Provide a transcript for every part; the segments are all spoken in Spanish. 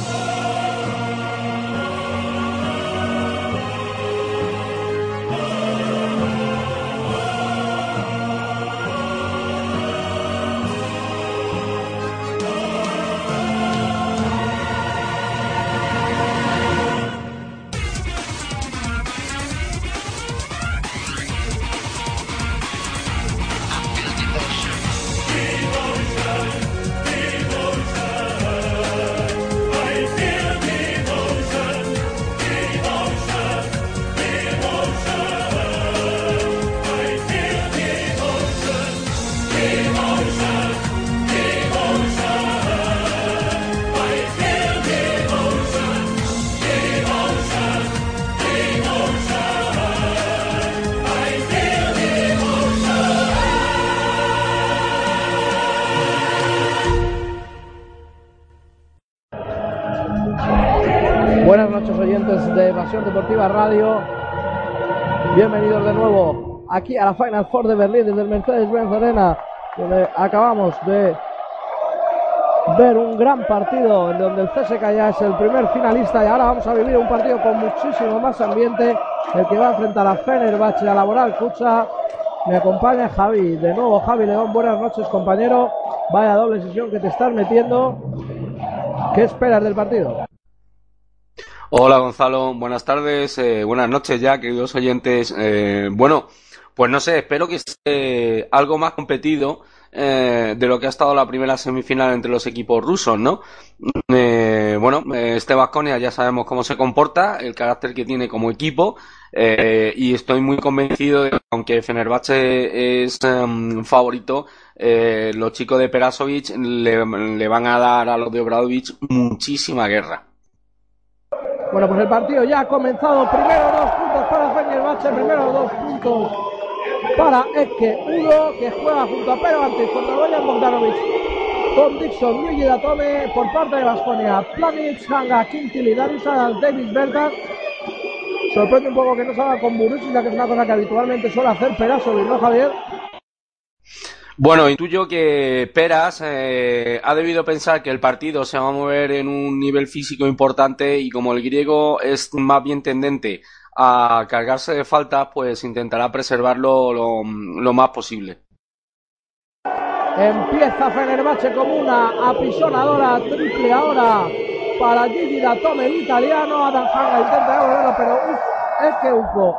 Oh. Deportiva Radio. Bienvenidos de nuevo aquí a la Final Four de Berlín desde el Mercedes-Benz Arena, donde acabamos de ver un gran partido en donde el CSK ya es el primer finalista y ahora vamos a vivir un partido con muchísimo más ambiente, el que va a enfrentar a Fenerbahce, a Laboral Cucha. Me acompaña Javi, de nuevo Javi León, buenas noches compañero. Vaya doble sesión que te estás metiendo. ¿Qué esperas del partido? Hola Gonzalo, buenas tardes, eh, buenas noches ya, queridos oyentes. Eh, bueno, pues no sé, espero que esté algo más competido eh, de lo que ha estado la primera semifinal entre los equipos rusos, ¿no? bueno, este Vasconia ya sabemos cómo se comporta, el carácter que tiene como equipo, y estoy muy convencido de que aunque Fenerbahce es em, favorito, los chicos de Perasovic le, le van a dar a los de Obradovic muchísima guerra. Bueno, pues el partido ya ha comenzado. Primero dos puntos para Fenerbahce, primero dos puntos para Eke Udo, que juega junto a Pero antes con Boyan Bogdanovic, con Dixon, Luigi Datome por parte de Vasconia, Planic, Hanga, Quintil y Darius David Berger. Sorprende un poco que no salga con ya que es una cosa que habitualmente suele hacer Perasovic, ¿no, Javier? Bueno, intuyo que Peras eh, ha debido pensar que el partido se va a mover en un nivel físico importante y como el griego es más bien tendente a cargarse de faltas, pues intentará preservarlo lo, más posible. Empieza Fenerbahce como una apisonadora triple ahora para Gigi Datome, el italiano. Adam Hanga intenta pero es que Uco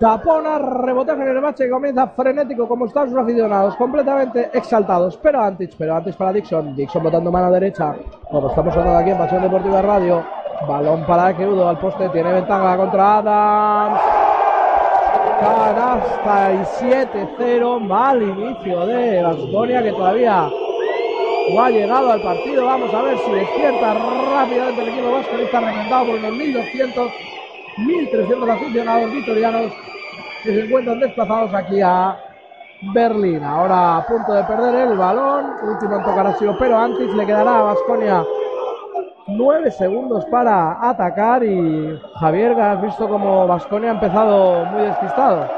Tapona, rebote en el bache que comienza frenético como están sus aficionados, completamente exaltados. Pero antes, pero antes para Dixon. Dixon botando mano derecha. Como estamos hablando aquí en Pasión Deportiva Radio. Balón para Udo al poste. Tiene ventaja contra Adams. Canasta y 7-0. Mal inicio de Bastonia que todavía no ha llegado al partido. Vamos a ver si despierta rápidamente el equipo vasco. Está reventado por unos 1200 1.300 aficionados vitorianos que se encuentran desplazados aquí a Berlín. Ahora a punto de perder el balón. Último en tocar ha sido pero antes le quedará a Vasconia 9 segundos para atacar y Javier, has visto como Vasconia ha empezado muy despistado.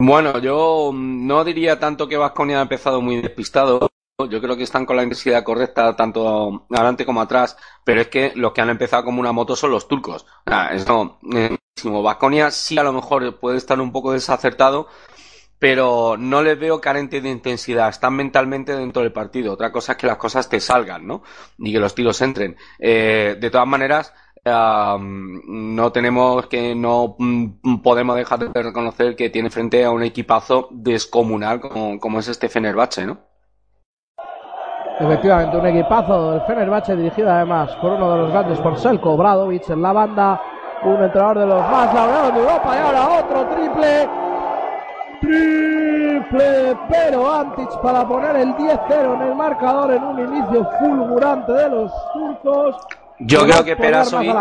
Bueno, yo no diría tanto que Vasconia ha empezado muy despistado, yo creo que están con la intensidad correcta tanto adelante como atrás, pero es que los que han empezado como una moto son los turcos. esto Vasconia sí a lo mejor puede estar un poco desacertado, pero no les veo carente de intensidad. Están mentalmente dentro del partido. Otra cosa es que las cosas te salgan, ¿no? Y que los tiros entren. Eh, de todas maneras, no tenemos que no mm, podemos dejar de reconocer que tiene frente a un equipazo descomunal como, como es este Fenerbahce, ¿no? Efectivamente, un equipazo del Fenerbahce dirigido además por uno de los grandes, por Selko Bradovic en la banda, un entrenador de los más laureados de Europa y ahora otro triple. Triple, pero Antic para poner el 10-0 en el marcador en un inicio fulgurante de los turcos. Yo creo que Perasovic,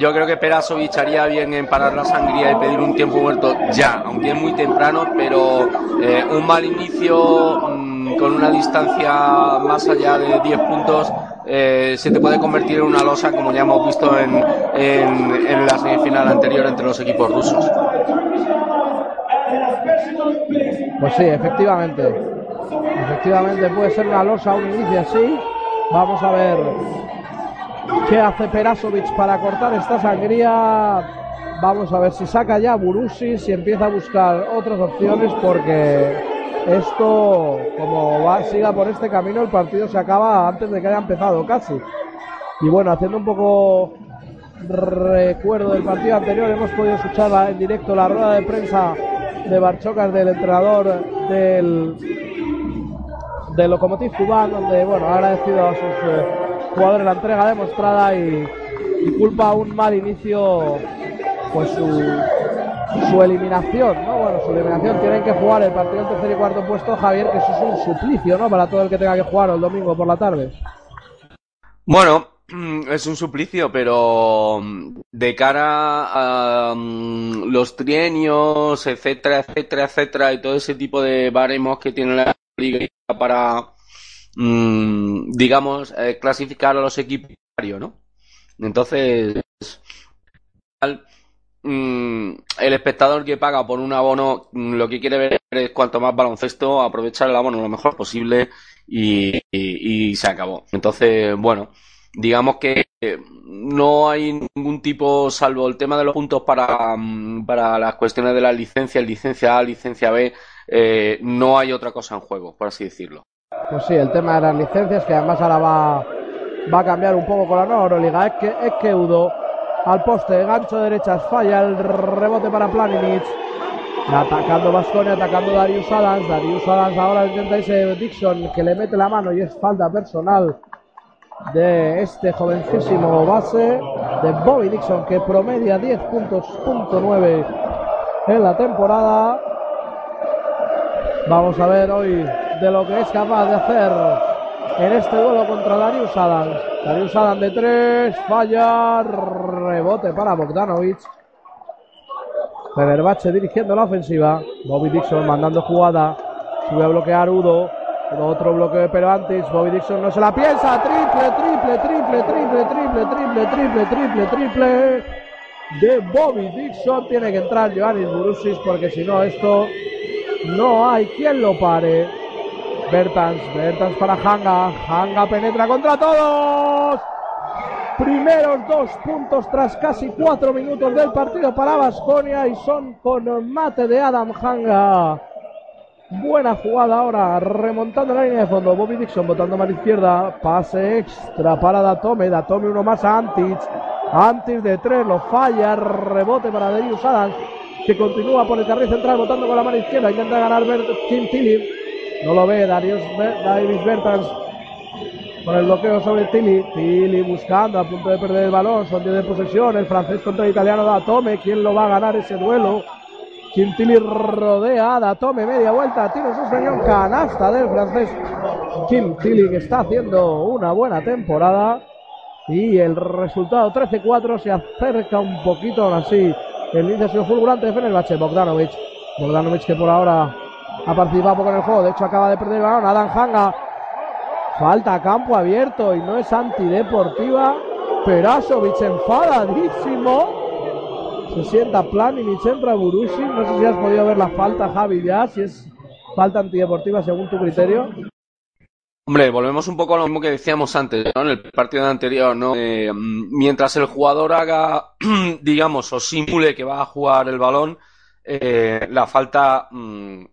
yo creo que Perasovic haría bien en parar la sangría y pedir un tiempo muerto ya, aunque es muy temprano, pero eh, un mal inicio mm, con una distancia más allá de 10 puntos eh, se te puede convertir en una losa como ya hemos visto en, en, la semifinal anterior entre los equipos rusos. Pues sí, efectivamente. Efectivamente puede ser una losa un inicio así Vamos a ver qué hace Perasovic para cortar esta sangría. Vamos a ver si saca ya Burusi, si empieza a buscar otras opciones, porque esto, como va, siga por este camino, el partido se acaba antes de que haya empezado casi. Y bueno, haciendo un poco recuerdo del partido anterior, hemos podido escuchar en directo la rueda de prensa de Barchocas del entrenador del, del Lokomotiv Cubán, donde bueno, agradecido a sus eh, jugadores la entrega demostrada y, culpa un mal inicio pues su, su eliminación, ¿no? Bueno, su eliminación tienen que jugar el partido del tercer y cuarto puesto, Javier, que eso es un suplicio, ¿no? Para todo el que tenga que jugar el domingo por la tarde. Bueno, es un suplicio, pero de cara a um, los trienios, etcétera, etcétera, etcétera, y todo ese tipo de baremos que tiene la liga para, um, digamos, eh, clasificar a los equipos, ¿no? Entonces, um, el espectador que paga por un abono lo que quiere ver es cuanto más baloncesto, aprovechar el abono lo mejor posible y, se acabó. Entonces, bueno digamos que no hay ningún tipo, salvo el tema de los puntos para, mm, para las cuestiones de las licencias, licencia A, licencia B, eh, no hay otra cosa en juego, por así decirlo. Pues sí, el tema de las licencias, que además ahora va, va a cambiar un poco con la nueva Euroliga, es que, es que Udo al poste, gancho derechas, falla el rebote para Planinic. Atacando Vasconia, atacando Darius Adams. Darius Adams ahora intenta ese Dixon que le mete la mano y es falta personal de este jovencísimo base de Bobby Dixon que promedia 10 puntos, punto 9 en la temporada. Vamos a ver hoy de lo que es capaz de hacer en este duelo contra Darius Adams. Darius Adams de 3, falla, rebote para Bogdanovic. Fenerbahce dirigiendo la ofensiva. Bobby Dixon mandando jugada. Sube a bloquear Udo. Otro bloqueo, pero antes Bobby Dixon no se la piensa. Triple, triple, triple, triple, triple, triple, triple, triple, triple. De Bobby Dixon. Tiene que entrar Giovanni Burusis porque si no, esto no hay quien lo pare. Bertans, Bertans para Hanga. Hanga penetra contra todos. Primeros dos puntos tras casi cuatro minutos del partido para Vasconia y son con mate de Adam Hanga. Buena jugada ahora, remontando la línea de fondo. Bobby Dixon botando mano izquierda. Pase extra para Datome. Datome uno más a Antic. Antic de tres, lo falla. Rebote para Darius Adams, que continúa por el carril central, botando con la mano izquierda. Intenta ganar Kim Tilly. No lo ve Darius Davis Bertans con el bloqueo sobre Tilly. Tilly buscando, a punto de perder el balón. Son 10 de posesión. El francés contra el italiano Datome. ¿Quién lo va a ganar ese duelo? Quintili rodea a Datome, media vuelta, tiro su canasta del francés Quintili que está haciendo una buena temporada y el resultado 13-4 se acerca un poquito aún así el inicio fulgurante de Fenerbahce, Bogdanovic Bogdanovic que por ahora ha participado poco en el juego, de hecho acaba de perder el balón, Adam Hanga falta campo abierto y no es antideportiva Perasovic enfadadísimo se sienta plan y entra Burushi. No sé si has podido ver la falta, Javi, ya, si es falta antideportiva según tu criterio. Hombre, volvemos un poco a lo mismo que decíamos antes, ¿no? En el partido anterior, ¿no? Eh, mientras el jugador haga, digamos, o simule que va a jugar el balón, eh, la falta, mm,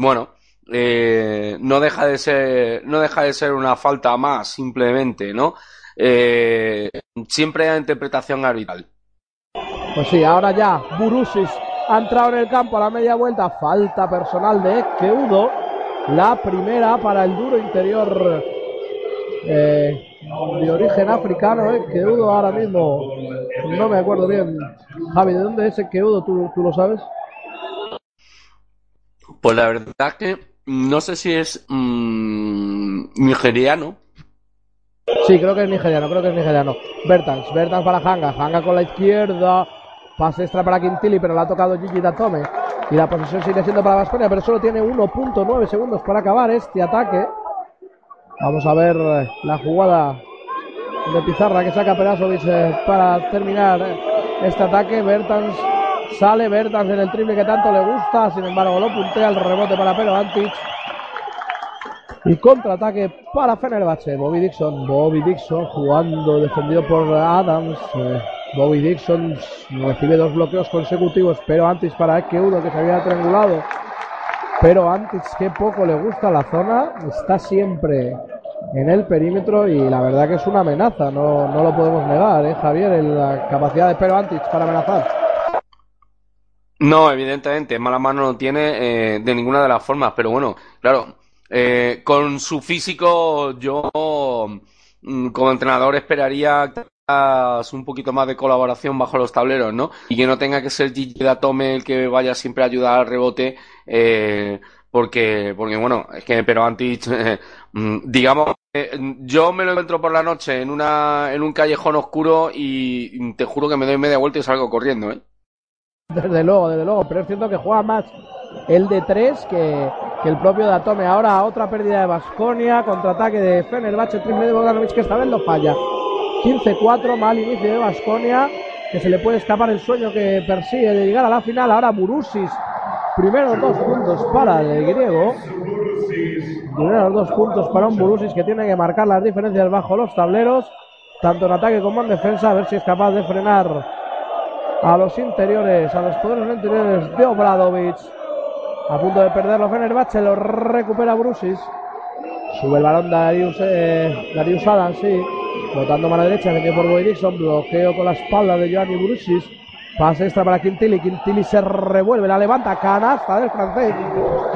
bueno, eh, no deja de ser, no deja de ser una falta más, simplemente, ¿no? siempre hay interpretación arbitral. Pues sí, ahora ya Burusis ha entrado en el campo a la media vuelta. Falta personal de Keudo. La primera para el duro interior eh, de origen africano. Eh. Keudo ahora mismo, no me acuerdo bien. Javi, ¿de dónde es el Keudo? ¿Tú, ¿Tú lo sabes? Pues la verdad que no sé si es mmm, nigeriano. Sí, creo que es nigeriano, creo que es nigeriano. Bertans, Bertans para Hanga, Hanga con la izquierda, Pase extra para Quintili, pero la ha tocado Gigi Datome. Y la posesión sigue siendo para Vasconia, pero solo tiene 1.9 segundos para acabar este ataque. Vamos a ver eh, la jugada de Pizarra que saca Perasovic eh, para terminar eh, este ataque. Bertans sale, Bertans en el triple que tanto le gusta, sin embargo lo puntea el rebote para Pero Antic. Y contraataque para Fenerbahce. Bobby Dixon. Bobby Dixon jugando, defendido por Adams. Eh, Bobby Dixon recibe dos bloqueos consecutivos, pero antes para uno que se había triangulado. Pero antes que poco le gusta la zona, está siempre en el perímetro y la verdad que es una amenaza, no, no lo podemos negar, ¿eh, Javier? La capacidad de Pero Antich para amenazar. No, evidentemente, mala mano no tiene eh, de ninguna de las formas, pero bueno, claro, eh, con su físico yo mm, como entrenador esperaría un poquito más de colaboración bajo los tableros, ¿no? Y que no tenga que ser Gigi Datome el que vaya siempre a ayudar al rebote, eh, porque, porque bueno, es que pero Antich, mm, digamos, yo me lo encuentro por la noche en una, en un callejón oscuro y te juro que me doy media vuelta y salgo corriendo, ¿eh? Desde luego, desde luego, pero es cierto que juega más el de tres que, el propio Datome. Ahora otra pérdida de Basconia, contraataque de Fenerbahce, triple de Bogdanovic que esta vez lo falla. 15-4, mal inicio de Basconia, que se le puede escapar el sueño que persigue de llegar a la final. Ahora Burusis, primero dos puntos para el griego. Primero dos puntos para un Burusis que tiene que marcar las diferencias bajo los tableros, tanto en ataque como en defensa, a ver si es capaz de frenar a los interiores, a los poderes interiores de Obradovic. A punto de perderlo Fenerbahce, lo recupera Brusis. Sube el balón Darius, eh, Darius Adams, sí. Botando mano derecha, por Boy Dixon. Bloqueo con la espalda de Giovanni Brusis. Pase extra para Quintili. Quintili se revuelve, la levanta. Canasta del francés.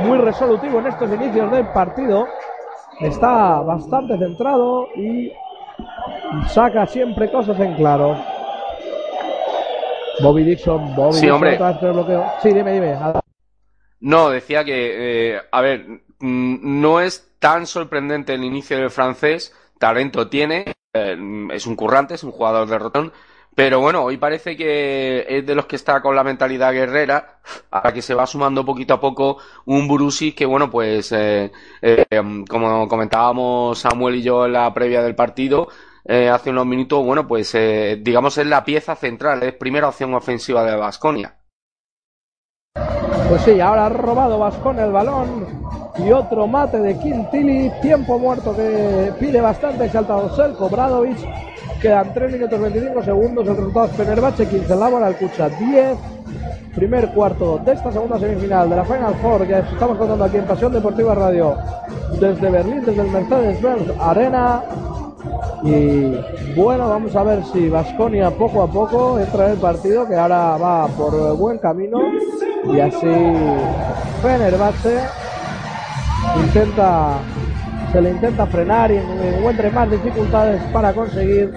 Muy resolutivo en estos inicios del partido. Está bastante centrado y saca siempre cosas en claro. Bobby Dixon, Bobby sí, hombre. Sí, dime, dime. No, decía que, eh, a ver, mm, no es tan sorprendente el inicio del francés, talento tiene, eh, es un currante, es un jugador de rotón, pero bueno, hoy parece que es de los que está con la mentalidad guerrera, a la que se va sumando poquito a poco un Burusi que, bueno, pues, eh, como comentábamos Samuel y yo en la previa del partido, hace unos minutos, bueno, pues, digamos, es la pieza central, es primera opción ofensiva de Basconia. Pues sí, ahora ha robado Vascón el balón y otro mate de Quintili. Tiempo muerto que pide bastante exaltado Selko Bradovic. Quedan 3 minutos 25 segundos. El resultado es Fenerbahce 15, Laboral Alcucha 10. Primer cuarto de esta segunda semifinal de la Final Four que estamos contando aquí en Pasión Deportiva Radio desde Berlín, desde el Mercedes-Benz Arena. Y bueno, vamos a ver si Vasconia poco a poco entra en el partido que ahora va por buen camino y así Fenerbahce intenta se le intenta frenar y encuentre más dificultades para conseguir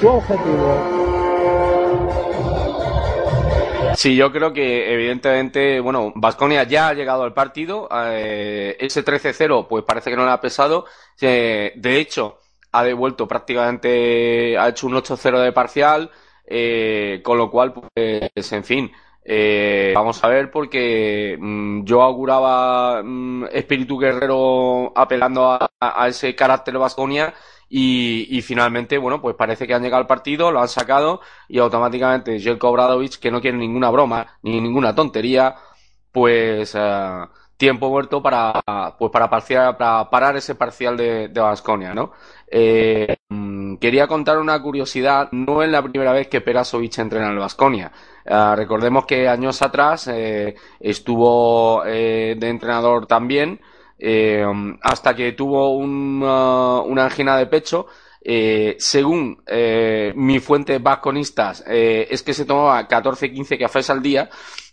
su objetivo. Sí, yo creo que evidentemente, bueno, Vasconia ya ha llegado al partido. Eh, ese 13-0, pues parece que no le ha pesado. Eh, de hecho, ha devuelto prácticamente, ha hecho un 8-0 de parcial, eh, con lo cual, pues, en fin, eh, vamos a ver porque mm, yo auguraba mm, espíritu guerrero apelando a, ese carácter Vasconia y, finalmente, bueno, pues parece que han llegado al partido, lo han sacado y automáticamente Jelko Obradovic, que no quiere ninguna broma ni ninguna tontería, pues uh, tiempo muerto para, pues para, parcial, para parar ese parcial de Vasconia, ¿no? Eh, mm, quería contar una curiosidad, no es la primera vez que Perasovic entrena en el Vasconia. Ah, recordemos que años atrás eh, estuvo eh, de entrenador también, hasta que tuvo una angina de pecho. según mis fuentes vasconistas, es que se tomaba 14-15 cafés al día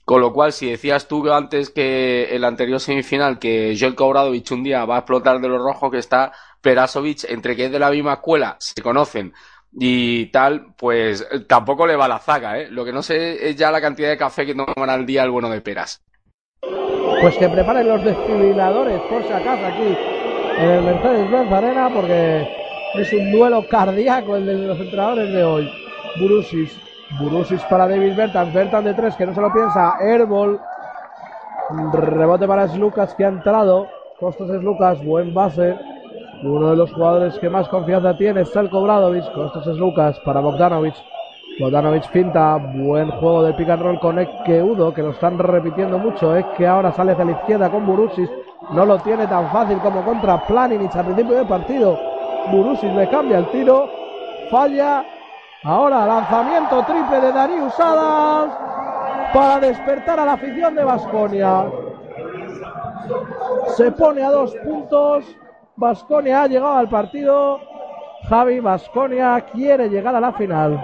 con lo cual, si decías tú antes que el anterior semifinal que Jelko Obradovic un día va a explotar de los rojos que está Perasovic, entre que es de la misma escuela, se conocen y tal, pues tampoco le va la zaga, ¿eh? Lo que no sé es ya la cantidad de café que toman al día el bueno de Peras. Pues que preparen los desfibriladores, por si acaso, aquí en el Mercedes-Benz Arena, porque es un duelo cardíaco el de los entrenadores de hoy. Burusis Burusis para David Bertan. Bertan de tres que no se lo piensa. Airball. Rebote para Lucas que ha entrado. Costas es Lucas. Buen base. Uno de los jugadores que más confianza tiene es el Bradovic. Costas es Lucas para Bogdanovic. Bogdanovic pinta. Buen juego de pick and roll con Eke Udo que lo están repitiendo mucho. Es que ahora sale hacia la izquierda con Burusis. no lo tiene tan fácil como contra Planinic al principio del partido. Burusis le cambia el tiro, falla. Ahora lanzamiento triple de Darius Adams para despertar a la afición de Basconia. Se pone a dos puntos. Basconia ha llegado al partido. Javi Basconia quiere llegar a la final.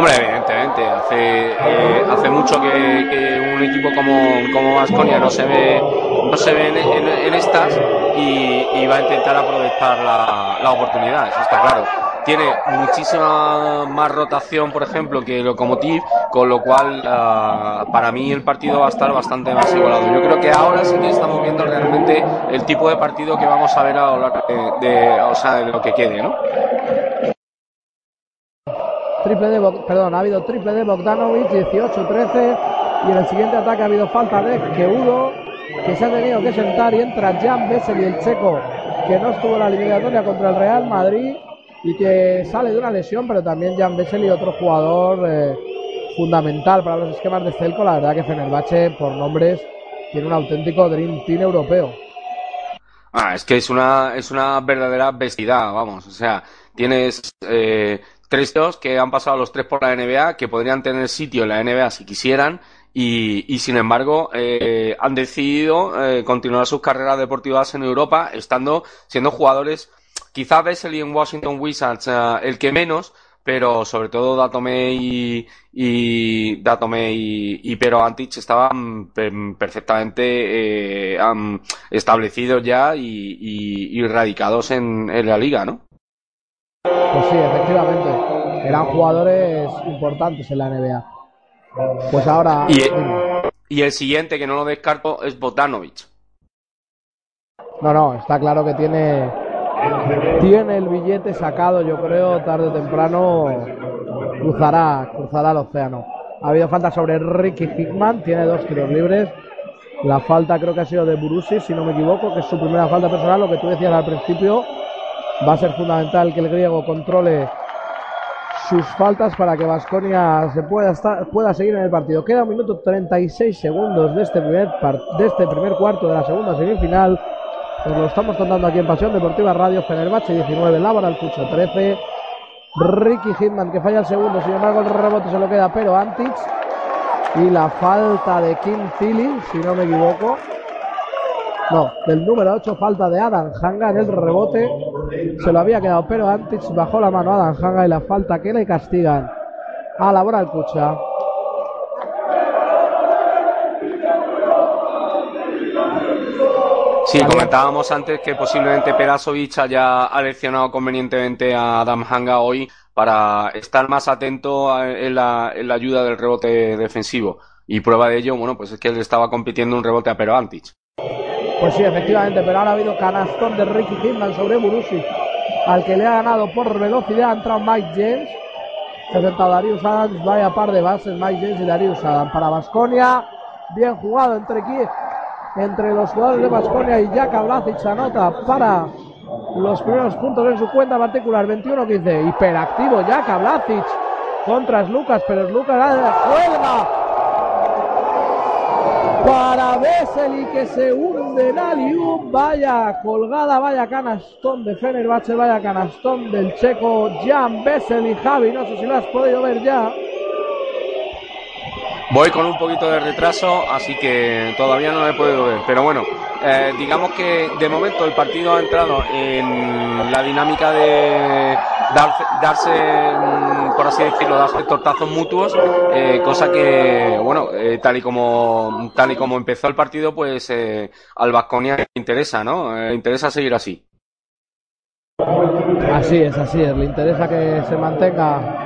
Hombre, evidentemente, hace, eh, hace mucho que, un equipo como, como Vasconia no se ve, no se ve en, estas y, va a intentar aprovechar la, la oportunidad, eso está claro tiene muchísima más rotación, por ejemplo, que Lokomotiv, con lo cual ah, para mí el partido va a estar bastante más igualado. Yo creo que ahora sí que estamos viendo realmente el tipo de partido que vamos a ver a lo largo de, o sea, de lo que quede, ¿no? Triple de, perdón, ha habido triple de Bogdanovic, 18-13, y en el siguiente ataque ha habido falta de Keudo, que se ha tenido que sentar y entra Jan Bessel y el checo, que no estuvo en la eliminatoria contra el Real Madrid y que sale de una lesión, pero también Jan Bessel y otro jugador eh, fundamental para los esquemas de Celco. La verdad que Fenerbahce, por nombres, tiene un auténtico Dream Team europeo. Ah, es que es una, es una verdadera vestidad, vamos. O sea, tienes eh, tres que han pasado los tres por la NBA, que podrían tener sitio en la NBA si quisieran, y, sin embargo eh, han decidido eh, continuar sus carreras deportivas en Europa, estando siendo jugadores Quizá Bessel y en Washington Wizards eh, el que menos, pero sobre todo Datome y, y Datome y, Pero Antich estaban perfectamente eh, establecidos ya y, radicados en, la liga, ¿no? Pues sí, efectivamente. Eran jugadores importantes en la NBA. Pues ahora. Y, y el siguiente que no lo descarto es Botanovic. No, no, está claro que tiene tiene el billete sacado, yo creo, tarde o temprano cruzará, cruzará el océano. Ha habido falta sobre Ricky Hickman, tiene dos tiros libres. La falta creo que ha sido de Burusi, si no me equivoco, que es su primera falta personal. Lo que tú decías al principio, va a ser fundamental que el griego controle sus faltas para que Vasconia pueda, seguir en el partido. Queda un minuto 36 segundos de este primer, de este cuarto de la segunda semifinal. Pues lo estamos contando aquí en Pasión Deportiva Radio Fenerbahce 19, Laboral Cucho 13. Ricky Hitman que falla el segundo, sin embargo el rebote se lo queda pero Antich. Y la falta de Kim Tilly, si no me equivoco. No, del número 8 falta de Adam Hanga en el rebote. Se lo había quedado pero Antich bajó la mano a Adam Hanga y la falta que le castigan a Laboral Cucha. Sí, comentábamos antes que posiblemente Perasovic haya aleccionado convenientemente a Adam Hanga hoy para estar más atento en la, en la, ayuda del rebote defensivo. Y prueba de ello, bueno, pues es que él estaba compitiendo un rebote a Pero Antich. Pues sí, efectivamente, pero ahora ha habido canastón de Ricky Hinman sobre Burusi, al que le ha ganado por velocidad. Ha entrado Mike James, se ha sentado Darius Adams, vaya par de bases, Mike James y Darius Adams para Basconia. Bien jugado entre aquí entre los jugadores de Basconia y Jack Blasic anota para los primeros puntos en su cuenta particular 21-15 hiperactivo Jack Blasic contra Lucas pero Lucas cuelga para Bessel que se hunde Alium vaya colgada vaya canastón de Fenerbahce vaya canastón del checo Jan Bessel Javi no sé si lo has podido ver ya Voy con un poquito de retraso, así que todavía no lo he podido ver. Pero bueno, eh, digamos que de momento el partido ha entrado en la dinámica de darse, mm, por así decirlo, darse tortazos mutuos, eh, cosa que, bueno, eh, tal y como tal y como empezó el partido, pues al Vasconia le interesa, ¿no? Le interesa seguir así. Así es, así es. Le interesa que se mantenga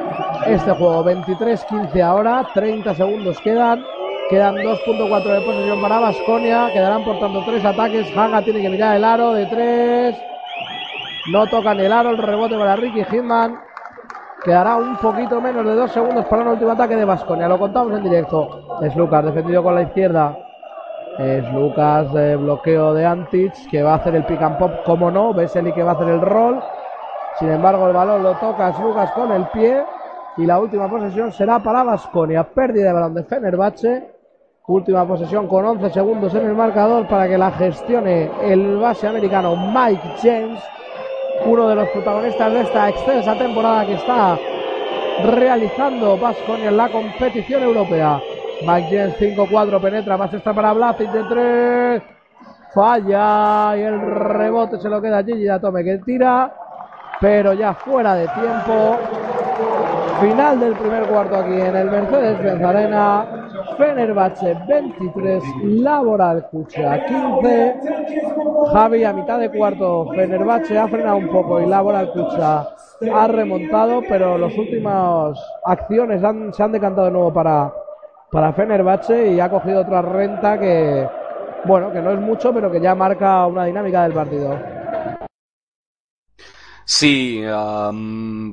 este juego. 23-15 ahora, 30 segundos quedan. Quedan 2.4 de posesión para Basconia. Quedarán por tanto tres ataques. Hanga tiene que mirar el aro de tres. No tocan el aro. El rebote para Ricky Hitman. Quedará un poquito menos de dos segundos para el último ataque de Basconia. Lo contamos en directo. Es Lucas defendido con la izquierda. Es Lucas de bloqueo de Antich que va a hacer el pick and pop, como no. Vesely que va a hacer el roll. Sin embargo, el balón lo toca Lucas con el pie y la última posesión será para Vasconia. Pérdida de balón de Fenerbahce. Última posesión con 11 segundos en el marcador para que la gestione el base americano Mike James, uno de los protagonistas de esta extensa temporada que está realizando Vasconia en la competición europea. Mike James 5-4 penetra, más extra para Blasic de 3. Falla y el rebote se lo queda Gigi Tome que tira, pero ya fuera de tiempo. Final del primer cuarto aquí en el Mercedes-Benz Arena. Fenerbahce 23, Laboral Cucha 15. Javi a mitad de cuarto. Fenerbahce ha frenado un poco y Laboral Cucha ha remontado, pero las últimas acciones se han decantado de nuevo para, para Fenerbahce y ha cogido otra renta que, bueno, que no es mucho, pero que ya marca una dinámica del partido. Sí,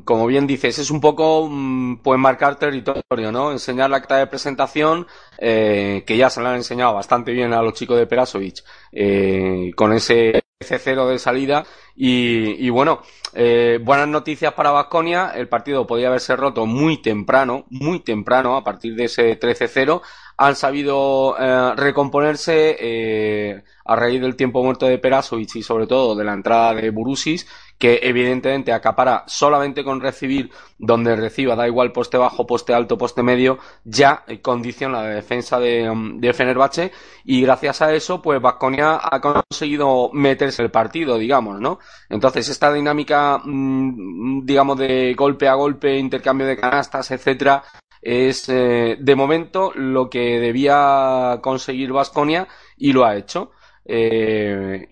como bien dices, es un poco mm, pues marcar territorio, ¿no? Enseñar la acta de presentación, eh, que ya se la han enseñado bastante bien a los chicos de Perasovic, eh, con ese C0 de salida. Y, bueno, eh, buenas noticias para Vasconia. El partido podía haberse roto muy temprano, muy temprano, a partir de ese 13-0. Han sabido recomponerse a raíz del tiempo muerto de Perasovic y sobre todo de la entrada de Burusis que evidentemente acapara solamente con recibir donde reciba, da igual poste bajo, poste alto, poste medio, ya condiciona la defensa de, de Fenerbahce y gracias a eso, pues Vasconia ha conseguido meterse el partido, digamos, ¿no? Entonces esta dinámica, mm, digamos, de golpe a golpe, intercambio de canastas, etcétera, es eh, de momento lo que debía conseguir Vasconia y lo ha hecho. Eh,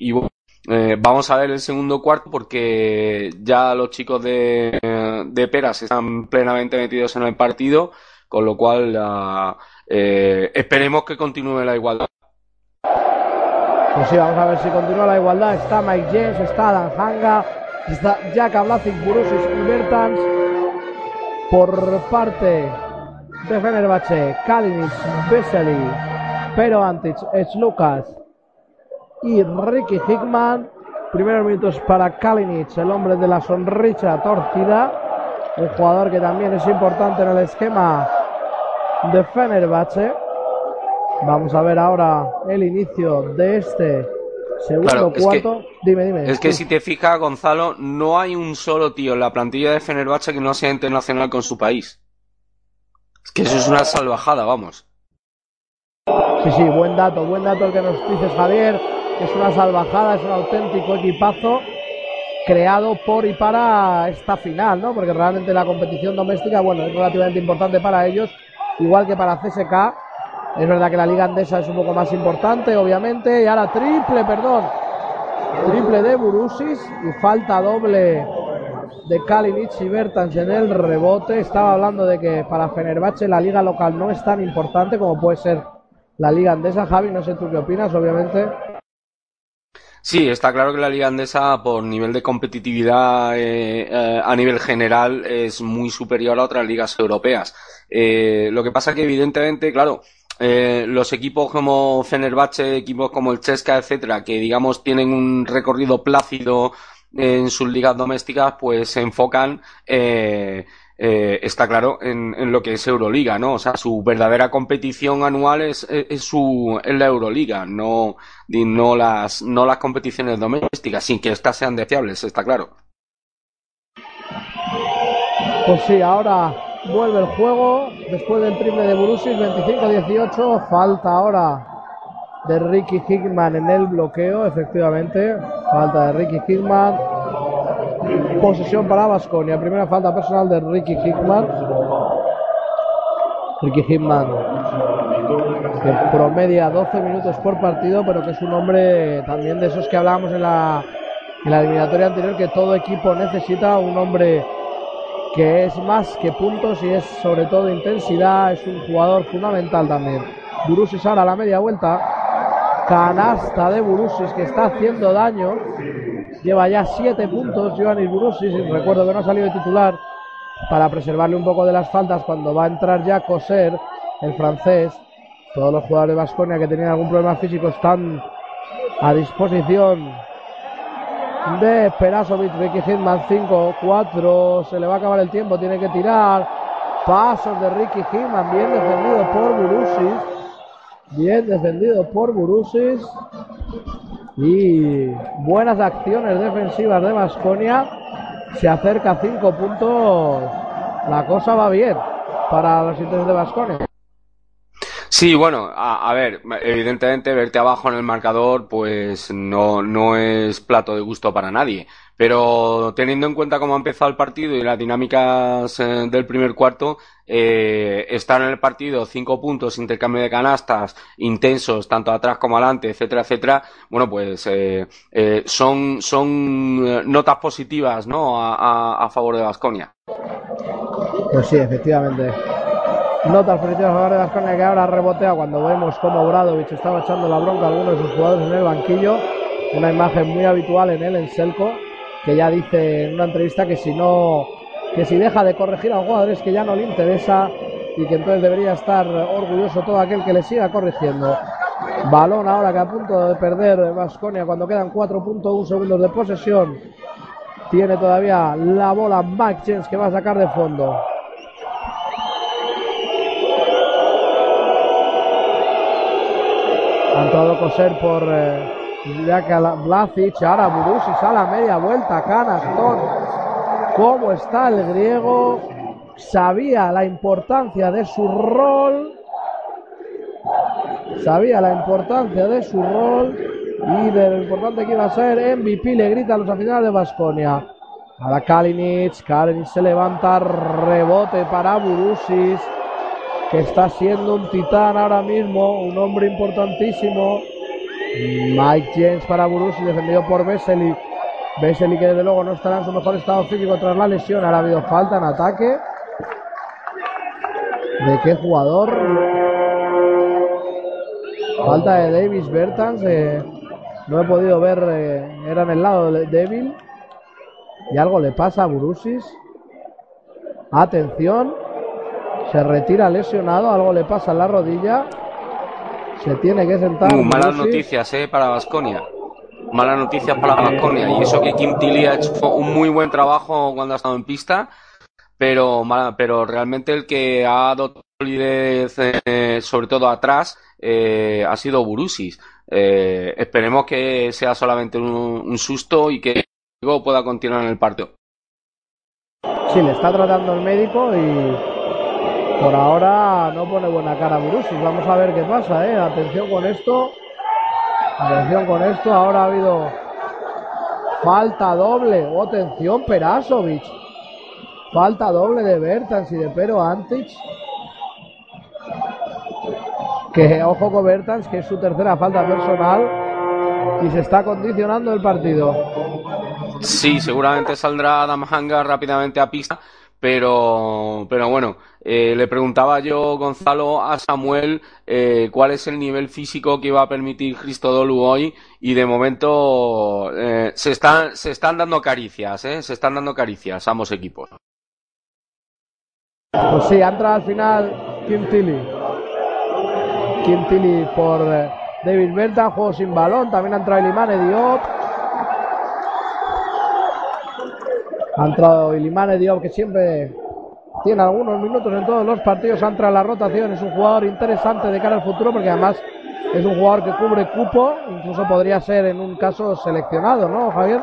eh, vamos a ver el segundo cuarto porque ya los chicos de, de Peras están plenamente metidos en el partido, con lo cual eh, esperemos que continúe la igualdad. Pues sí, vamos a ver si continúa la igualdad. Está Mike James, está Dan Hanga, está Jack Ablacic, Burusis y Bertans. Por parte de Fenerbahce, Kalinic, Vesely, Pero Antic, es Lucas, y Ricky Hickman. Primeros minutos para Kalinic, el hombre de la sonrisa torcida. Un jugador que también es importante en el esquema de Fenerbahce. Vamos a ver ahora el inicio de este segundo cuarto. dime, dime. Es que si te fijas, Gonzalo, no hay un solo tío en la plantilla de Fenerbahce que no sea internacional con su país. Es que eso es una salvajada, vamos. Sí, sí, buen dato, buen dato el que nos dices, Javier es una salvajada, es un auténtico equipazo creado por y para esta final, ¿no? Porque realmente la competición doméstica, bueno, es relativamente importante para ellos, igual que para CSK. Es verdad que la liga andesa es un poco más importante, obviamente, y ahora triple, perdón, triple de Burusis y falta doble de Kalinic y Bertans en el rebote. Estaba hablando de que para Fenerbahce la liga local no es tan importante como puede ser la liga andesa. Javi, no sé tú qué opinas, obviamente. Sí, está claro que la liga andesa por nivel de competitividad eh, eh, a nivel general es muy superior a otras ligas europeas. Eh, lo que pasa que evidentemente, claro, los equipos como Fenerbahce, equipos como el Chesca, etcétera, que digamos tienen un recorrido plácido en sus ligas domésticas, pues se enfocan eh, está claro en, lo que es Euroliga, ¿no? O sea, su verdadera competición anual es, su, es la Euroliga, no, no, las, no las competiciones domésticas, sin que éstas sean deseables, está claro. Pues sí, ahora vuelve el juego, después del triple de Burusis, 25-18, falta ahora de Ricky Hickman en el bloqueo, efectivamente, falta de Ricky Hickman, Posesión para Vasconia. Primera falta personal de Ricky Hickman. Ricky Hickman, que promedia 12 minutos por partido, pero que es un hombre también de esos que hablábamos en la, en la eliminatoria anterior, que todo equipo necesita un hombre que es más que puntos y es sobre todo intensidad, es un jugador fundamental también. Burusis ahora a la media vuelta, canasta de Burusis que está haciendo daño Lleva ya siete puntos Giovanni Burusis. Recuerdo que no ha salido de titular para preservarle un poco de las faltas cuando va a entrar ya Coser, el francés. Todos los jugadores de Vasconia que tenían algún problema físico están a disposición de Perasovic, Ricky Hitman 5, 4, se le va a acabar el tiempo, tiene que tirar. Pasos de Ricky Hitman, bien defendido por Burusis. Bien defendido por Burusis. Y buenas acciones defensivas de Vasconia. Se acerca a cinco puntos. La cosa va bien para los intereses de Vasconia. Sí, bueno, a, ver, evidentemente verte abajo en el marcador pues no, no es plato de gusto para nadie. Pero teniendo en cuenta cómo ha empezado el partido y las dinámicas eh, del primer cuarto, eh, estar en el partido cinco puntos, intercambio de canastas intensos, tanto atrás como adelante, etcétera, etcétera, bueno, pues eh, eh son, son notas positivas ¿no? a, a, a favor de Vasconia. Pues sí, efectivamente. Notas positivas a favor de Vasconia que ahora rebotea cuando vemos cómo Bradovich estaba echando la bronca a algunos de sus jugadores en el banquillo. Una imagen muy habitual en él, en Selco que ya dice en una entrevista que si no, que si deja de corregir a jugadores que ya no le interesa y que entonces debería estar orgulloso todo aquel que le siga corrigiendo. Balón ahora que a punto de perder Vasconia cuando quedan 4.1 segundos de posesión. Tiene todavía la bola Mike James que va a sacar de fondo. Ha entrado coser por eh, Vlasic, ahora Burusis a la media vuelta, Canastón. ¿Cómo está el griego? Sabía la importancia de su rol. Sabía la importancia de su rol y de lo importante que iba a ser MVP. Le grita a los aficionados de Basconia. Ahora Kalinic, Kalinic se levanta, rebote para Burusis, que está siendo un titán ahora mismo, un hombre importantísimo. Mike James para Burus defendido por Vesely. Vesely que desde luego no estará en su mejor estado físico tras la lesión. Ahora ha habido falta en ataque. ¿De qué jugador? Falta de Davis Bertans. Eh, no he podido ver. Eh, era en el lado débil. Y algo le pasa a Burusis. Atención. Se retira lesionado. Algo le pasa en la rodilla. Se tiene que sentar. Uh, malas noticias, eh, para Vasconia. Malas noticias para Vasconia. Y eso que Kim Tilly ha hecho un muy buen trabajo cuando ha estado en pista, pero, pero realmente el que ha dado solidez, eh, sobre todo atrás, eh, ha sido Burusis. Eh, esperemos que sea solamente un, un susto y que luego pueda continuar en el partido. Sí, le está tratando el médico y por ahora no pone buena cara Burusis. Vamos a ver qué pasa, ¿eh? Atención con esto. Atención con esto. Ahora ha habido falta doble. Oh, atención, Perasovic. Falta doble de Bertans y de Pero Antich. Que ojo con Bertans, que es su tercera falta personal. Y se está condicionando el partido. Sí, seguramente saldrá Adam rápidamente a pista pero, pero bueno, eh, le preguntaba yo, Gonzalo, a Samuel eh, cuál es el nivel físico que iba a permitir Cristodolu hoy y de momento eh, se, están, se están dando caricias, ¿eh? se están dando caricias ambos equipos. Pues sí, entra al final. Kim Tilly por David Berta, juego sin balón, también ha entrado Elimane Diop. Ha entrado Ilimane Diop, que siempre tiene algunos minutos en todos los partidos. Ha entrado la rotación. Es un jugador interesante de cara al futuro, porque además es un jugador que cubre cupo. Incluso podría ser en un caso seleccionado, ¿no, Javier?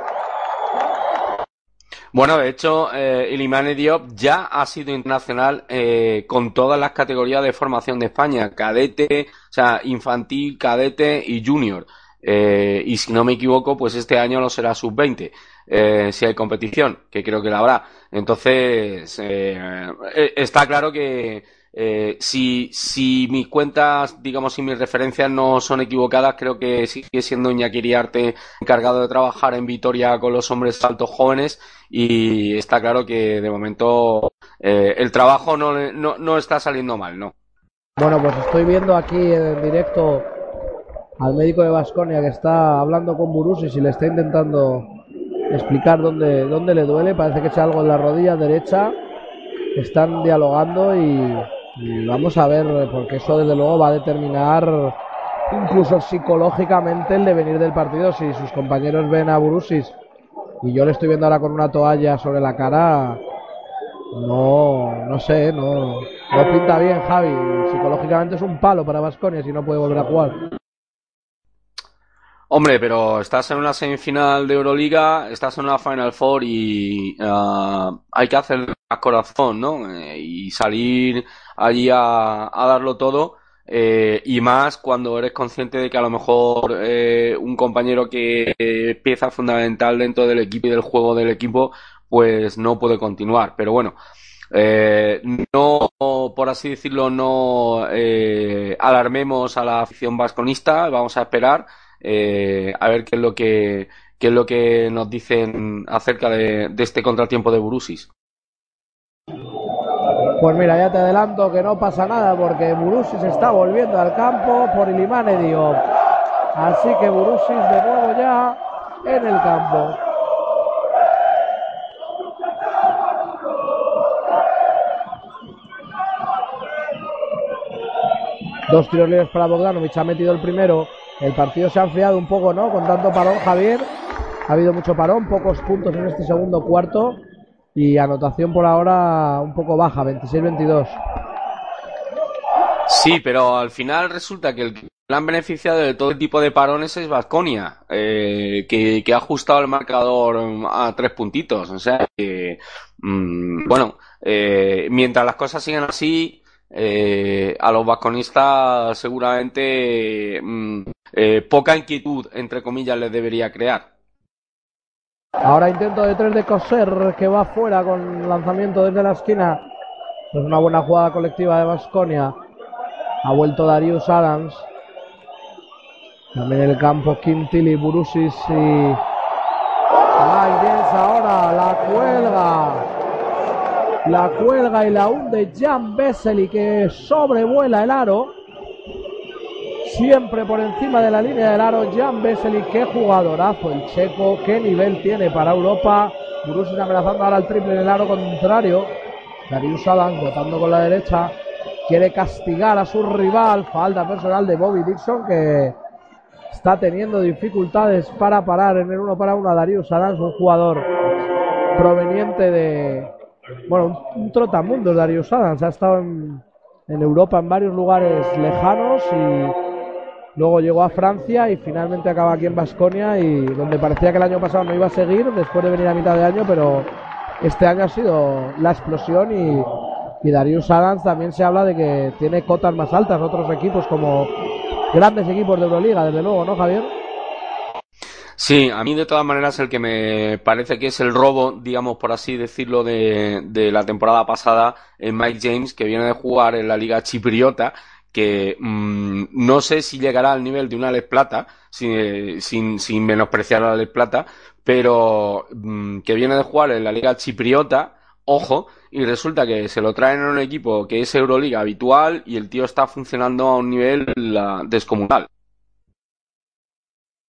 Bueno, de hecho, eh, Ilimane Diop ya ha sido internacional eh, con todas las categorías de formación de España, cadete, o sea, infantil, cadete y junior. Eh, y si no me equivoco, pues este año lo será sub-20 eh, si hay competición, que creo que la habrá. Entonces, eh, eh, está claro que eh, si, si mis cuentas, digamos, si mis referencias no son equivocadas, creo que sigue siendo Iñaki encargado de trabajar en Vitoria con los hombres altos jóvenes y está claro que de momento el trabajo no, no, no está saliendo mal, ¿no? Bueno, pues estoy viendo aquí en directo al médico de Vasconia que está hablando con Burusis y le está intentando explicar dónde, dónde le duele. Parece que es algo en la rodilla derecha. Están dialogando y, vamos a ver, porque eso desde luego va a determinar incluso psicológicamente el devenir del partido. Si sus compañeros ven a Burusis y yo le estoy viendo ahora con una toalla sobre la cara, No, no sé, no, no pinta bien Javi. Psicológicamente es un palo para Vasconia si no puede volver a jugar. Hombre, pero estás en una semifinal de Euroliga, estás en una Final Four y uh, hay que hacer más corazón, ¿no? Eh, y salir allí a, darlo todo. Eh, y más cuando eres consciente de que a lo mejor eh, un compañero que es pieza fundamental dentro del equipo y del juego del equipo, pues no puede continuar. Pero bueno, eh, no, por así decirlo, no eh, alarmemos a la afición vasconista. Vamos a esperar eh, a ver qué es lo que qué es lo que nos dicen acerca de, este contratiempo de Burusis. Pues mira, ya te adelanto que no pasa nada porque Burusis está volviendo al campo por Ilimane Diop. Así que Burusis de nuevo ya en el campo. Dos tiros libres para Bogdanovic, ha metido el primero. El partido se ha enfriado un poco, ¿no? Con tanto parón, Javier. Ha habido mucho parón, pocos puntos en este segundo cuarto. Y anotación por ahora un poco baja, 26-22. Sí, pero al final resulta que el que han beneficiado de todo tipo de parones es Vasconia, eh, que, ha ajustado el marcador a tres puntitos. O sea que, mmm, bueno, eh, mientras las cosas sigan así, eh, a los vasconistas seguramente mmm, poca inquietud, entre comillas, les debería crear. Ahora intento de tres de Coser que va fuera con lanzamiento desde la esquina. Es una buena jugada colectiva de Vasconia. Ha vuelto Darius Adams. También el campo Kim Burusis y Mike James ahora la cuelga. La cuelga y la hunde Jan Vesely que sobrevuela el aro. Siempre por encima de la línea del aro, Jan Vesely, qué jugadorazo el checo, qué nivel tiene para Europa. Burusis amenazando ahora el triple en el aro contrario. Darius Adams votando con la derecha, quiere castigar a su rival. Falta personal de Bobby Dixon que está teniendo dificultades para parar en el uno para uno a Darius Adams, un jugador proveniente de, bueno, un, un trotamundo Darius Adams. Ha estado en, en Europa en varios lugares lejanos y Luego llegó a Francia y finalmente acaba aquí en Basconia y donde parecía que el año pasado no iba a seguir después de venir a mitad de año, pero este año ha sido la explosión y, y Darius Adams también se habla de que tiene cotas más altas otros equipos como grandes equipos de Euroliga, desde luego, ¿no, Javier? Sí, a mí de todas maneras el que me parece que es el robo, digamos por así decirlo, de, de la temporada pasada es Mike James, que viene de jugar en la liga chipriota que mmm, no sé si llegará al nivel de una Les Plata, sin, sin, sin menospreciar a la Les Plata, pero mmm, que viene de jugar en la Liga Chipriota, ojo, y resulta que se lo traen en un equipo que es Euroliga habitual y el tío está funcionando a un nivel la, descomunal.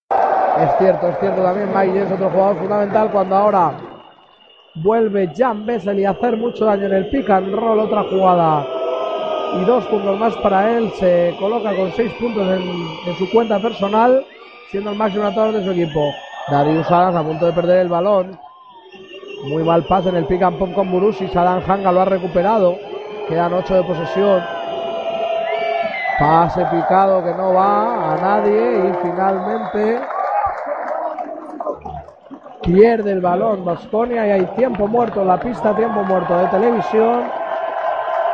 Es cierto, es cierto también Mike es otro jugador fundamental cuando ahora vuelve Jan Bessel y hacer mucho daño en el pick and roll, otra jugada y dos puntos más para él. Se coloca con seis puntos en, su cuenta personal, siendo el máximo anotador de su equipo. Darius Adams a punto de perder el balón. Muy mal pase en el pick and pop con Burusis. Adam Hanga lo ha recuperado. Quedan ocho de posesión. Pase picado que no va a nadie. Y finalmente pierde el balón Vasconia y hay tiempo muerto en la pista, tiempo muerto de televisión.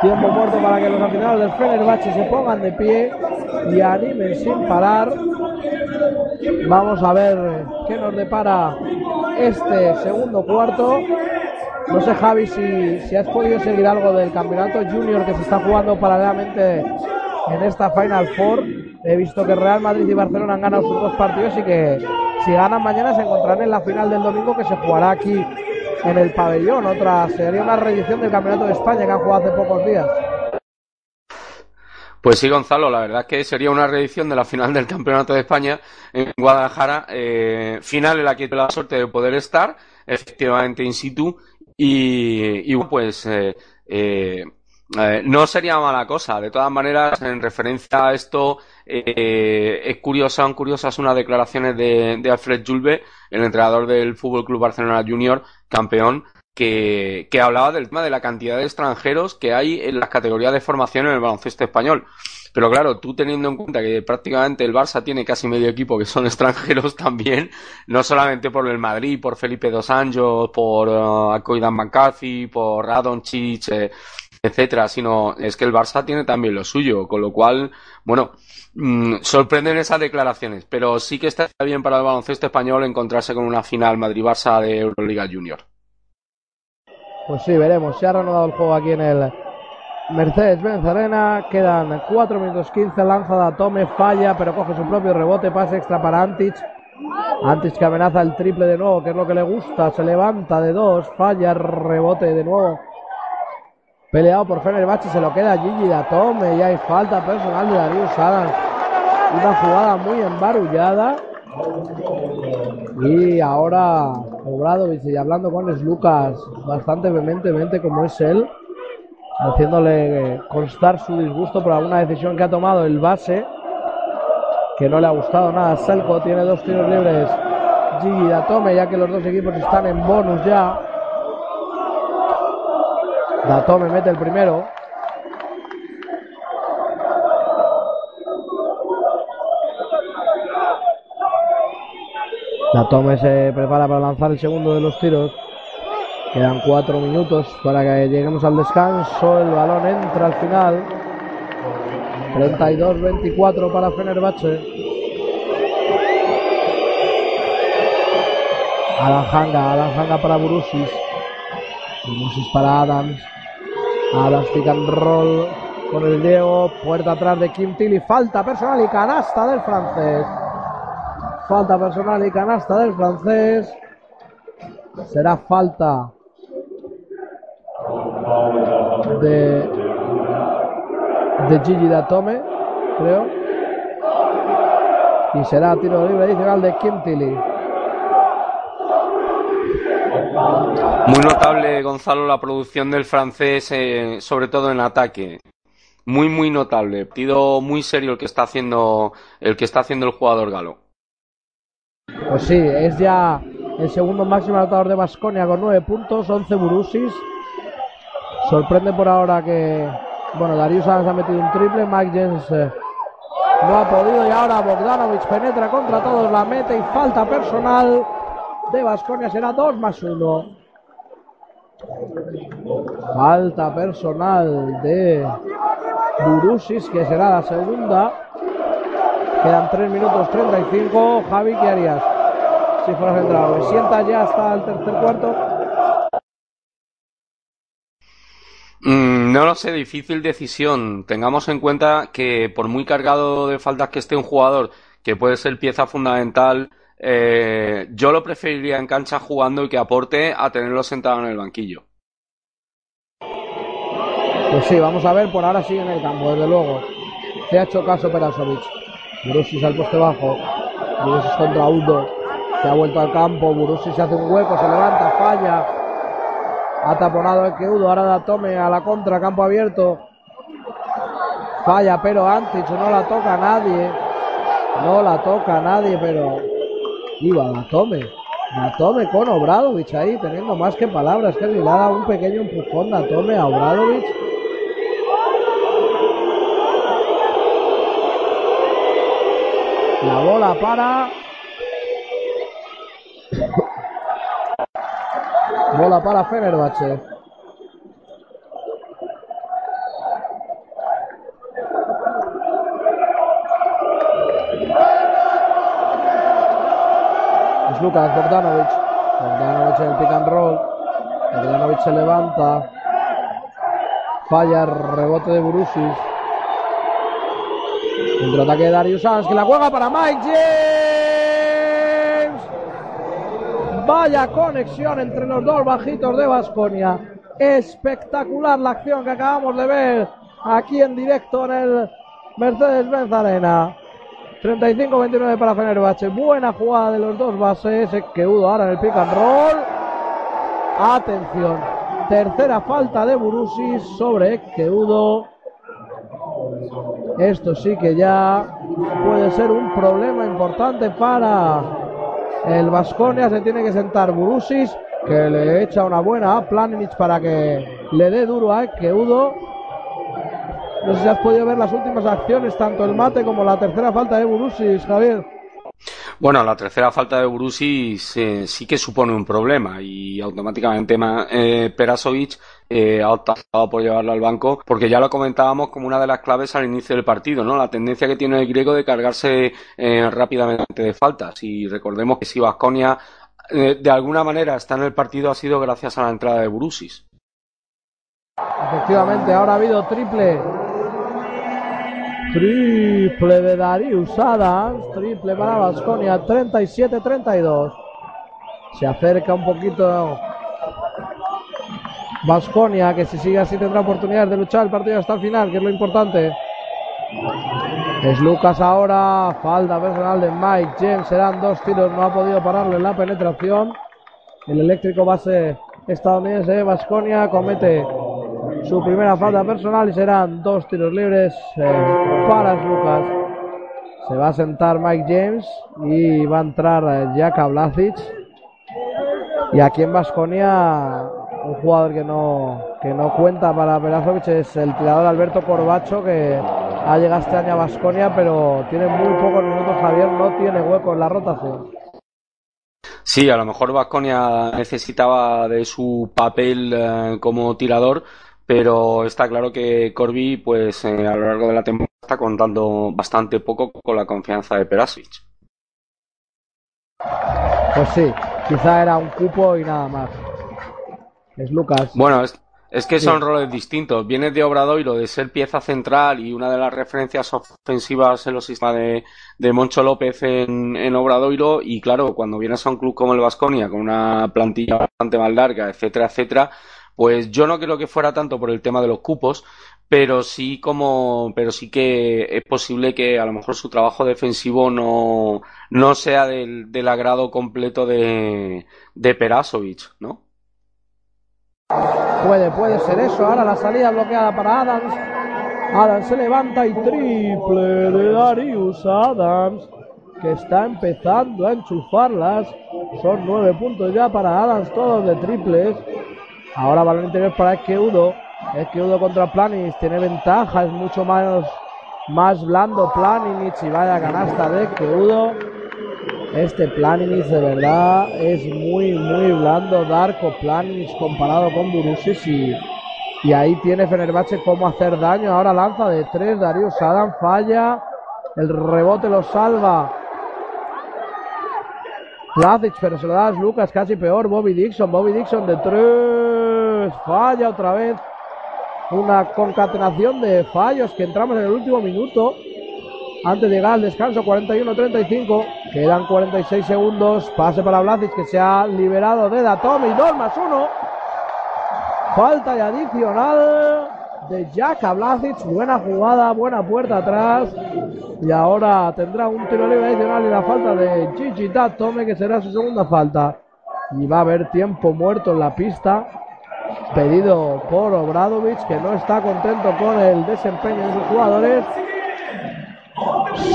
Tiempo muerto para que los aficionados del Fenerbahce se pongan de pie y animen sin parar. Vamos a ver qué nos depara este segundo cuarto. No sé, Javi, si, si has podido seguir algo del campeonato junior que se está jugando paralelamente en esta Final Four. He visto que Real Madrid y Barcelona han ganado sus dos partidos y que si ganan mañana se encontrarán en la final del domingo que se jugará aquí en el pabellón. Otra sería una reedición del Campeonato de España que han jugado hace pocos días. Pues sí, Gonzalo, la verdad es que sería una reedición de la final del Campeonato de España en Guadalajara, eh, final en la que tuve la suerte de poder estar, efectivamente in situ, y, y pues eh, eh, eh, no sería mala cosa. De todas maneras, en referencia a esto, eh, es curiosa, son curiosas unas declaraciones de, Alfred Julve, el entrenador del Fútbol Club Barcelona Junior, campeón, que, que hablaba del tema de la cantidad de extranjeros que hay en las categorías de formación en el baloncesto español. Pero claro, tú teniendo en cuenta que prácticamente el Barça tiene casi medio equipo que son extranjeros también, no solamente por el Madrid, por Felipe Dos Anjos, por uh, Acoidan McCarthy, por Radon Chich, eh, etcétera, sino es que el Barça tiene también lo suyo, con lo cual, bueno, mmm, sorprenden esas declaraciones, pero sí que está bien para el baloncesto español encontrarse con una final Madrid-Barça de Euroliga Junior. Pues sí, veremos. Se ha reanudado el juego aquí en el Mercedes-Benz Arena. Quedan 4 minutos 15. Lanza de Tome, falla, pero coge su propio rebote. Pase extra para Antich. Antich que amenaza el triple de nuevo, que es lo que le gusta. Se levanta de dos, falla, rebote de nuevo. Peleado por Fenerbahce, se lo queda Gigi Datome. Y hay falta personal de Darius Adams. Una jugada muy embarullada. Y ahora Obradovic y hablando con Lucas bastante vehementemente como es él, haciéndole constar su disgusto por alguna decisión que ha tomado el base, que no le ha gustado nada. Selko tiene dos tiros libres. Gigi Datome, ya que los dos equipos están en bonus ya. Datome mete el primero. La Tome se prepara para lanzar el segundo de los tiros. Quedan cuatro minutos para que lleguemos al descanso. El balón entra al final. 32-24 para Fenerbahce. Alan Hanga, Alan Hanga para Burusis. Burusis para Adams. Adams pick and roll con el Diego. Puerta atrás de Kim Tilly. Falta personal y canasta del francés. Falta personal y canasta del francés. Será falta de, de Gigi Datome, creo. Y será tiro libre adicional de Kim Tilly. Muy notable, Gonzalo, la producción del francés, eh, sobre todo en ataque. Muy, muy notable. Partido muy serio el que está haciendo el que está haciendo el jugador galo. Pues sí, es ya el segundo máximo anotador de Basconia con 9 puntos, 11 Burusis. Sorprende por ahora que, bueno, Darius Adams ha metido un triple, Mike James eh, no ha podido y ahora Bogdanovic penetra contra todos, la mete y falta personal de Basconia será 2 más 1. Falta personal de Burusis, que será la segunda. Quedan 3 minutos 35. Javi, ¿qué harías si fueras entrado? ¿Me sientas ya hasta el tercer cuarto? Mm, no lo sé, difícil decisión. Tengamos en cuenta que por muy cargado de faltas que esté un jugador, que puede ser pieza fundamental, eh, yo lo preferiría en cancha jugando y que aporte a tenerlo sentado en el banquillo. Pues sí, vamos a ver, por ahora sigue en el campo, desde luego. Se ha hecho caso Perasovic. Burusis al poste bajo. Burusis contra Udo. Se ha vuelto al campo. Burusis se hace un hueco, se levanta, falla. Ha taponado el que Udo. Ahora da tome a la contra, campo abierto. Falla, pero Antich no la toca nadie. No la toca nadie, pero iba la tome. La tome con Obradovic ahí, teniendo más que palabras. Que le da un pequeño empujón la tome a Obradovic. La bola para. bola para Fenerbahce. Lucas Bogdanovic. Bogdanovic en el pick and roll. Bogdanovic se levanta. Falla, rebote de Burusis. Contraataque de Darius Sanz que la juega para Mike James. Vaya conexión entre los dos bajitos de Basconia. Espectacular la acción que acabamos de ver aquí en directo en el Mercedes-Benz Arena. 35-29 para Fenerbahce. Buena jugada de los dos bases. Que Udo ahora en el pick and roll. Atención. Tercera falta de Burusis sobre Keudo. Esto sí que ya puede ser un problema importante para el Vasconia. Se tiene que sentar Burusis que le echa una buena a Planinic para que le dé duro a Keudo. No sé si has podido ver las últimas acciones, tanto el mate como la tercera falta de Burusis, Javier. Bueno, la tercera falta de Burusis eh, sí que supone un problema y automáticamente eh, Perasovic eh, ha optado por llevarlo al banco porque ya lo comentábamos como una de las claves al inicio del partido, ¿no? La tendencia que tiene el griego de cargarse eh, rápidamente de faltas y recordemos que si Vasconia eh, de alguna manera está en el partido ha sido gracias a la entrada de Burusis. Efectivamente, ahora ha habido triple Triple de Darius Adams, triple para Vasconia, 37-32. Se acerca un poquito Vasconia, que si sigue así tendrá oportunidad de luchar el partido hasta el final, que es lo importante. Es Lucas ahora, falda personal de Mike James, serán dos tiros, no ha podido pararlo en la penetración. El eléctrico base estadounidense Vasconia comete su primera falta personal y serán dos tiros libres eh, para Lucas. Se va a sentar Mike James y va a entrar eh, Jaka Blasic. Y aquí en Vasconia, un jugador que no, que no cuenta para Perazovic es el tirador Alberto Corbacho, que ha llegado este año a Vasconia, pero tiene muy pocos minutos. Javier no tiene hueco en la rotación. Sí, a lo mejor Vasconia necesitaba de su papel eh, como tirador, pero está claro que Corby, pues eh, a lo largo de la temporada está contando bastante poco con la confianza de Perasic. Pues sí, quizá era un cupo y nada más. Es Lucas. Bueno, es, es que son roles distintos. Vienes de Obradoiro de ser pieza central y una de las referencias ofensivas en los sistemas de, de Moncho López en, en, Obradoiro. Y claro, cuando vienes a un club como el Vasconia, con una plantilla bastante más larga, etcétera, etcétera, pues yo no creo que fuera tanto por el tema de los cupos, pero sí como, pero sí que es posible que a lo mejor su trabajo defensivo no, no sea del, del agrado completo de, de Perasovic, ¿no? Puede, puede ser eso. Ahora la salida bloqueada para Adams. Adams se levanta y triple de Darius Adams, que está empezando a enchufarlas. Son nueve puntos ya para Adams, todos de triples. Ahora balón interior para Esqueudo. Esqueudo contra Planich. Tiene ventaja. Es mucho más, más blando Planinic. Y vaya canasta de Esqueudo. Este Planinic de verdad es muy, muy blando. Darko Planinic comparado con Burusis. Y, y ahí tiene Fenerbahce cómo hacer daño. Ahora lanza de tres. Darius Adam falla. El rebote lo salva. Placic, pero se lo da a Lucas, casi peor. Bobby Dixon, Bobby Dixon de tres. Falla otra vez. Una concatenación de fallos que entramos en el último minuto. Antes de llegar al descanso, 41-35. Quedan 46 segundos. Pase para Blasic que se ha liberado de Datome. Y 2 más 1. Falta y adicional de Jaka Blasic. Buena jugada, buena puerta atrás. Y ahora tendrá un tiro libre adicional y la falta de Gigi Datome, que será su segunda falta. Y va a haber tiempo muerto en la pista. Pedido por Obradovic, que no está contento con el desempeño de sus jugadores.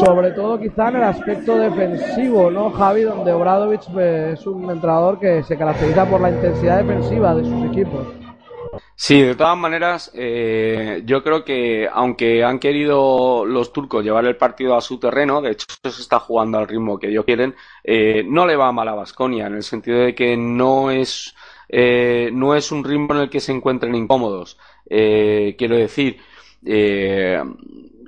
Sobre todo quizá en el aspecto defensivo, ¿no, Javi? Donde Obradovic es un entrenador que se caracteriza por la intensidad defensiva de sus equipos. Sí, de todas maneras, eh, yo creo que aunque han querido los turcos llevar el partido a su terreno, de hecho se está jugando al ritmo que ellos quieren, eh, no le va mal a Basconia, en el sentido de que no es, eh, no es un ritmo en el que se encuentren incómodos. quiero decir,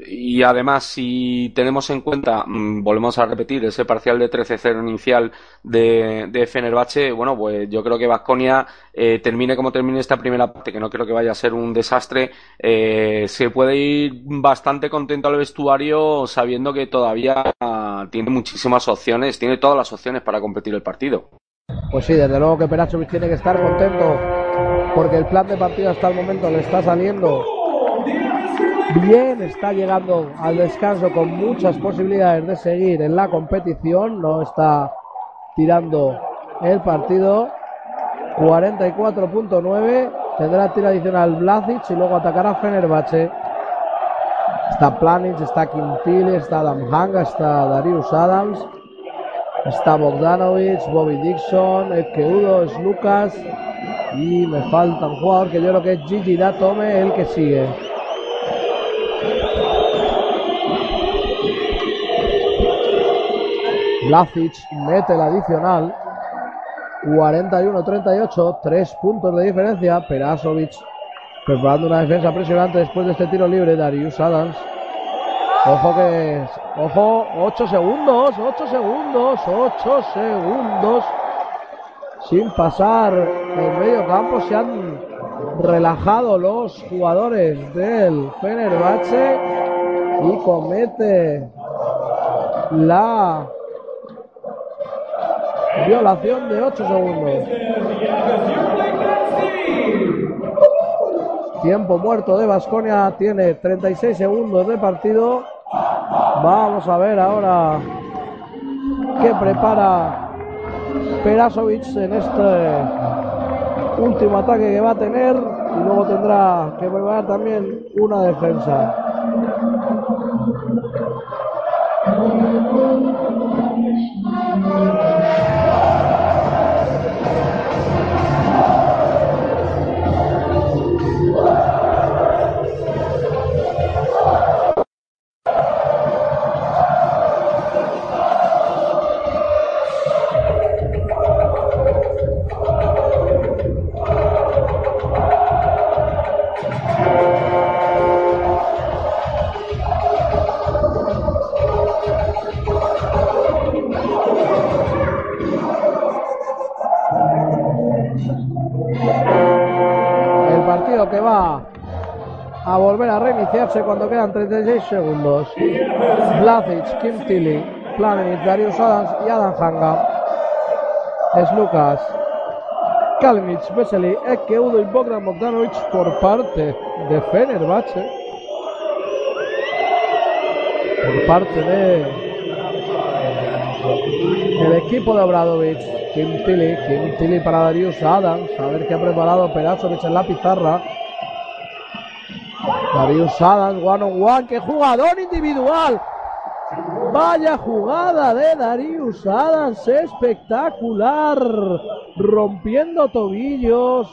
y además, si tenemos en cuenta, mmm, volvemos a repetir, ese parcial de 13-0 inicial de, de Fenerbahce, bueno, pues yo creo que Vasconia eh, termine como termine esta primera parte, que no creo que vaya a ser un desastre, eh, se puede ir bastante contento al vestuario sabiendo que todavía tiene muchísimas opciones, tiene todas las opciones para competir el partido. Pues sí, desde luego que Perachovic tiene que estar contento porque el plan de partido hasta el momento le está saliendo bien, está llegando al descanso con muchas posibilidades de seguir en la competición, no está tirando el partido. 44.9, tendrá tiro adicional Blasic y luego atacará Fenerbahce. Está Planic, está Quintile, está Adam Hanga, está Darius Adams. Está Bogdanovic, Bobby Dixon, el que Udo es Lucas. Y me falta un jugador que yo creo que es Gigi Datome, el que sigue. Lazic mete el adicional. 41-38, 3 puntos de diferencia. Perasovic preparando una defensa impresionante después de este tiro libre. Darius Adams. Ojo que. Ojo, 8 segundos, 8 segundos, 8 segundos. Sin pasar el medio campo se han relajado los jugadores del Fenerbahce y comete la Violación de 8 segundos. Tiempo muerto de Vasconia. Tiene 36 segundos de partido. Vamos a ver ahora qué prepara Perasovic en este último ataque que va a tener. Y luego tendrá que preparar también una defensa. Cuando quedan 36 segundos. Blazic, Kim Tilly, Planenic, Darius Adams y Adam Hanga. Es Lucas. Kalinic, Vesely, Eke, Udo y Bogdan Bogdanovic por parte de Fenerbahce. Por parte de el equipo de Obradovic. Kim Tilly, Kim Tilly para Darius Adams. A ver qué ha preparado Perasovic en la pizarra. Darius Adams, one on one, qué jugador individual. Vaya jugada de Darius Adams, espectacular. Rompiendo tobillos,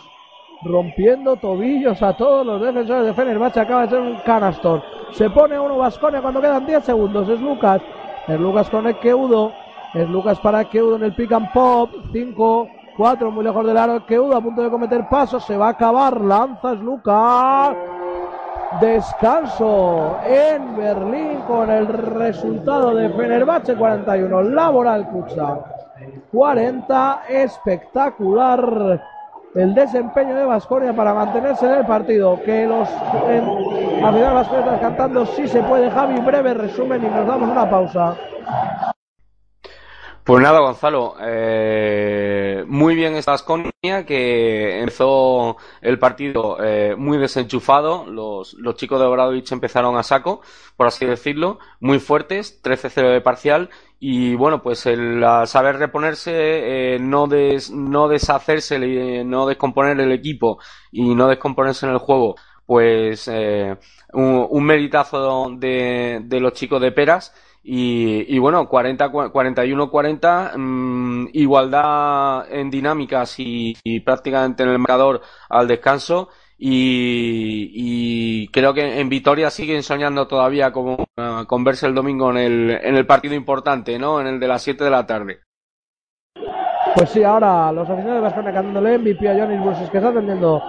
rompiendo tobillos a todos los defensores de Fenerbahce. Acaba de ser un canastor. Se pone uno Vasconia cuando quedan 10 segundos. Es Lucas. Es Lucas con el Keudo. Es Lucas para Keudo en el pick and pop. 5, 4, muy lejos del aro. Keudo a punto de cometer pasos. Se va a acabar. Lanza es Lucas descanso en Berlín con el resultado de Fenerbahce 41, Laboral Kucha 40, espectacular el desempeño de Vasconia para mantenerse en el partido. Que los en, a final Vasconia cantando si se puede. Javi, breve resumen y nos damos una pausa. Pues nada, Gonzalo, eh, muy bien esta Asconia que empezó el partido eh, muy desenchufado. Los, los, chicos de Obradovich empezaron a saco, por así decirlo, muy fuertes, 13-0 de parcial. Y bueno, pues el saber reponerse, eh, no, des, no deshacerse, no descomponer el equipo y no descomponerse en el juego, pues un, un meritazo de, de los chicos de Peras y, bueno, 40, 41-40, mm, igualdad en dinámicas y, prácticamente en el marcador al descanso. Y, creo que en Vitoria siguen soñando todavía con, con verse el domingo en el, en el partido importante, ¿no? En el de las 7 de la tarde. Pues sí, ahora los aficionados van cantándole MVP a Johnny Bruces que está atendiendo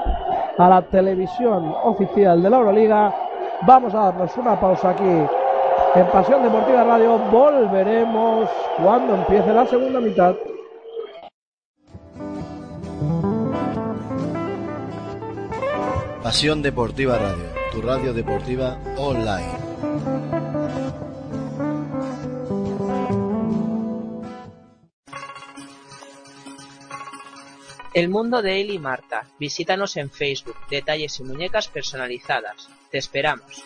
a la televisión oficial de la Euroliga. Vamos a darnos una pausa aquí en Pasión Deportiva Radio volveremos cuando empiece la segunda mitad. Pasión Deportiva Radio, tu radio deportiva online. El mundo de Eli y Marta. Visítanos en Facebook. Detalles y muñecas personalizadas. Te esperamos.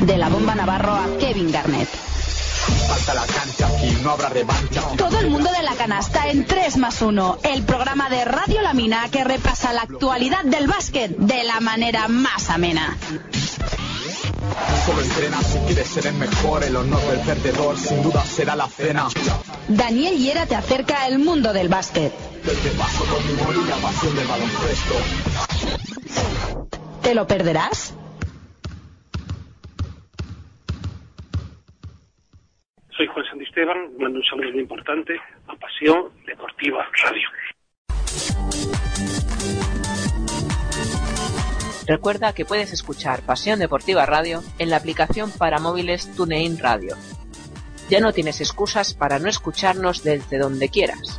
De la bomba Navarro a Kevin Garnett. Todo el mundo de la canasta en 3 más 1, el programa de Radio La Mina que repasa la actualidad del básquet de la manera más amena. Solo entrena si quieres ser el mejor, el honor del perdedor sin duda será la cena. Daniel Hiera te acerca al mundo del básquet. Del que paso con mi la pasión del baloncesto. ¿Te lo perderás? Soy Juan Santisteban, mando un saludo muy importante a Pasión Deportiva Radio. Recuerda que puedes escuchar Pasión Deportiva Radio en la aplicación para móviles TuneIn Radio. Ya no tienes excusas para no escucharnos desde donde quieras.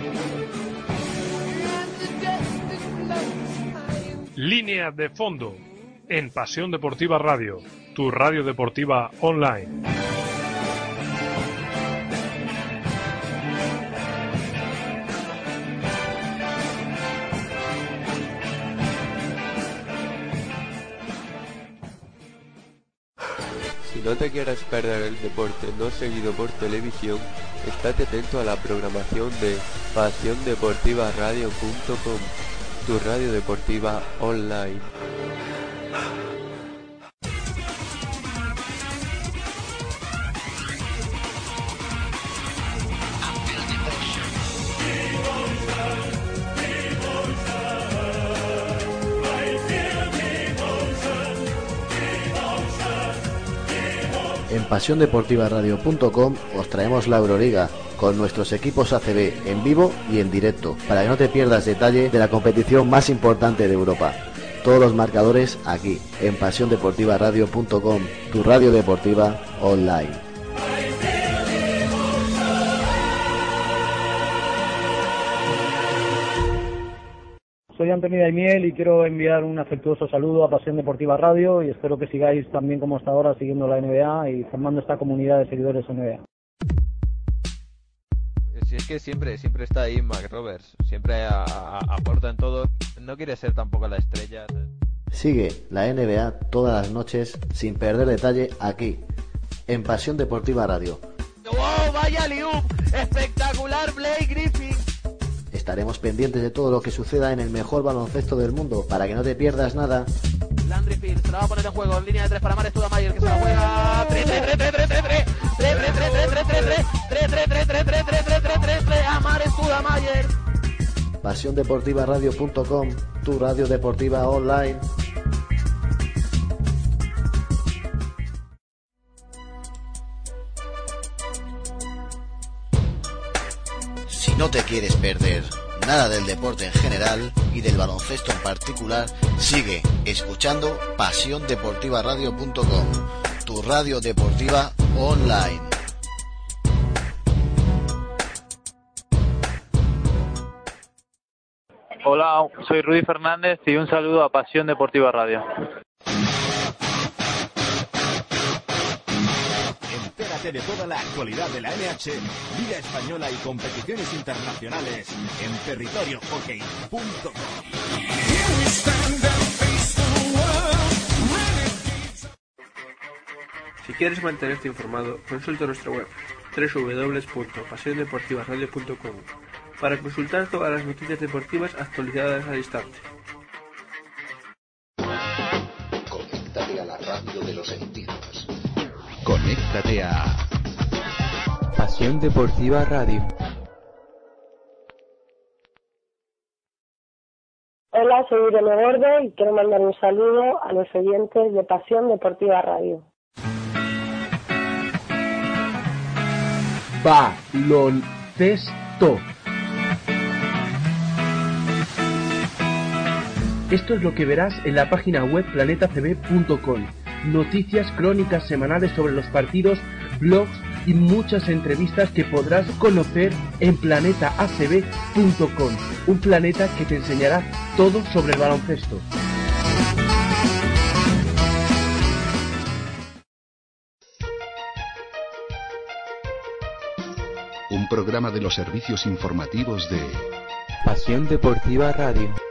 Línea de fondo en Pasión Deportiva Radio, tu radio deportiva online. Si no te quieres perder el deporte no seguido por televisión, estate atento a la programación de pasiondeportivaradio.com, radio deportiva online. En pasiondeportivaradio.com os traemos la Euroliga con nuestros equipos ACB en vivo y en directo, para que no te pierdas detalle de la competición más importante de Europa. Todos los marcadores aquí, en pasiondeportivaradio.com, tu radio deportiva online. Soy Antonio Daimiel y quiero enviar un afectuoso saludo a Pasión Deportiva Radio y espero que sigáis también como hasta ahora siguiendo la NBA y formando esta comunidad de seguidores NBA. Si es que siempre, siempre está ahí Mac Roberts, siempre a- a- aporta en todo, no quiere ser tampoco la estrella. Sigue la NBA todas las noches sin perder detalle aquí, en Pasión Deportiva Radio. ¡Wow! ¡Vaya liup! ¡Espectacular Blake Griffin! Estaremos pendientes de todo lo que suceda en el mejor baloncesto del mundo para que no te pierdas nada. Landry Fields se la va a poner en juego en línea de tres para Mares Tudamayer que se la juega. 3 3 3 pasiondeportivaradio.com, tu radio deportiva online. Si no te quieres perder nada del deporte en general y del baloncesto en particular, sigue escuchando pasiondeportivaradio.com, tu radio deportiva online. Hola, soy Rudy Fernández y un saludo a Pasión Deportiva Radio. Entérate de toda la actualidad de la NH, Liga Española y competiciones internacionales en territoriohockey.com. Si quieres mantenerte informado, consulta nuestra web www.pasiondeportivaradio.com para consultar todas las noticias deportivas actualizadas al instante. Conéctate a la radio de los sentidos. Conéctate a Pasión Deportiva Radio. Hola, soy Irene Gordo y quiero mandar un saludo a los oyentes de Pasión Deportiva Radio. baloncesto. Esto es lo que verás en la página web planetacb.com. Noticias crónicas semanales sobre los partidos, blogs y muchas entrevistas que podrás conocer en planetacb.com. Un planeta que te enseñará todo sobre el baloncesto. un programa de los servicios informativos de Pasión Deportiva Radio.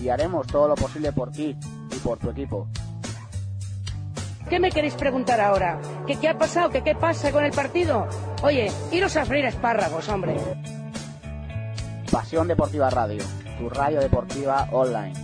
y haremos todo lo posible por ti y por tu equipo. ¿Qué me queréis preguntar ahora? ¿Que qué ha pasado? ¿Que qué pasa con el partido? Oye, iros a freír espárragos, hombre. Pasión Deportiva Radio, tu radio deportiva online.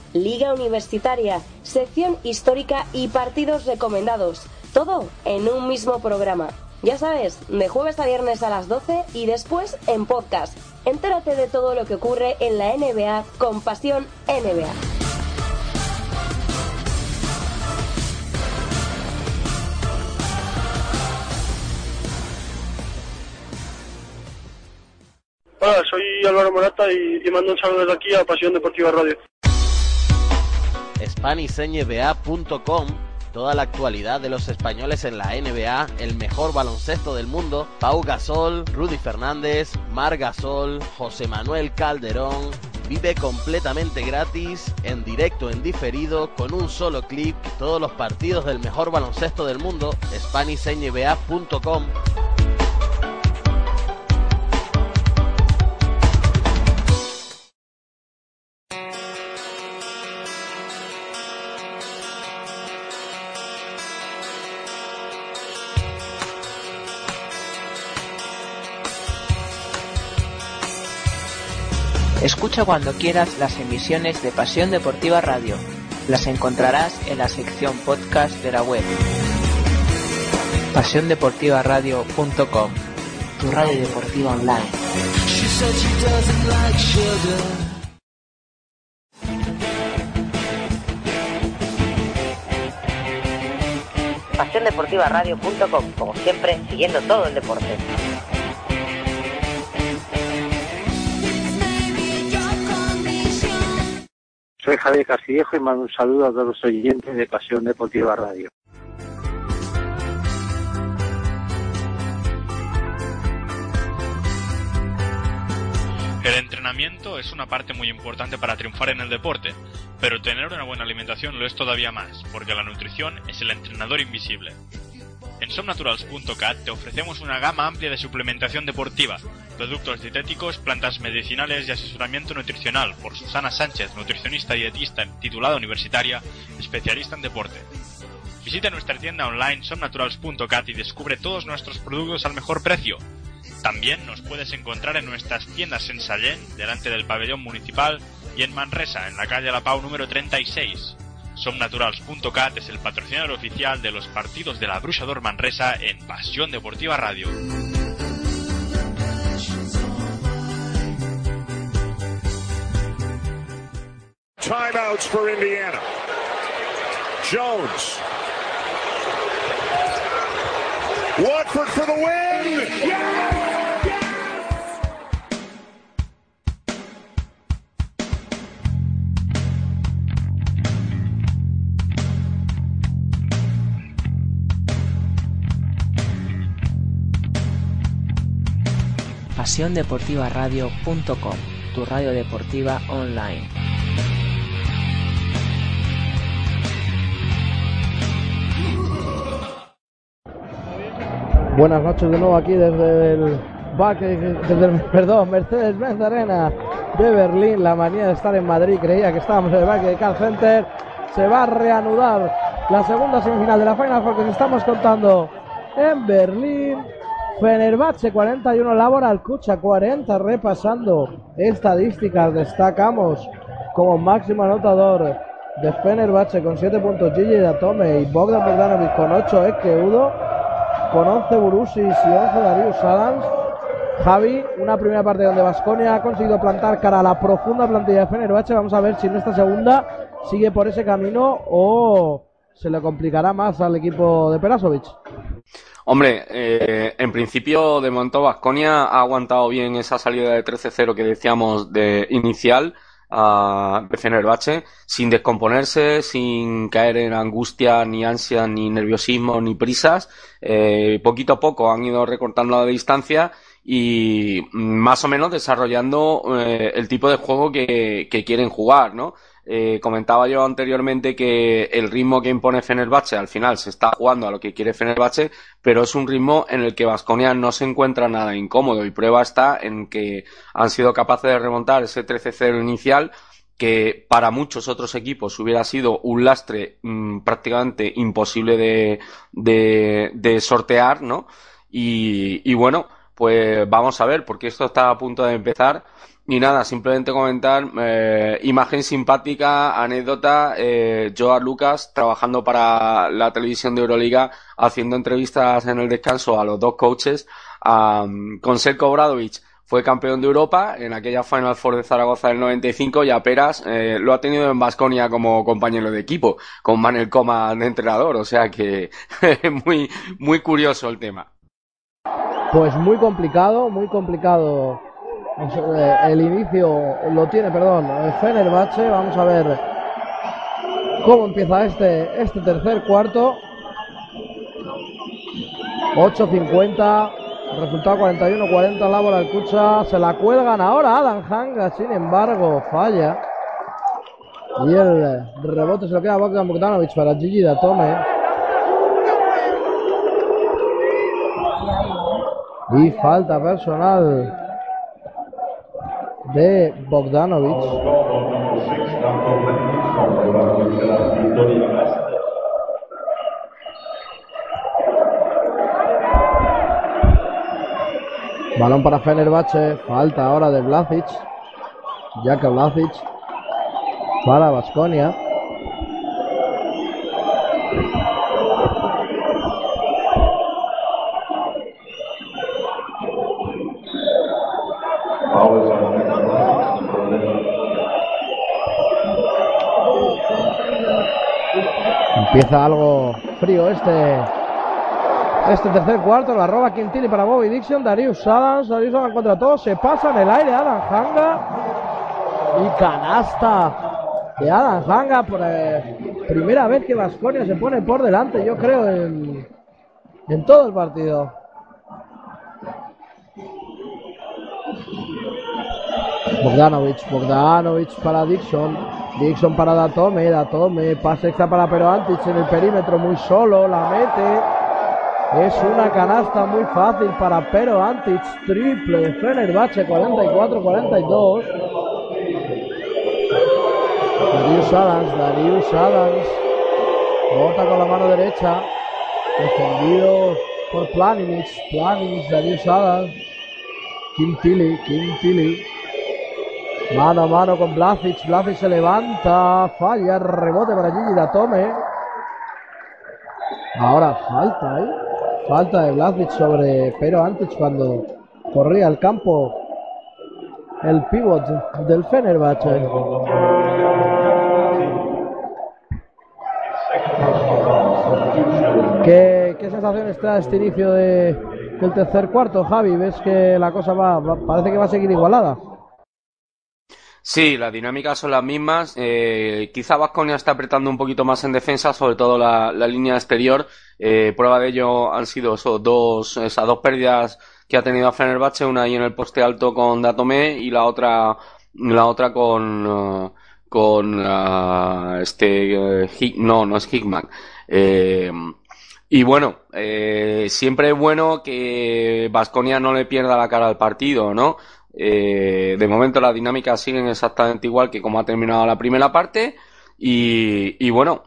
liga universitaria, sección histórica y partidos recomendados. Todo en un mismo programa. Ya sabes, de jueves a viernes a las 12 y después en podcast. Entérate de todo lo que ocurre en la NBA con Pasión NBA. Hola, soy Álvaro Morata y, y mando un saludo desde aquí a Pasión Deportiva Radio. SpanishNBA.com Toda la actualidad de los españoles en la NBA, el mejor baloncesto del mundo, Pau Gasol, Rudy Fernández, Mar Gasol, José Manuel Calderón. Vive completamente gratis, en directo, en diferido, con un solo clic, todos los partidos del mejor baloncesto del mundo, SpanishNBA.com. Escucha cuando quieras las emisiones de Pasión Deportiva Radio. Las encontrarás en la sección podcast de la web. PasiónDeportivaRadio.com Tu radio deportiva online. PasiónDeportivaRadio.com Como siempre, siguiendo todo el deporte. Soy Javier Castillejo y mando un saludo a todos los oyentes de Pasión Deportiva Radio. El entrenamiento es una parte muy importante para triunfar en el deporte, pero tener una buena alimentación lo es todavía más, porque la nutrición es el entrenador invisible. En somnaturals.cat te ofrecemos una gama amplia de suplementación deportiva, productos dietéticos, plantas medicinales y asesoramiento nutricional por Susana Sánchez, nutricionista y dietista titulada universitaria, especialista en deporte. Visita nuestra tienda online somnaturals.cat y descubre todos nuestros productos al mejor precio. También nos puedes encontrar en nuestras tiendas en Sallén, delante del pabellón municipal, y en Manresa, en la calle La Pau número 36. Somnaturals.cat es el patrocinador oficial de los partidos de la Brusador Manresa en Pasión Deportiva Radio. Timeouts for Indiana. Jones. Watford for the win. pasiondeportivaradio.com, tu radio deportiva online. Buenas noches de nuevo aquí desde el desde el, perdón, Mercedes-Benz Arena de Berlín. La manía de estar en Madrid creía que estábamos en el back de Car Center. Se va a reanudar la segunda semifinal de la Final Four que os estamos contando en Berlín. Fenerbahce 41, Laboral Cucha 40, repasando estadísticas, destacamos como máximo anotador de Fenerbahce con 7 puntos Gigi Datome y Bogdan Bogdanovic con 8 Ekeudo, con 11 Burusis y 11 Darius Adams. Javi, una primera parte donde Vasconia ha conseguido plantar cara a la profunda plantilla de Fenerbahce. Vamos a ver si en esta segunda sigue por ese camino o se le complicará más al equipo de Perasovic. Hombre, eh, en principio de momento Vasconia ha aguantado bien esa salida de 13-0 que decíamos de inicial a Fenerbahce, sin descomponerse, sin caer en angustia, ni ansia, ni nerviosismo, ni prisas. Eh, poquito a poco han ido recortando la distancia y más o menos desarrollando eh, el tipo de juego que, que quieren jugar, ¿no? Eh, comentaba yo anteriormente que el ritmo que impone Fenerbahce al final se está jugando a lo que quiere Fenerbahce, pero es un ritmo en el que Vasconia no se encuentra nada incómodo y prueba está en que han sido capaces de remontar ese 13-0 inicial que para muchos otros equipos hubiera sido un lastre mmm, prácticamente imposible de, de, de sortear, ¿no? Y, y bueno, pues vamos a ver, porque esto está a punto de empezar. Y nada, simplemente comentar, eh, imagen simpática, anécdota, eh, Joa Lucas trabajando para la televisión de Euroliga, haciendo entrevistas en el descanso a los dos coaches, um, con Selko Bradovic fue campeón de Europa en aquella Final Four de Zaragoza del 95 y a Peras eh, lo ha tenido en Basconia como compañero de equipo, con Manuel Coma de entrenador, o sea que muy, muy curioso el tema. Pues muy complicado, muy complicado el inicio lo tiene, perdón, Fenerbahce. Vamos a ver cómo empieza este, este tercer cuarto. 8.50, resultado 41-40, Laboral Alcucha. Se la cuelgan ahora Adam Hanga, sin embargo, falla. Y el rebote se lo queda Bogdan Bogdanovic para Gigi Datome. Y falta personal de Bogdanovic. Balón para Fenerbahce, falta ahora de Blazic. Jaka Blazic para Vasconia. Empieza algo frío este este tercer cuarto, la roba Quintini para Bobby Dixon, Darius Adams, Darius Adams contra todos, se pasa en el aire Adam Hanga y canasta de Adam Hanga por eh, primera vez que Vasconia se pone por delante, yo creo, en, en todo el partido. Bogdanovic, Bogdanovic para Dixon, Dixon para Datome, Datome, pase extra para Pero Antic en el perímetro muy solo, la mete. Es una canasta muy fácil para Pero Antic, triple de Fenerbahce, 44-42. Darius Adams, Darius Adams, bota con la mano derecha, defendido por Planinic, Planinic, Darius Adams, Kim Tilly, Kim Tilly. Mano a mano con Blasic. Blasic se levanta. Falla. Rebote para Gigi Datome. Ahora falta, ¿eh? Falta de Blasic sobre Pero antes cuando corría al campo el pivot del Fenerbahce. ¿Qué, qué sensaciones trae este inicio de, del tercer cuarto, Javi? ¿Ves que la cosa va- parece que va a seguir igualada? Sí, las dinámicas son las mismas. Eh, quizá Vasconia está apretando un poquito más en defensa, sobre todo la, la línea exterior. Eh, prueba de ello han sido esos dos, esas dos pérdidas que ha tenido Fenerbahce, una ahí en el poste alto con Datome y la otra, la otra con, eh, con ah, este, eh, no, no es Hickman. Eh, y bueno, eh, siempre es bueno que Vasconia no le pierda la cara al partido, ¿no? Eh, de momento las dinámicas siguen exactamente igual que como ha terminado la primera parte. Y, bueno,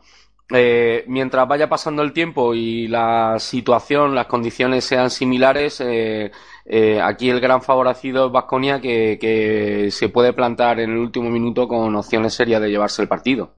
eh, mientras vaya pasando el tiempo y la situación, las condiciones sean similares, eh, eh, aquí el gran favorecido es Vasconia que, que se puede plantar en el último minuto con opciones serias de llevarse el partido.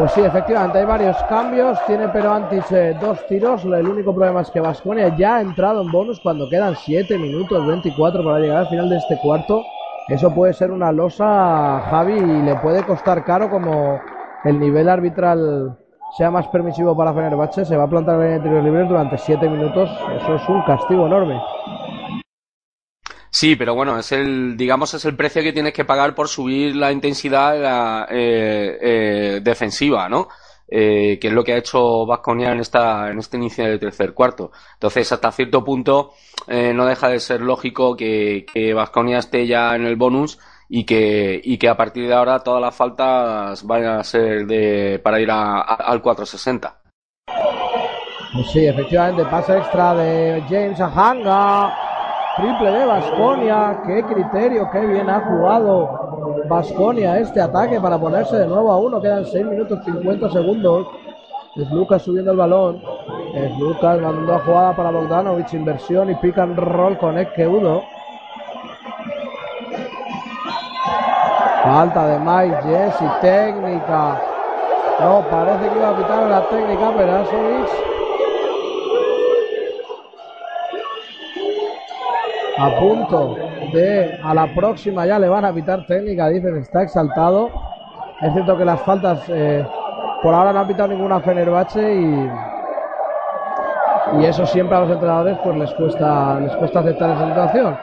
Pues sí, efectivamente, hay varios cambios. Tiene pero antes eh, dos tiros. El único problema es que Vasconia ya ha entrado en bonus cuando quedan 7 minutos 24 para llegar al final de este cuarto. Eso puede ser una losa Javi y le puede costar caro como el nivel arbitral sea más permisivo para Fenerbahce. Se va a plantar en tiros libres durante 7 minutos. Eso es un castigo enorme. Sí, pero bueno, es el, digamos, es el precio que tienes que pagar por subir la intensidad eh, eh, defensiva, ¿no? Eh, que es lo que ha hecho Vasconia en esta, en este inicio del tercer cuarto. Entonces, hasta cierto punto, eh, no deja de ser lógico que, que esté ya en el bonus y que, y que a partir de ahora todas las faltas vayan a ser de, para ir a- a- al 460. Pues sí, efectivamente, pase extra de James Ahanga. Triple de Vasconia. Qué criterio, qué bien ha jugado Vasconia este ataque para ponerse de nuevo a uno. Quedan 6 minutos 50 segundos. Es Lucas subiendo el balón. Es Lucas mandando a jugada para Bogdanovic. Inversión y pick and roll con Eke Udo. Falta de Mike Jesse, técnica. No, parece que iba a pitar la técnica Perasovic. A punto de a la próxima ya le van a pitar técnica, dicen, está exaltado. Es cierto que las faltas eh, por ahora no han pitado ninguna a Fenerbahce y, y eso siempre a los entrenadores pues les cuesta les cuesta aceptar esa situación.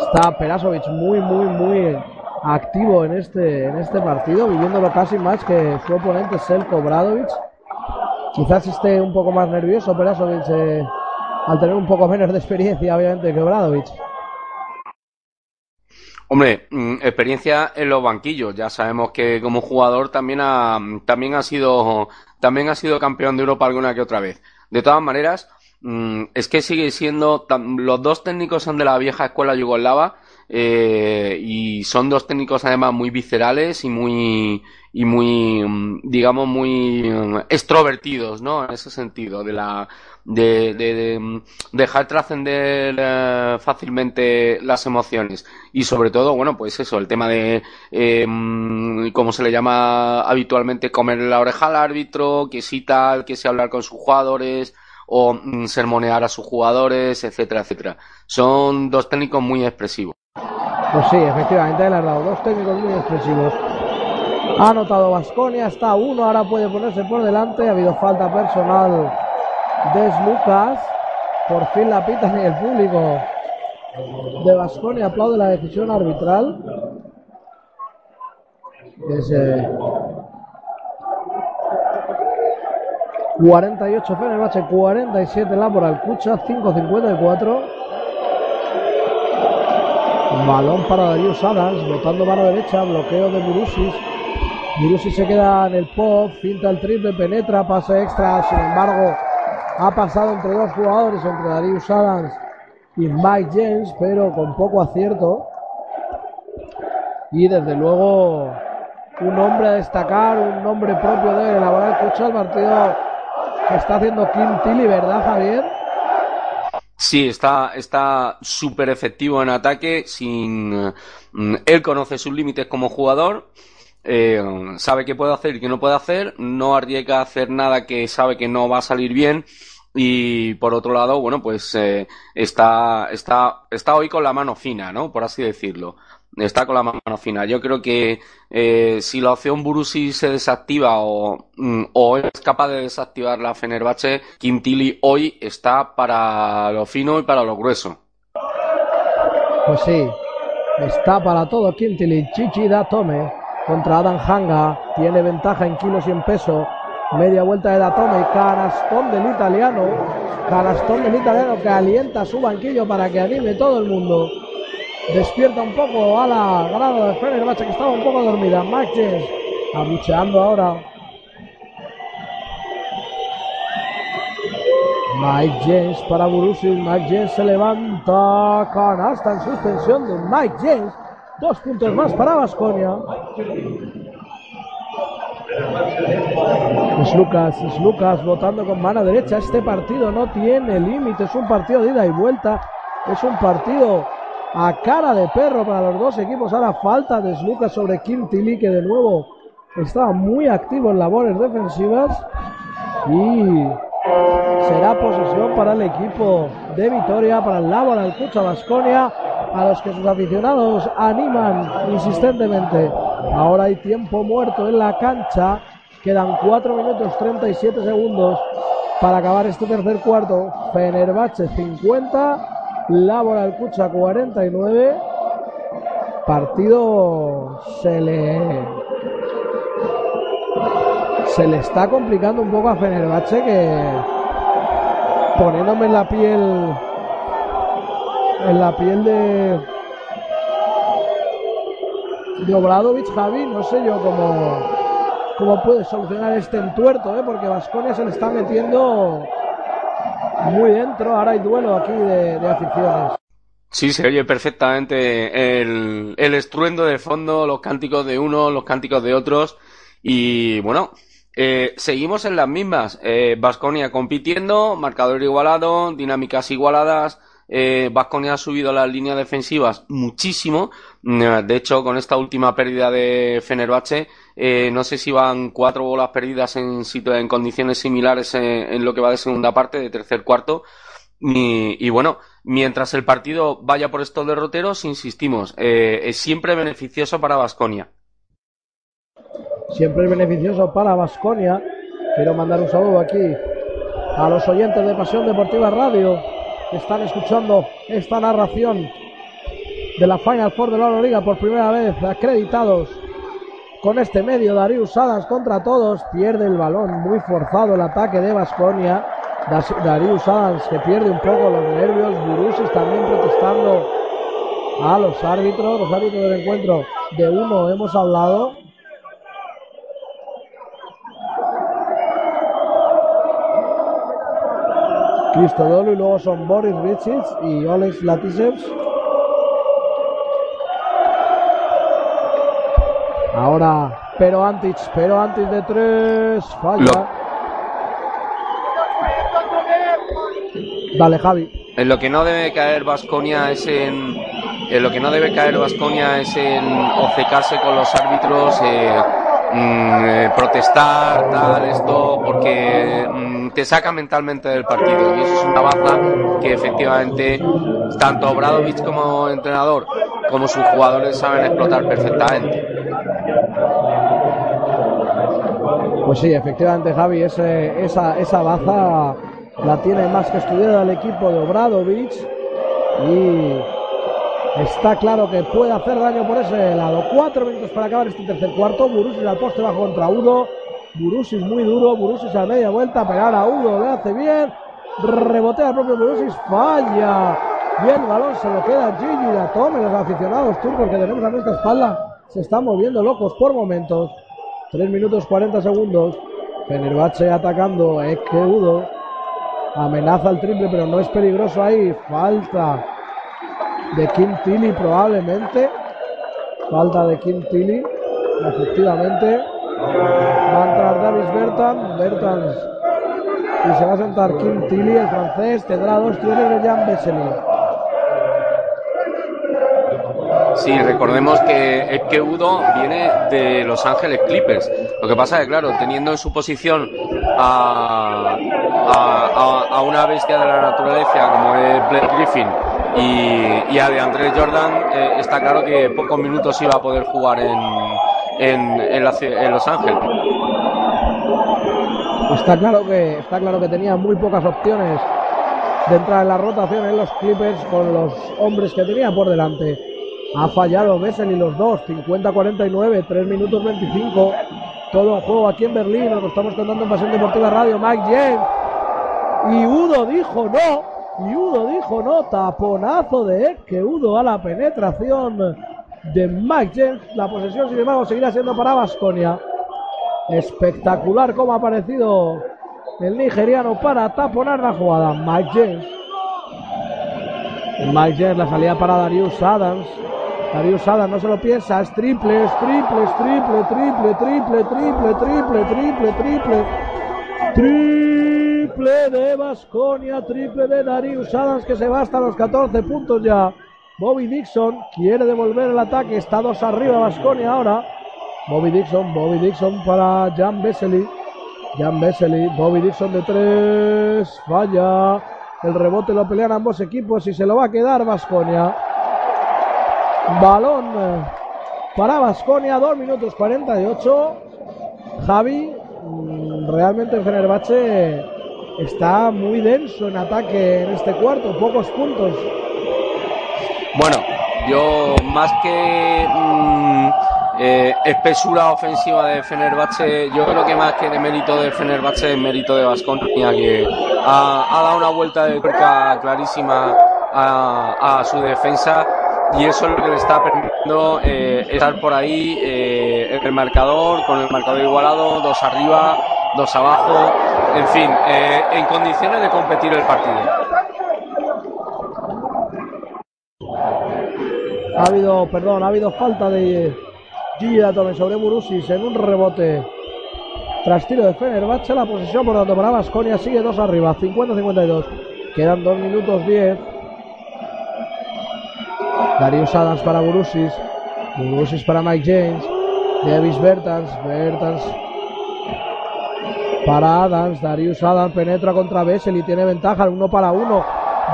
Está Perasovic muy muy muy activo en este en este partido, viviéndolo casi más que su oponente Selko Bradovic. Quizás esté un poco más nervioso Perasovic eh, al tener un poco menos de experiencia, obviamente, que Bradovic. Hombre, mm, experiencia en los banquillos. Ya sabemos que como jugador también ha, también ha sido, también ha sido campeón de Europa alguna que otra vez. De todas maneras, mm, es que sigue siendo, los dos técnicos son de la vieja escuela yugoslava, eh, y son dos técnicos además muy viscerales y muy, y muy, mm, digamos, muy extrovertidos, ¿no? En ese sentido, de la, de, de- de, dejar trascender eh, fácilmente las emociones y sobre todo, bueno, pues eso, el tema de, eh, como se le llama habitualmente, comer la oreja al árbitro, que sí tal, que sí hablar con sus jugadores o mm, sermonear a sus jugadores, etcétera, etcétera. Son dos técnicos muy expresivos. Pues sí, efectivamente, le han dado dos técnicos muy expresivos. Ha anotado Vasconia, está uno, ahora puede ponerse por delante. Ha habido falta personal de Lucas. Por fin la pitan y el público de Vasconia aplaude la decisión arbitral. Es, eh, 48 Fenerbahce, 47 Laboral Cucha, 5.54. Balón para Darius Adams, botando mano derecha, bloqueo de Murusis. Murusis se queda en el pop, finta el triple, penetra, pase extra, sin embargo, ha pasado entre dos jugadores, entre Darius Adams y Mike James, pero con poco acierto. Y desde luego, un hombre a destacar, un nombre propio de Laboral Cucha, el partido que está haciendo Kim Tilly, ¿verdad, Javier? Sí, está está súper efectivo en ataque. Sin mm, él conoce sus límites como jugador, eh, sabe qué puede hacer y qué no puede hacer, no arriesga a hacer nada que sabe que no va a salir bien. Y por otro lado, bueno, pues eh, está, está, está hoy con la mano fina, ¿no? Por así decirlo está con la mano fina. Yo creo que eh, si la opción Burusi se desactiva o, mm, es capaz de desactivar la Fenerbahce, Quintili hoy está para lo fino y para lo grueso. Pues sí, está para todo Quintili. Chichi Datome contra Adam Hanga. Tiene ventaja en kilos y en peso. Media vuelta de Datome. Canastón del italiano. Canastón del italiano que alienta su banquillo para que anime todo el mundo despierta un poco a la grada de Fenerbahce que estaba un poco dormida. Mike James abucheando ahora. Mike James para Burusis. Mike James se levanta. Canasta en suspensión de Mike James. Dos puntos más para Vasconia. Es Lucas, es Lucas votando con mano derecha. Este partido no tiene límite. Es un partido de ida y vuelta. Es un partido a cara de perro para los dos equipos. Ahora falta de Lucas sobre Tilly, que de nuevo estaba muy activo en labores defensivas. Y será posesión para el equipo de Vitoria, para el Laboral Alcucha Basconia, a los que sus aficionados animan insistentemente. Ahora hay tiempo muerto en la cancha. Quedan 4 minutos 37 segundos para acabar este tercer cuarto. Fenerbahce 50, Laboral Cucha 49. Partido se le se le está complicando un poco a Fenerbahce que poniéndome en la piel en la piel de de Obradovic Javi, no sé yo cómo cómo puede solucionar este entuerto, ¿eh? porque Vasconia se le está metiendo muy dentro. Ahora hay duelo aquí de, aficiones. Sí, se oye perfectamente el, el estruendo de fondo, los cánticos de unos, los cánticos de otros. Y bueno, eh, seguimos en las mismas. Vasconia eh, compitiendo, marcador igualado, dinámicas igualadas. Vasconia ha subido las líneas defensivas muchísimo. De hecho, con esta última pérdida de Fenerbahce, eh, no sé si van cuatro bolas perdidas en, en condiciones similares en, lo que va de segunda parte, de tercer cuarto. Y, bueno, mientras el partido vaya por estos derroteros, insistimos, eh, es siempre beneficioso para Vasconia. Siempre es beneficioso para Vasconia. Quiero mandar un saludo aquí a los oyentes de Pasión Deportiva Radio están escuchando esta narración de la Final Four de la Euroliga por primera vez, acreditados con este medio. Darius Adams contra todos. Pierde el balón. Muy forzado el ataque de Basconia. Darius Adams que pierde un poco los nervios. Burusis también protestando a los árbitros. Los árbitros del encuentro de uno hemos hablado. Cristodolo y luego son Boris Richards y Olex Latisevs. Ahora, pero antes, pero antes de tres, falla. Dale, Javi. En lo que no debe caer Vasconia es en, en lo que no debe caer Vasconia es en obcecarse con los árbitros, eh, mm, eh, protestar, tal, esto, porque mm, te saca mentalmente del partido y eso es una baza que efectivamente tanto Bradovic como entrenador como sus jugadores saben explotar perfectamente. Pues sí, efectivamente, Javi, esa, esa baza la tiene más que estudiada el equipo de Obradovic y Está claro que puede hacer daño por ese lado. Cuatro minutos para acabar este tercer cuarto. Burusis al poste bajo contra Udo. Burusis muy duro. Burusis a media vuelta. Pegar a Udo. Le hace bien. Rebotea al propio Burusis. Falla. Bien, el balón se lo queda Gigi. La tome los aficionados turcos que tenemos a nuestra espalda. Se están moviendo locos por momentos. 3 minutos 40 segundos. Fenerbahce atacando. Es que Udo. Amenaza el triple, pero no es peligroso ahí. Falta de Kim Tilly probablemente. Falta de Kim Tilly. Efectivamente. Va a entrar Davis Bertan. Bertans. Y se va a sentar Kim Tilly, el francés. Tendrá dos tiros de Jan Vesely. Sí, recordemos que es que Udo viene de Los Ángeles Clippers. Lo que pasa es que, claro, teniendo en su posición a una bestia de la naturaleza como es Blake Griffin y, y a de Andrés Jordan, eh, está claro que pocos minutos iba a poder jugar en, en, en, la, en Los Ángeles. Está claro que está claro que tenía muy pocas opciones de entrar en la rotación en los Clippers con los hombres que tenía por delante. Ha fallado Bessel y los dos, 50-49, 3 minutos 25. Todo en juego aquí en Berlín, lo estamos contando en Pasión Deportiva Radio, Mike James. Y Udo dijo no, y Udo dijo no, taponazo de que Udo a la penetración de Mike James. La posesión, sin embargo, seguirá siendo para Vasconia. Espectacular como ha aparecido el nigeriano para taponar la jugada. Mike James. Mike James, la salida para Darius Adams. Darius Adams no se lo piensa, es triple, es triple, es triple, triple, triple, triple, triple, triple, triple. Triple de Vasconia, triple de Darius Adams que se va hasta los 14 puntos ya. Bobby Dixon quiere devolver el ataque, está dos arriba Vasconia ahora. Bobby Dixon, Bobby Dixon para Jan Vesely. Jan Vesely, Bobby Dixon de tres, falla. El rebote lo pelean ambos equipos y se lo va a quedar Vasconia. Balón para Vasconia, 2 minutos 48. Javi, realmente el Fenerbahce está muy denso en ataque en este cuarto, pocos puntos. Bueno, yo más que mmm, eh, espesura ofensiva de Fenerbahce, yo creo que más que de mérito de Fenerbahce es mérito de Vasconia que ha, dado una vuelta de tuerca clarísima a, su defensa y eso es lo que le está permitiendo eh, estar por ahí eh, en el marcador, con el marcador igualado, dos arriba, dos abajo, en fin, eh, en condiciones de competir el partido. Ha habido, perdón, ha habido falta de Gigi Datome sobre Burusis en un rebote tras tiro de Fenerbahce, la posesión por tanto para Vasconia sigue dos arriba, 50-52, quedan dos minutos 10. Darius Adams para Burusis. Burusis para Mike James. Davis Bertans. Bertans para Adams. Darius Adams penetra contra Bessel y tiene ventaja. Uno para uno.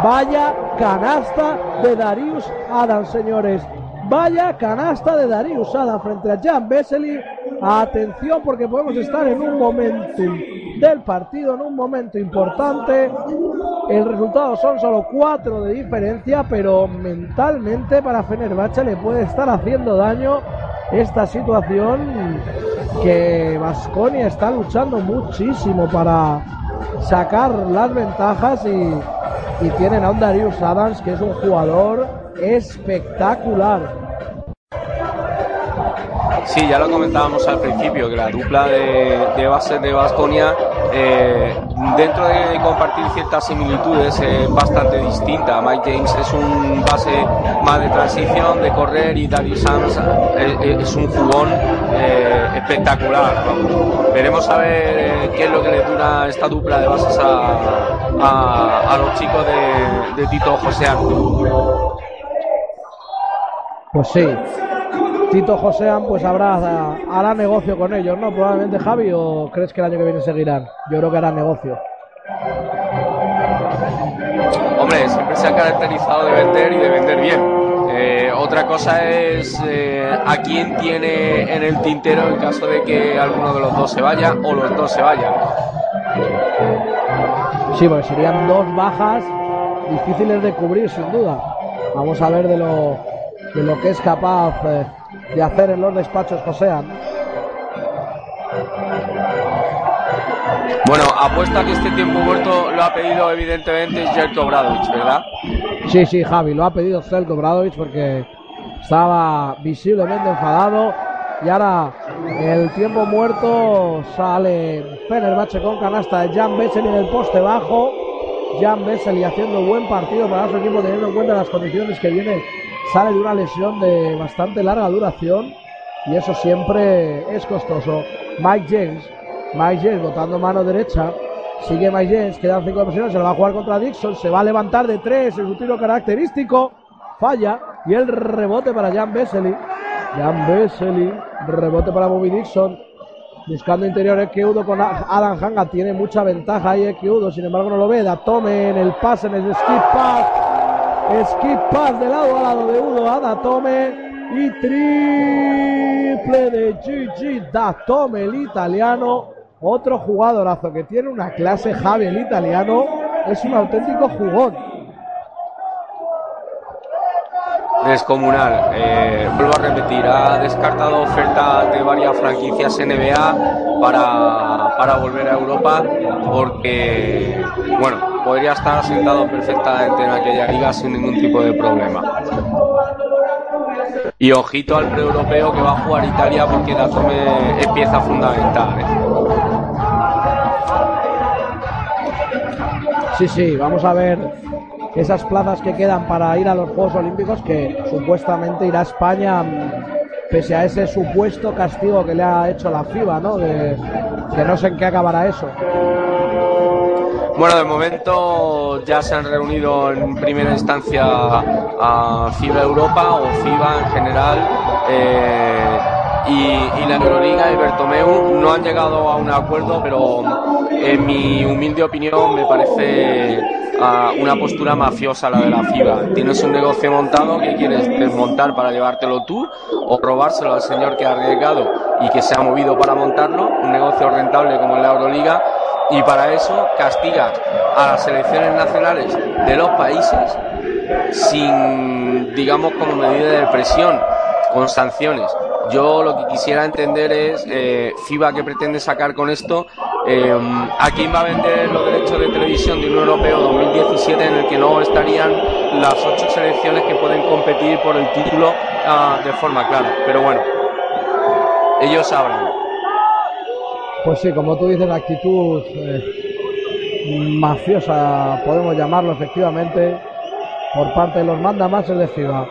Vaya canasta de Darius Adams, señores. Vaya canasta de Darius Adams frente a Jan Vesely. Atención porque podemos estar en un momento del partido, en un momento importante. El resultado son solo cuatro de diferencia, pero mentalmente para Fenerbahce le puede estar haciendo daño esta situación que Vasconia está luchando muchísimo para sacar las ventajas y, y tienen a un Darius Adams que es un jugador espectacular. Sí, ya lo comentábamos al principio, que la dupla de, de bases de Vasconia, eh, dentro de compartir ciertas similitudes, es bastante distinta. Mike James es un base más de transición, de correr, y David Sams es, es un jugón eh, espectacular. Vamos. Veremos a ver qué es lo que le dura esta dupla de bases a, los chicos de, Tito Josean. Pues sí, Tito Josean pues habrá hará negocio con ellos, ¿no? Probablemente Javi o crees que el año que viene seguirán? Yo creo que hará negocio. Hombre, siempre se ha caracterizado de vender y de vender bien. Eh, otra cosa es eh, a quién tiene en el tintero en caso de que alguno de los dos se vaya o los dos se vayan. Sí, porque serían dos bajas difíciles de cubrir sin duda. Vamos a ver de lo de lo que es capaz eh, de hacer en los despachos Josean. Bueno, apuesta que este tiempo muerto lo ha pedido evidentemente Jelko Bradovic, ¿verdad? Sí, sí, Javi, lo ha pedido Zelko Bradovic porque estaba visiblemente enfadado y ahora el tiempo muerto sale Fenerbahce con canasta de Jan Bessel en el poste bajo. Jan Bessel haciendo buen partido para su equipo teniendo en cuenta las condiciones que viene. Sale de una lesión de bastante larga duración y eso siempre es costoso. Mike James, Mike James botando mano derecha. Sigue Mike James, quedan cinco ocasiones, se lo va a jugar contra Dixon, se va a levantar de tres, es un tiro característico, falla y el rebote para Jan Vesely. Jan Vesely, rebote para Bobby Dixon. Buscando interior Ekeudo con Adam Hanga. Tiene mucha ventaja ahí Ekeudo. Sin embargo no lo ve. Datome en el pase, en el skip pass. Skip pass de lado a lado de Udo a Datome. Y triple de Gigi Datome, el italiano. Otro jugadorazo que tiene una clase Javi, el italiano. Es un auténtico jugón. descomunal. Eh, vuelvo a repetir, ha descartado ofertas de varias franquicias NBA para, para volver a Europa porque, bueno, podría estar asentado perfectamente en aquella liga sin ningún tipo de problema. Y ojito al pre-europeo que va a jugar Italia porque Datome es pieza fundamental. ¿eh? Sí, sí, vamos a ver esas plazas que quedan para ir a los Juegos Olímpicos, que supuestamente irá a España, pese a ese supuesto castigo que le ha hecho la FIBA, ¿no? De, que no sé en qué acabará eso. Bueno, de momento ya se han reunido en primera instancia a FIBA Europa o FIBA en general. Eh, y, la Euroliga y Bertomeu no han llegado a un acuerdo, pero en mi humilde opinión me parece una postura mafiosa la de la FIBA. Tienes un negocio montado que quieres desmontar para llevártelo tú o robárselo al señor que ha arriesgado y que se ha movido para montarlo, un negocio rentable como la Euroliga, y para eso castigas a las selecciones nacionales de los países sin, digamos, como medida de presión, con sanciones. Yo lo que quisiera entender es eh, FIBA que pretende sacar con esto, eh, a quién va a vender los derechos de televisión de un europeo 2017 en el que no estarían las ocho selecciones que pueden competir por el título ah, de forma clara. Pero bueno, ellos sabrán. Pues sí, como tú dices, la actitud eh, mafiosa, podemos llamarlo efectivamente, por parte de los mandamases de FIBA.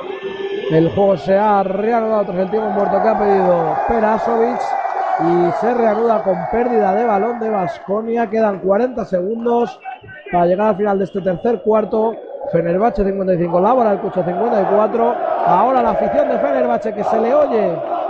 El juego se ha reanudado tras el tiempo muerto que ha pedido Perasovic y se reanuda con pérdida de balón de Vasconia. Quedan 40 segundos para llegar al final de este tercer cuarto. Fenerbahce 55, Laura el Cucho 54. Ahora la afición de Fenerbahce que se le oye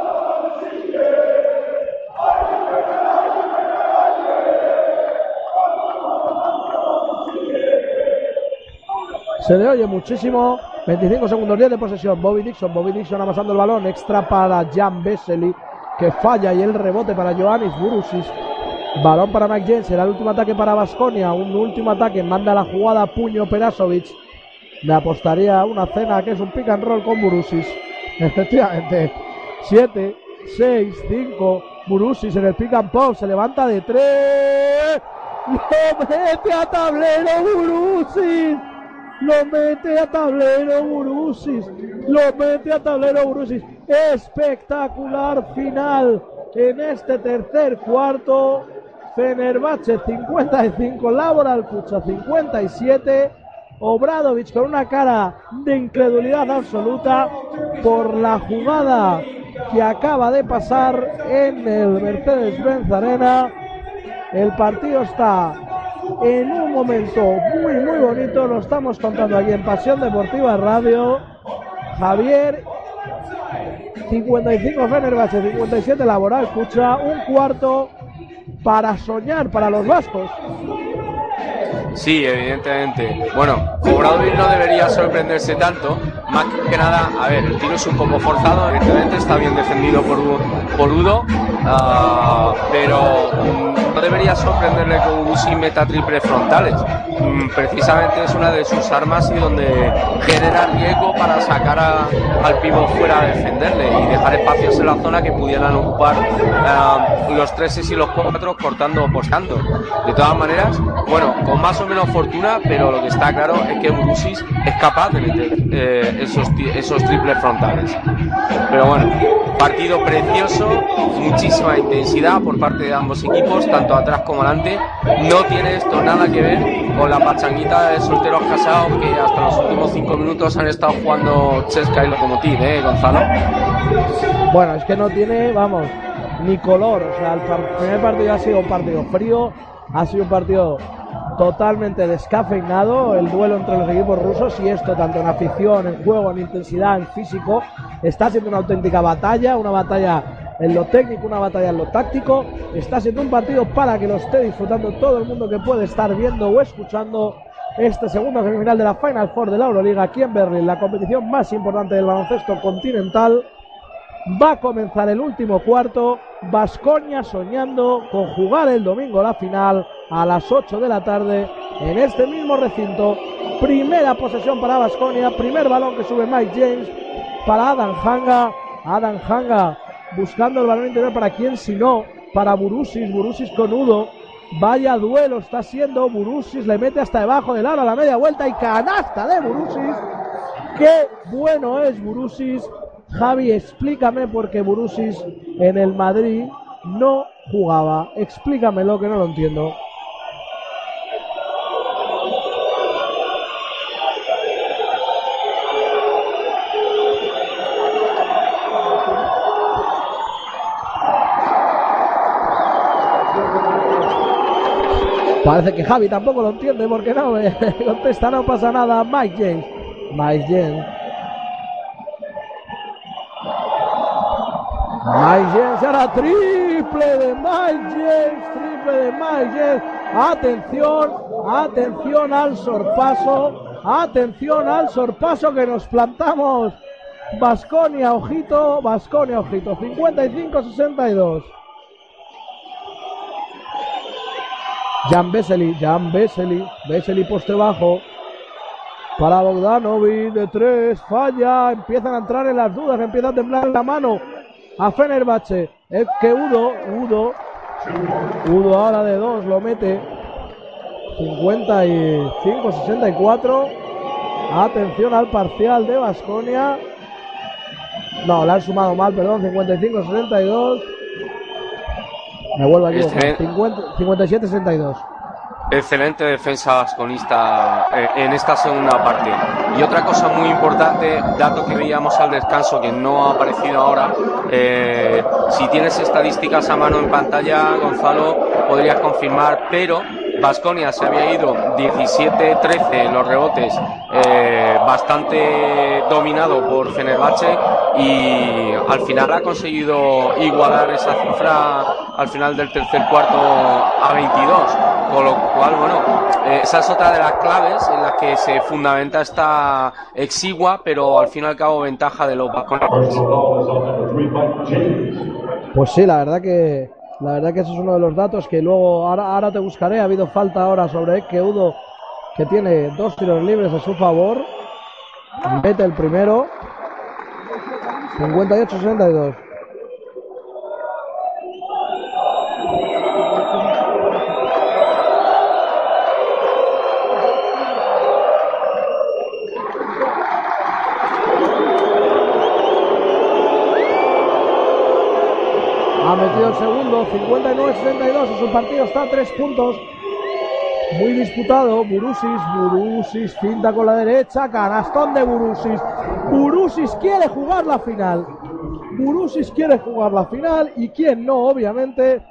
se le oye muchísimo 25 segundos 10 de posesión. Bobby Dixon. Bobby Dixon amasando el balón. Extra para Jan Vesely. Que falla y el rebote para Joannis Burusis. Balón para Mike James. Será el último ataque para Vasconia. Un último ataque. Manda la jugada Puño Perasovic. Me apostaría una cena que es un pick and roll con Burusis. Efectivamente. 7, 6, 5. Burusis en el pick and pop. Se levanta de 3. Lo mete a tablero Burusis lo mete a tablero Burusis, lo mete a tablero Burusis. Espectacular final en este tercer cuarto. Fenerbahce 55, Laboral Cucha 57. Obradovic con una cara de incredulidad absoluta por la jugada que acaba de pasar en el Mercedes-Benz Arena. El partido está en un momento muy, muy bonito. Lo estamos contando aquí en Pasión Deportiva Radio. Javier, 55 Fenerbahce, 57 Laboral escucha un cuarto para soñar para los vascos. Sí, evidentemente. Bueno, Obradovic no debería sorprenderse tanto. Más que nada, a ver, el tiro es un poco forzado, evidentemente está bien defendido por, por Udo, ah, pero debería sorprenderle que Urusi meta triples frontales. Mm, Precisamente es una de sus armas y donde genera riesgo para sacar a- al pívot fuera a defenderle y dejar espacios en la zona que pudieran ocupar eh, los treses y los cuatro cortando o postando. De todas maneras, bueno, con más o menos fortuna, pero lo que está claro es que Urusis es capaz de meter eh, esos, esos triples frontales. Pero bueno, partido precioso, muchísima intensidad por parte de ambos equipos, tanto atrás como adelante. No tiene esto nada que ver con la pachanguita de solteros casados que hasta los últimos cinco minutos han estado jugando Chesca y Lokomotiv, ¿eh, Gonzalo? Bueno, es que no tiene, vamos, ni color. O sea, el par- primer partido ha sido un partido frío, ha sido un partido totalmente descafeinado. El duelo entre los equipos rusos y esto, tanto en afición, en juego, en intensidad, en físico, está siendo una auténtica batalla, una batalla en lo técnico, una batalla en lo táctico. Está siendo un partido para que lo esté disfrutando todo el mundo que puede estar viendo o escuchando este segundo semifinal de la Final Four de la Euroliga aquí en Berlín, la competición más importante del baloncesto continental. Va a comenzar el último cuarto. Vascoña soñando con jugar el domingo la final a las 8 de la tarde en este mismo recinto. Primera posesión para Vasconia. Primer balón que sube Mike James para Adam Hanga. Adam Hanga buscando el balón interior para quién si no. Para Burusis. Burusis con Udo. Vaya duelo está siendo. Burusis le mete hasta debajo del aro la media vuelta y canasta de Burusis. Qué bueno es Burusis. Javi, explícame por qué Burusis en el Madrid no jugaba. Explícamelo que no lo entiendo. Parece que Javi tampoco lo entiende porque no me contesta, no pasa nada. Mike James. Mike James. Mike James era triple de Mike James, triple de Mike James. Atención, atención al sorpaso, atención al sorpaso que nos plantamos. Vasconia, ojito, Vasconia, ojito. 55-62. Jan Vesely, Jan Vesely, Vesely poste bajo. Para Bogdanovic de tres, falla, empiezan a entrar en las dudas, empieza a temblar la mano a Fenerbahce. Es que Udo, Udo, Udo ahora de dos lo mete. 55-64. Atención al parcial de Vasconia. No, le han sumado mal, perdón, 55-62. Me vuelvo a equivocar. Excelente. 50 57-62. Excelente defensa vasconista eh, en esta segunda parte. Y otra cosa muy importante, dato que veíamos al descanso que no ha aparecido ahora, eh, si tienes estadísticas a mano en pantalla, Gonzalo, podrías confirmar, pero Vasconia se había ido 17-13 en los rebotes, eh, bastante dominado por Fenerbahce y al final ha conseguido igualar esa cifra al final del tercer cuarto a 22, con lo cual, bueno, eh, esa es otra de las claves en las que se fundamenta esta exigua, pero al fin y al cabo ventaja de los vascones. Pues sí, la verdad que la verdad que ese es uno de los datos que luego ahora, ahora te buscaré. Ha habido falta ahora sobre Eke Udo que tiene dos tiros libres a su favor. Mete el primero. 58-62. Ha metido el segundo, 59-62. Su partido está a tres puntos. Muy disputado. Burusis, Burusis, finta con la derecha. Canastón de Burusis. Burusis quiere jugar la final. Burusis quiere jugar la final. Y quien no, obviamente,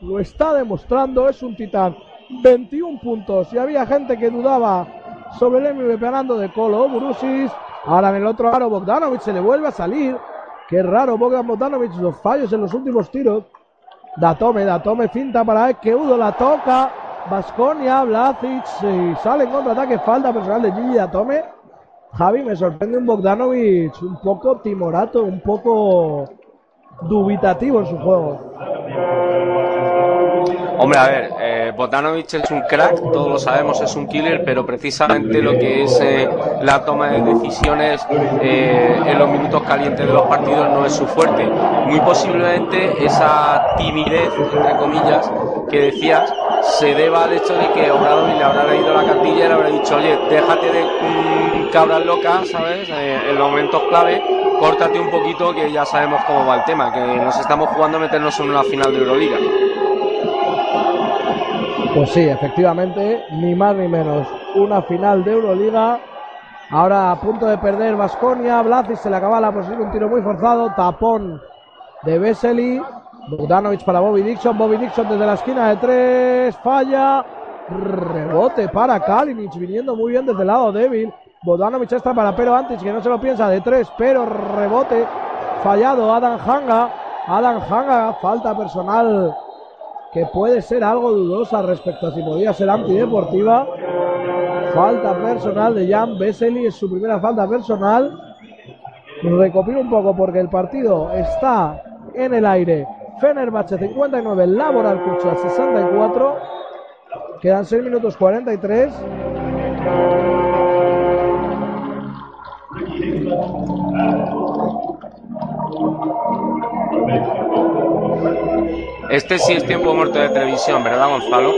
lo está demostrando. Es un titán. 21 puntos. Y había gente que dudaba sobre el MVP ganando de Colo. Burusis. Ahora en el otro aro, Bogdanovic se le vuelve a salir. Qué raro, Bogdan Bogdanovic, los fallos en los últimos tiros. Datome, Datome, finta para que Udo la toca. Vasconia, Blazic, y sale en contraataque, falta personal de Gigi Datome. Javi, me sorprende un Bogdanovic un poco timorato, un poco dubitativo en su juego. Hombre, a ver, eh, es un crack, todos lo sabemos, es un killer, pero precisamente lo que es eh, la toma de decisiones eh, en los minutos calientes de los partidos no es su fuerte. Muy posiblemente esa timidez, entre comillas, que decías, se deba al hecho de que Obradovic le habrá leído la cartilla y le habrá dicho, oye, déjate de mm, cabras locas, ¿sabes? Eh, en los momentos clave, córtate un poquito que ya sabemos cómo va el tema, que nos estamos jugando a meternos en una final de Euroliga. Pues sí, efectivamente, ni más ni menos. Una final de Euroliga. Ahora a punto de perder Vasconia. Blazis se le acaba la posición, un tiro muy forzado. Tapón de Vesely. Bogdanovic para Bobby Dixon. Bobby Dixon desde la esquina de tres. Falla. Rebote para Kalinic, viniendo muy bien desde el lado débil. Bogdanovic está para Pero antes que no se lo piensa de tres, pero rebote fallado. Adam Hanga. Adam Hanga, falta personal que puede ser algo dudosa respecto a si podía ser antideportiva. Falta personal de Jan Vesely, es su primera falta personal. Recopilo un poco porque el partido está en el aire. Fenerbahce 59, Laboral Cucha 64. Quedan 6 minutos 43. Este sí es tiempo muerto de televisión, ¿verdad, Gonzalo?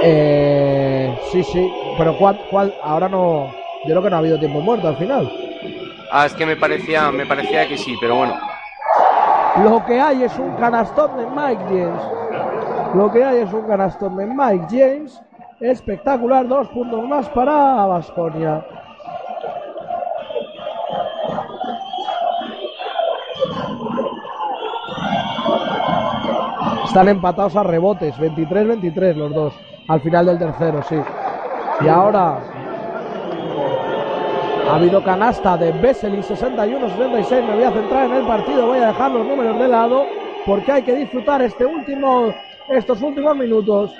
Eh, sí, sí, pero ¿cuál, cuál? Ahora no. Yo creo que no ha habido tiempo muerto al final. Ah, es que me parecía, me parecía que sí, pero bueno. Lo que hay es un canastón de Mike James. Lo que hay es un canastón de Mike James. Espectacular, dos puntos más para Vasconia. Están empatados a rebotes, 23-23 los dos, al final del tercero, sí. Y ahora ha habido canasta de Vesely, 61-66. Me voy a centrar en el partido, voy a dejar los números de lado porque hay que disfrutar este último, estos últimos minutos.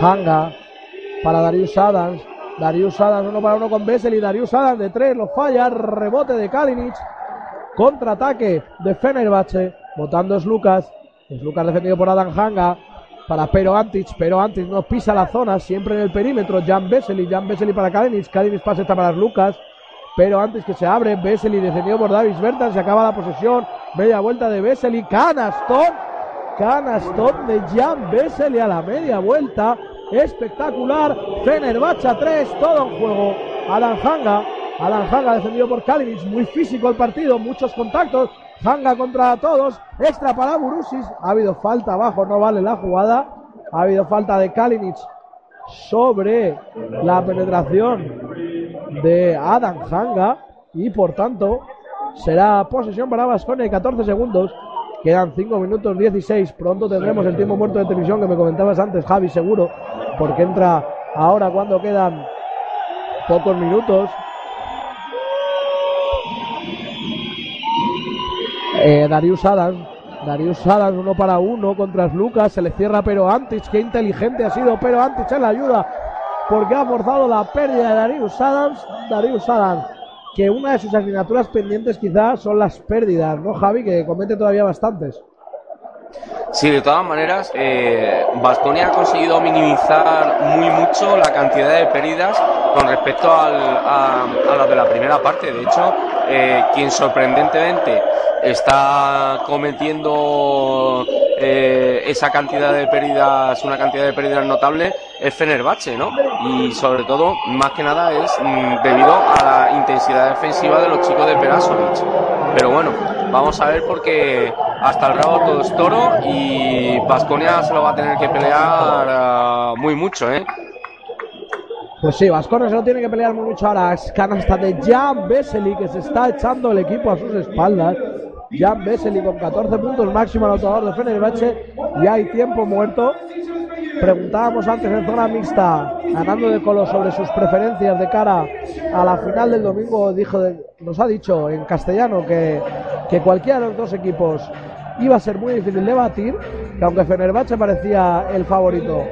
Hanga para Darius Adams. Darius Adams uno para uno con Vesely. Darius Adams de tres, lo falla. Rebote de Kalinic. Contraataque de Fenerbahce. Votando es Lucas. Es Lucas defendido por Adam Hanga. Para Pero Antic. Pero Antic no pisa la zona. Siempre en el perímetro. Jan Vesely. Jan Vesely para Kalinic. Kalinic pasa esta para Lucas. Pero antes que se abre, Vesely defendido por Davis Bertan. Se acaba la posesión. Media vuelta de Vesely. Canastón. Canastón de Jan Vesely a la media vuelta. Espectacular. Fenerbahce 3. Todo en juego. Adam Hanga. Adam Hanga defendido por Kalinic. Muy físico el partido. Muchos contactos. Hanga contra todos. Extra para Burusis. Ha habido falta abajo. No vale la jugada. Ha habido falta de Kalinic sobre la penetración de Adam Hanga. Y por tanto será posesión para Vasconia. 14 segundos. Quedan 5 minutos 16. Pronto tendremos el tiempo muerto de televisión que me comentabas antes, Javi, seguro. Porque entra ahora cuando quedan pocos minutos. Eh, Darius Adams. Darius Adams uno para uno contra Lucas. Se le cierra pero antes. Qué inteligente ha sido pero antes en la ayuda. Porque ha forzado la pérdida de Darius Adams. Darius Adams. Que una de sus asignaturas pendientes quizás son las pérdidas, ¿no, Javi? Que comete todavía bastantes. Sí, de todas maneras, Bastonia ha conseguido minimizar muy mucho la cantidad de pérdidas con respecto al, a, a las de la primera parte. De hecho, eh, quien sorprendentemente está cometiendo eh, esa cantidad de pérdidas, una cantidad de pérdidas notable, es Fenerbahce, ¿no? Y sobre todo, más que nada, es mm, debido a la intensidad defensiva de los chicos de Perasovic. Pero bueno, vamos a ver porque hasta el rabo todo es toro y Vasconia se lo va a tener que pelear uh, muy mucho, ¿eh? Pues sí, Vasconia se lo tiene que pelear muy mucho ahora. Es canasta de Jan Vesely que se está echando el equipo a sus espaldas. Jan Vesely con 14 puntos máximo anotador de Fenerbahce y hay tiempo muerto. Preguntábamos antes en zona mixta, ganando de Colo sobre sus preferencias de cara a la final del domingo. Dijo nos ha dicho en castellano que, que cualquiera de los dos equipos iba a ser muy difícil de batir, que aunque Fenerbahce parecía el favorito,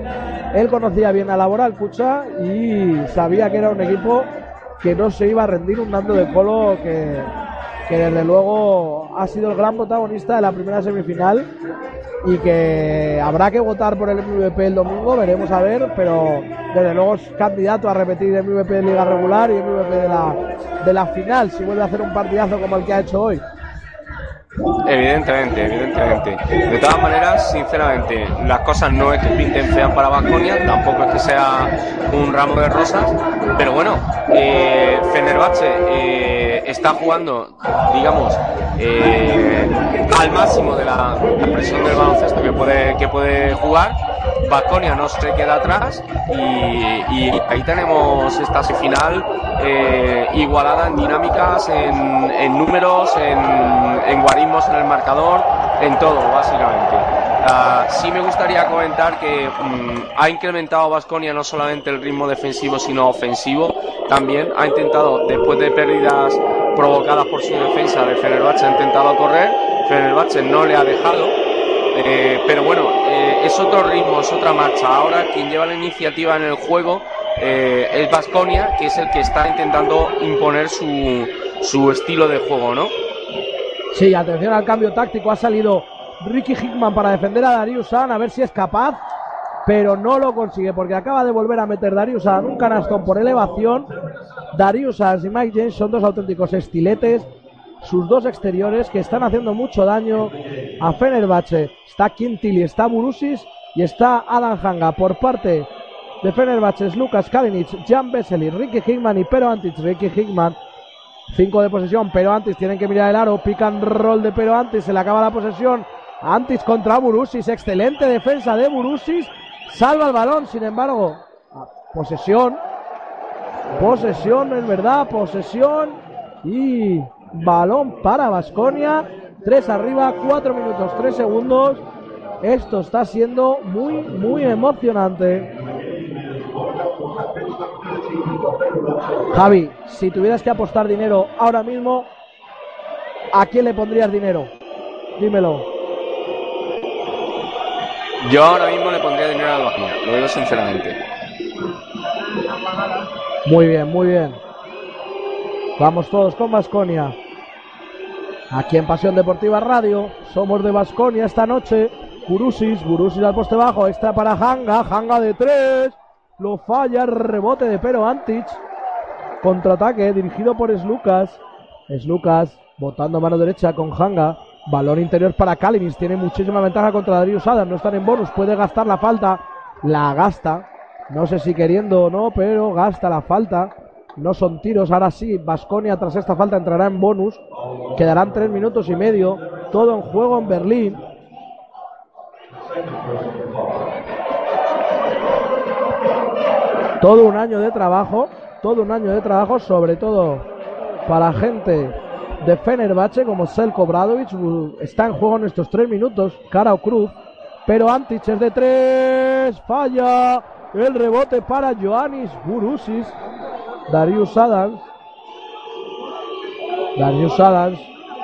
él conocía bien a Laboral Cucha y sabía que era un equipo que no se iba a rendir un dando de Colo que, que desde luego ha sido el gran protagonista de la primera semifinal y que habrá que votar por el MVP el domingo, veremos a ver, pero desde luego es candidato a repetir el MVP de Liga Regular y el MVP de la, de la final, si vuelve a hacer un partidazo como el que ha hecho hoy. Evidentemente, evidentemente. De todas maneras, sinceramente, las cosas no es que pinten feas para Vasconia, tampoco es que sea un ramo de rosas, pero bueno, eh, Fenerbahce eh, está jugando, digamos, eh, al máximo de la, presión del baloncesto que puede, que puede jugar. Vasconia no se queda atrás y, ahí tenemos esta final eh, igualada en dinámicas, en, números, en, en guarismos en el marcador, en todo, básicamente. Uh, sí me gustaría comentar que mm, ha incrementado Vasconia no solamente el ritmo defensivo, sino ofensivo. También ha intentado, después de pérdidas provocadas por su defensa de Fenerbahce, ha intentado correr. Fenerbahce no le ha dejado. Eh, pero bueno, eh, es otro ritmo, es otra marcha. Ahora quien lleva la iniciativa en el juego eh, es Vasconia, que es el que está intentando imponer su, su estilo de juego, ¿no? Sí, atención al cambio táctico. Ha salido Ricky Hickman para defender a Darius San, a ver si es capaz. Pero no lo consigue porque acaba de volver a meter Darius San un canastón por elevación. Darius y Mike James son dos auténticos estiletes. Sus dos exteriores que están haciendo mucho daño a Fenerbahce. Está Quintili, está Burusis y está Adam Hanga por parte de Fenerbahce. Lucas Kalinic, Jan Vesely, Ricky Hickman y Pero Antic. Ricky Hickman 5 de posesión, pero antes tienen que mirar el aro. Pican roll de pero antes, se le acaba la posesión. Antes contra Burusis, excelente defensa de Burusis. Salva el balón, sin embargo, posesión. Posesión, es verdad, posesión. Y balón para Vasconia. 3 arriba, 4 minutos, 3 segundos. Esto está siendo muy, muy emocionante. Javi, si tuvieras que apostar dinero ahora mismo, ¿a quién le pondrías dinero? Dímelo. Yo ahora mismo le pondría dinero a Vasconia, lo digo sinceramente. Muy bien, muy bien. Vamos todos con Vasconia. Aquí en Pasión Deportiva Radio, somos de Vasconia esta noche. Burusis, Burusis al poste bajo, extra para Hanga, Hanga de tres. Lo falla, rebote de Pero Antich. Contraataque dirigido por Slucas. Slucas botando mano derecha con Hanga. Balón interior para Kalinis. Tiene muchísima ventaja contra Darius Adams. No están en bonus. Puede gastar la falta. La gasta. No sé si queriendo o no, pero gasta la falta. No son tiros. Ahora sí, Vasconia tras esta falta entrará en bonus. Quedarán tres minutos y medio. Todo en juego en Berlín. Todo un año de trabajo, todo un año de trabajo, sobre todo para gente de Fenerbahce como Selko Bradovic, está en juego en estos tres minutos, cara o cruz, pero Antic es de tres, falla, el rebote para Joannis Burusis, Darius Adams, Darius Adams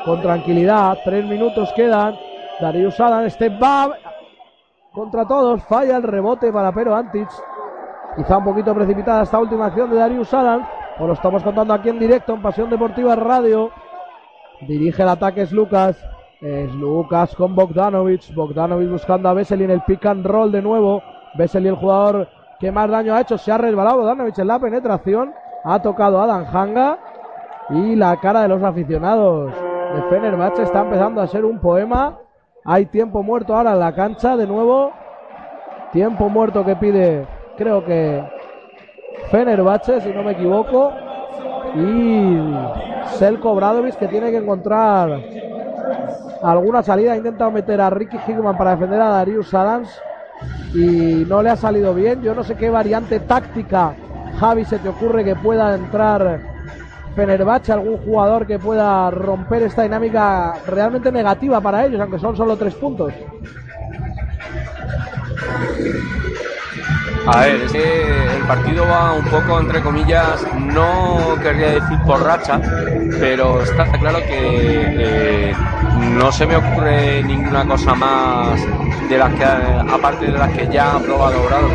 con tranquilidad, tres minutos quedan, Darius Adams, step back, contra todos, falla el rebote para Pero Antic, Quizá un poquito precipitada esta última acción de Darius Adams. Os lo estamos contando aquí en directo en Pasión Deportiva Radio. Dirige el ataque es Lucas. Es Lucas con Bogdanovic. Bogdanovic buscando a Vesely en el pick and roll de nuevo. Vesely el jugador que más daño ha hecho. Se ha resbalado Bogdanovic en la penetración. Ha tocado a Adam Hanga. Y la cara de los aficionados de Fenerbahce está empezando a ser un poema. Hay tiempo muerto ahora en la cancha de nuevo. Tiempo muerto que pide creo que Fenerbahce, si no me equivoco, y Selko Bradovic que tiene que encontrar alguna salida. Ha intentado meter a Ricky Hickman para defender a Darius Adams y no le ha salido bien. Yo no sé qué variante táctica, Javi, se te ocurre que pueda entrar Fenerbahce, algún jugador que pueda romper esta dinámica realmente negativa para ellos, aunque son solo tres puntos. A ver, es que el partido va un poco, entre comillas, no querría decir por racha, pero está claro que eh, no se me ocurre ninguna cosa más de las que, aparte de las que ya ha probado Brado.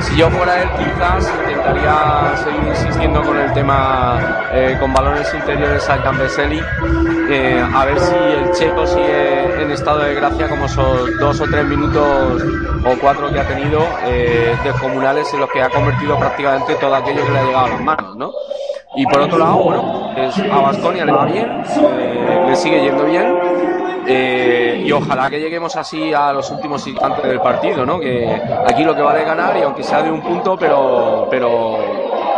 Si yo fuera él, quizás intentaría seguir insistiendo con el tema eh, con balones interiores al Campeseli, eh, a ver si el checo sigue en estado de gracia como esos dos o tres minutos o cuatro que ha tenido eh, descomunales en los que ha convertido prácticamente todo aquello que le ha llegado a las manos, ¿no? Y por otro lado, bueno, es, a Bastonia le va bien, eh, le sigue yendo bien. eh, y ojalá que lleguemos así a los últimos instantes del partido, ¿no? Que aquí lo que vale es ganar y aunque sea de un punto, pero pero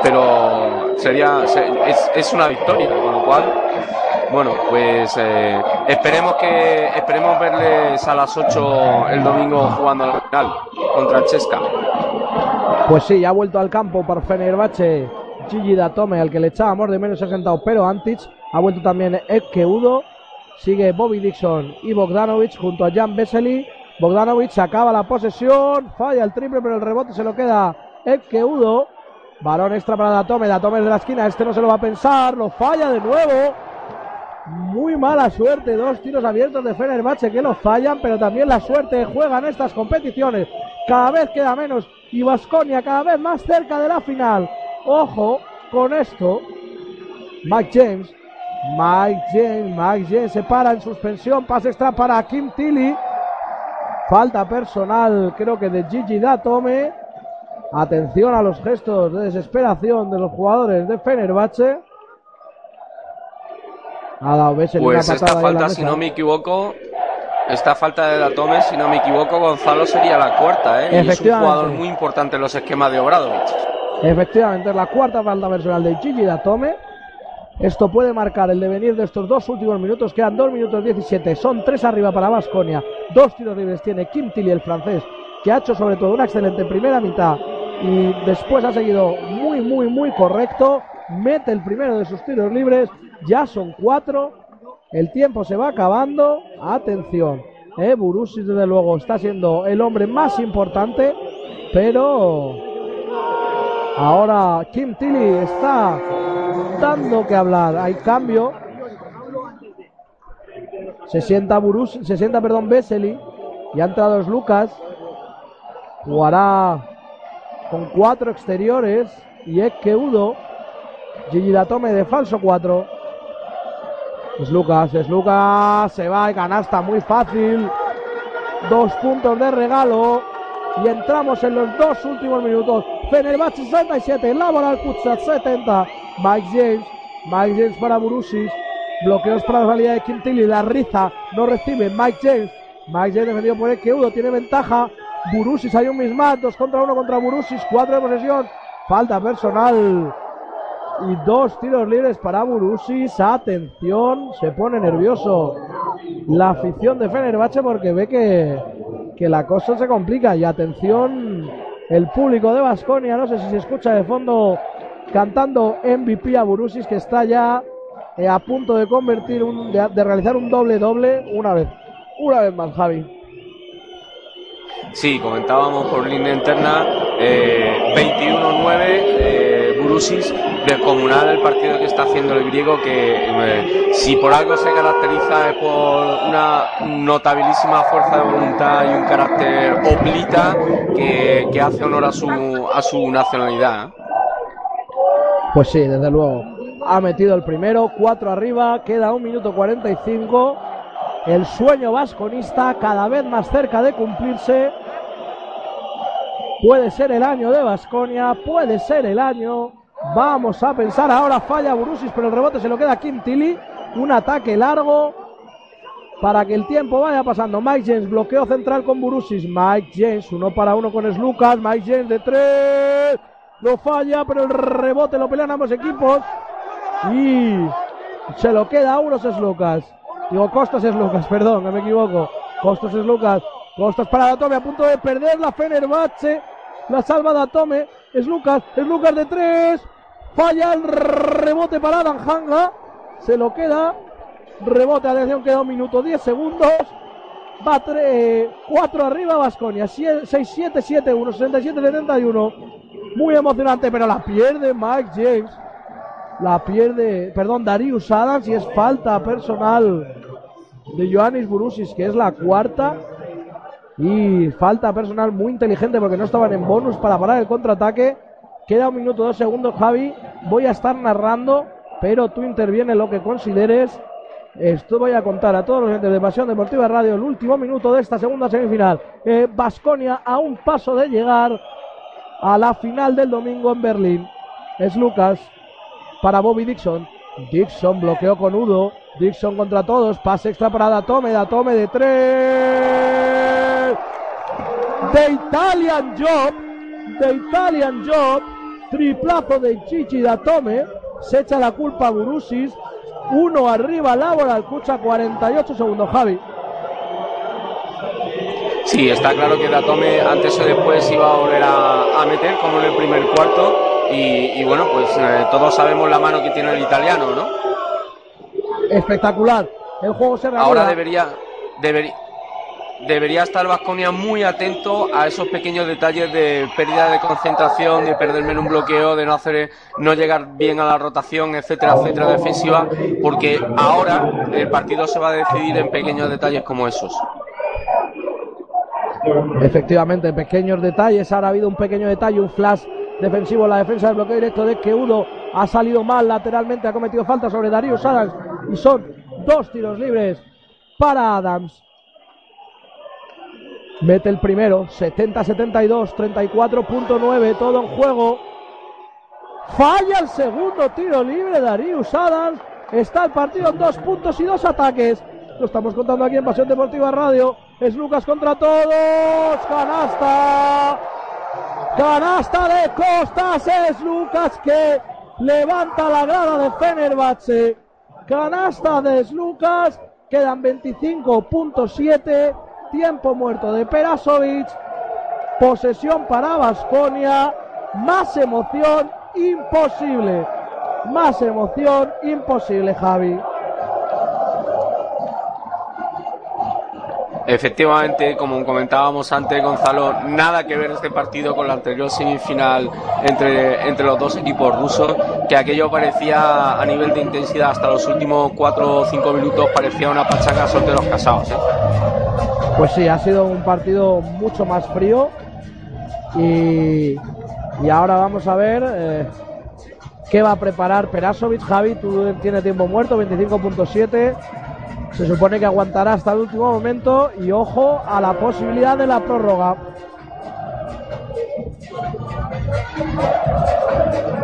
pero sería se- es, es una victoria, con lo cual bueno, pues eh, esperemos que esperemos verles a las 8 el domingo jugando a la final contra el Chesca. Pues sí, ha vuelto al campo por Fenerbahce Gigi Datome, al que le echábamos de menos, se ha sentado pero Antic. Ha vuelto también Eke Udo. Sigue Bobby Dixon y Bogdanovic junto a Jan Vesely. Bogdanovic acaba la posesión, falla el triple, pero el rebote se lo queda Eke Udo. Balón extra para Datome, Datome de la esquina, este no se lo va a pensar, lo falla de nuevo. Muy mala suerte, dos tiros abiertos de Fenerbahce que lo fallan, pero también la suerte juega en estas competiciones. Cada vez queda menos y Vasconia cada vez más cerca de la final. Ojo con esto. Mike James, Mike James, Mike James se para en suspensión, pase extra para Kim Tilly. Falta personal, creo que de Gigi Datome. Atención a los gestos de desesperación de los jugadores de Fenerbahce. Ha dado Vesely Pues una esta patada falta, si no me equivoco, esta falta de Datome, si no me equivoco, Gonzalo sería la cuarta, ¿eh? Y es un jugador muy importante en los esquemas de Obradovic. Efectivamente, es la cuarta falta personal de Gigi Datome. Esto puede marcar el devenir de estos dos últimos minutos. Quedan 2 minutos 17. Son 3 arriba para Vasconia. Dos tiros libres tiene Kim Tilly, el francés, que ha hecho sobre todo una excelente primera mitad. Y después ha seguido muy, muy, muy correcto. Mete el primero de sus tiros libres. Ya son 4. El tiempo se va acabando. Atención. Eh, Burusis, desde luego, está siendo el hombre más importante. Pero Ahora Kim Tilly está dando que hablar. Hay cambio. Se sienta Burus, se sienta, perdón, Vesely. Y ha entrado Lucas. Jugará con cuatro exteriores. Y es que Udo. Gigi Datome de falso 4. Es Lucas, es Lucas. Se va y canasta muy fácil. Dos puntos de regalo. Y entramos en los dos últimos minutos. Fenerbahce 67, Laboral Kutsat 70. Mike James, Mike James para Burusis. Bloqueos para la salida de Quintilli. La riza no recibe Mike James. Mike James defendido por Udo tiene ventaja. Burusis hay un mismatch, dos contra uno contra Burusis, cuatro de posesión. Falta personal. Y dos tiros libres para Burusis. Atención, se pone nervioso la afición de Fenerbahce porque ve que, que la cosa se complica. Y atención, el público de Basconia, no sé si se escucha de fondo cantando MVP a Burusis, que está ya eh, a punto de convertir, un, de, realizar un doble-doble una vez. Una vez más, Javi. Sí, comentábamos por línea interna, eh, 21-9, eh, Burusis, descomunal el partido que está haciendo el griego, que si por algo se caracteriza es por una notabilísima fuerza de voluntad y un carácter oblita que, que hace honor a su, a su nacionalidad. ¿eh? Pues sí, desde luego. Ha metido el primero, cuatro arriba, queda un minuto 45. El sueño vasconista cada vez más cerca de cumplirse. Puede ser el año de Vasconia, puede ser el año. Vamos a pensar ahora, falla Burusis, pero el rebote se lo queda a Kim Tilly. Un ataque largo para que el tiempo vaya pasando. Mike James, bloqueo central con Burusis. Mike James, uno para uno con Lucas. Mike James de tres. Lo falla, pero el rebote lo pelean ambos equipos. Y se lo queda a unos es Lucas. Digo, Costas Lucas, perdón, que me equivoco. Costas Lucas. Costas para Datome, a punto de perder la Fenerbahce. La salva Datome. Es Lucas, es Lucas de tres. Falla el rebote para Adam Hanga. Se lo queda. Rebote, atención, queda un minuto 10 segundos. Va 4 arriba Vasconia. 6-7, 7-1, 67-71. Muy emocionante, pero la pierde Mike James. La pierde, perdón, Darius Adams y es falta personal de Joannis Burusis, que es la cuarta. Y falta personal muy inteligente porque no estaban en bonus para parar el contraataque. Queda un minuto, dos segundos, Javi. Voy a estar narrando, pero tú intervienes lo que consideres. Esto voy a contar a todos los gente de Pasión Deportiva Radio el último minuto de esta segunda semifinal. Basconia a un paso de llegar a la final del domingo en Berlín. Es Lucas para Bobby Dixon. Dixon bloqueó con Udo. Dixon contra todos. Pase extra para Datome. Datome de tres. De Italian Job. De Italian Job. Triplazo de Chichi Datome. Se echa la culpa a Burusis. Uno arriba, Laboral. Escucha 48 segundos, Javi. Sí, está claro que Datome antes o después iba a volver a, meter, como en el primer cuarto. Y, bueno, pues eh, todos sabemos la mano que tiene el italiano, ¿no? Espectacular. El juego se Ahora debería, debería, debería estar Vasconia muy atento a esos pequeños detalles de pérdida de concentración, de perderme en un bloqueo, de no hacer, no llegar bien a la rotación, etcétera, etcétera, defensiva, porque ahora el partido se va a decidir en pequeños detalles como esos. Efectivamente, pequeños detalles. Ahora ha habido un pequeño detalle, un flash defensivo en la defensa del bloqueo directo de que Udo ha salido mal lateralmente, ha cometido falta sobre Darius Adams y son dos tiros libres para Adams. Mete el primero, 70-72, 34.9, todo en juego. Falla el segundo tiro libre Darius Adams. Está el partido en dos puntos y dos ataques. Lo estamos contando aquí en Pasión Deportiva Radio. Es Lucas contra todos. Canasta. Canasta de Costas. Es Lucas que levanta la grada de Fenerbahce. Canasta de Lucas. Quedan 25.7. Tiempo muerto de Perasovic. Posesión para Vasconia. Más emoción imposible. Más emoción imposible, Javi. Efectivamente, como comentábamos antes, Gonzalo, nada que ver este partido con la anterior semifinal entre, entre los dos equipos rusos, que aquello parecía a nivel de intensidad hasta los últimos 4 o 5 minutos parecía una pachaca de los casados. ¿eh? Pues sí, ha sido un partido mucho más frío y, y ahora vamos a ver eh, qué va a preparar Perasovic. Javi, tú tienes tiempo muerto, 25.7. Se supone que aguantará hasta el último momento y ojo a la posibilidad de la prórroga.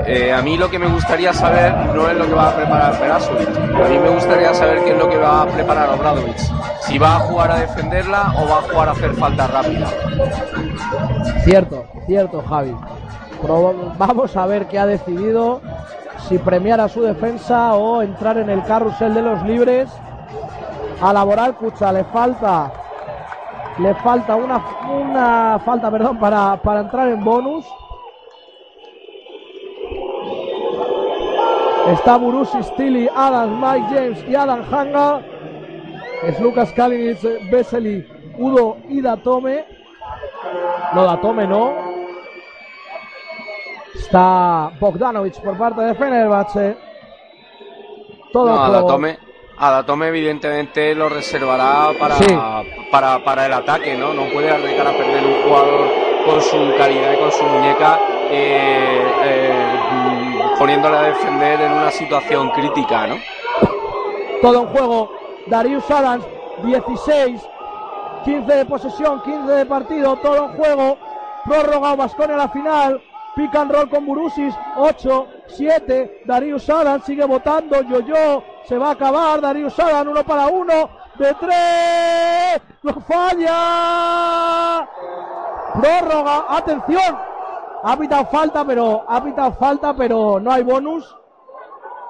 Eh, a mí lo que me gustaría saber no es lo que va a preparar Perasovic. A mí me gustaría saber qué es lo que va a preparar Obradovic. Si va a jugar a defenderla o va a jugar a hacer falta rápida. Cierto, cierto, Javi. vamos a ver qué ha decidido. Si premiar a su defensa o entrar en el carrusel de los libres a Laboral Cucha. Le falta le falta una, una falta perdón, para, para entrar en bonus. Está Burusi, Stili, Adam, Mike James y Adam Hanga. Es Lucas Kalinic, Vesely, Udo y Datome. No, Datome no. Está Bogdanovic por parte de Fenerbahce. Todo no, Datome Adatome evidentemente lo reservará para, para, para, el ataque, ¿no? No puede arriesgar a perder un jugador con su calidad y con su muñeca eh, eh, poniéndole a defender en una situación crítica, ¿no? Todo en juego. Darius Adams, 16, 15 de posesión, 15 de partido, todo en juego. Prórroga Vasconia a la final. Pick and roll con Burusis, 8, 7. Darius Adams sigue votando. Yo-Yo se va a acabar. Darius Adams, uno para uno. De tres. Lo falla. Prórroga. Atención. Ha pitado falta, pero ha pitado falta, pero no hay bonus.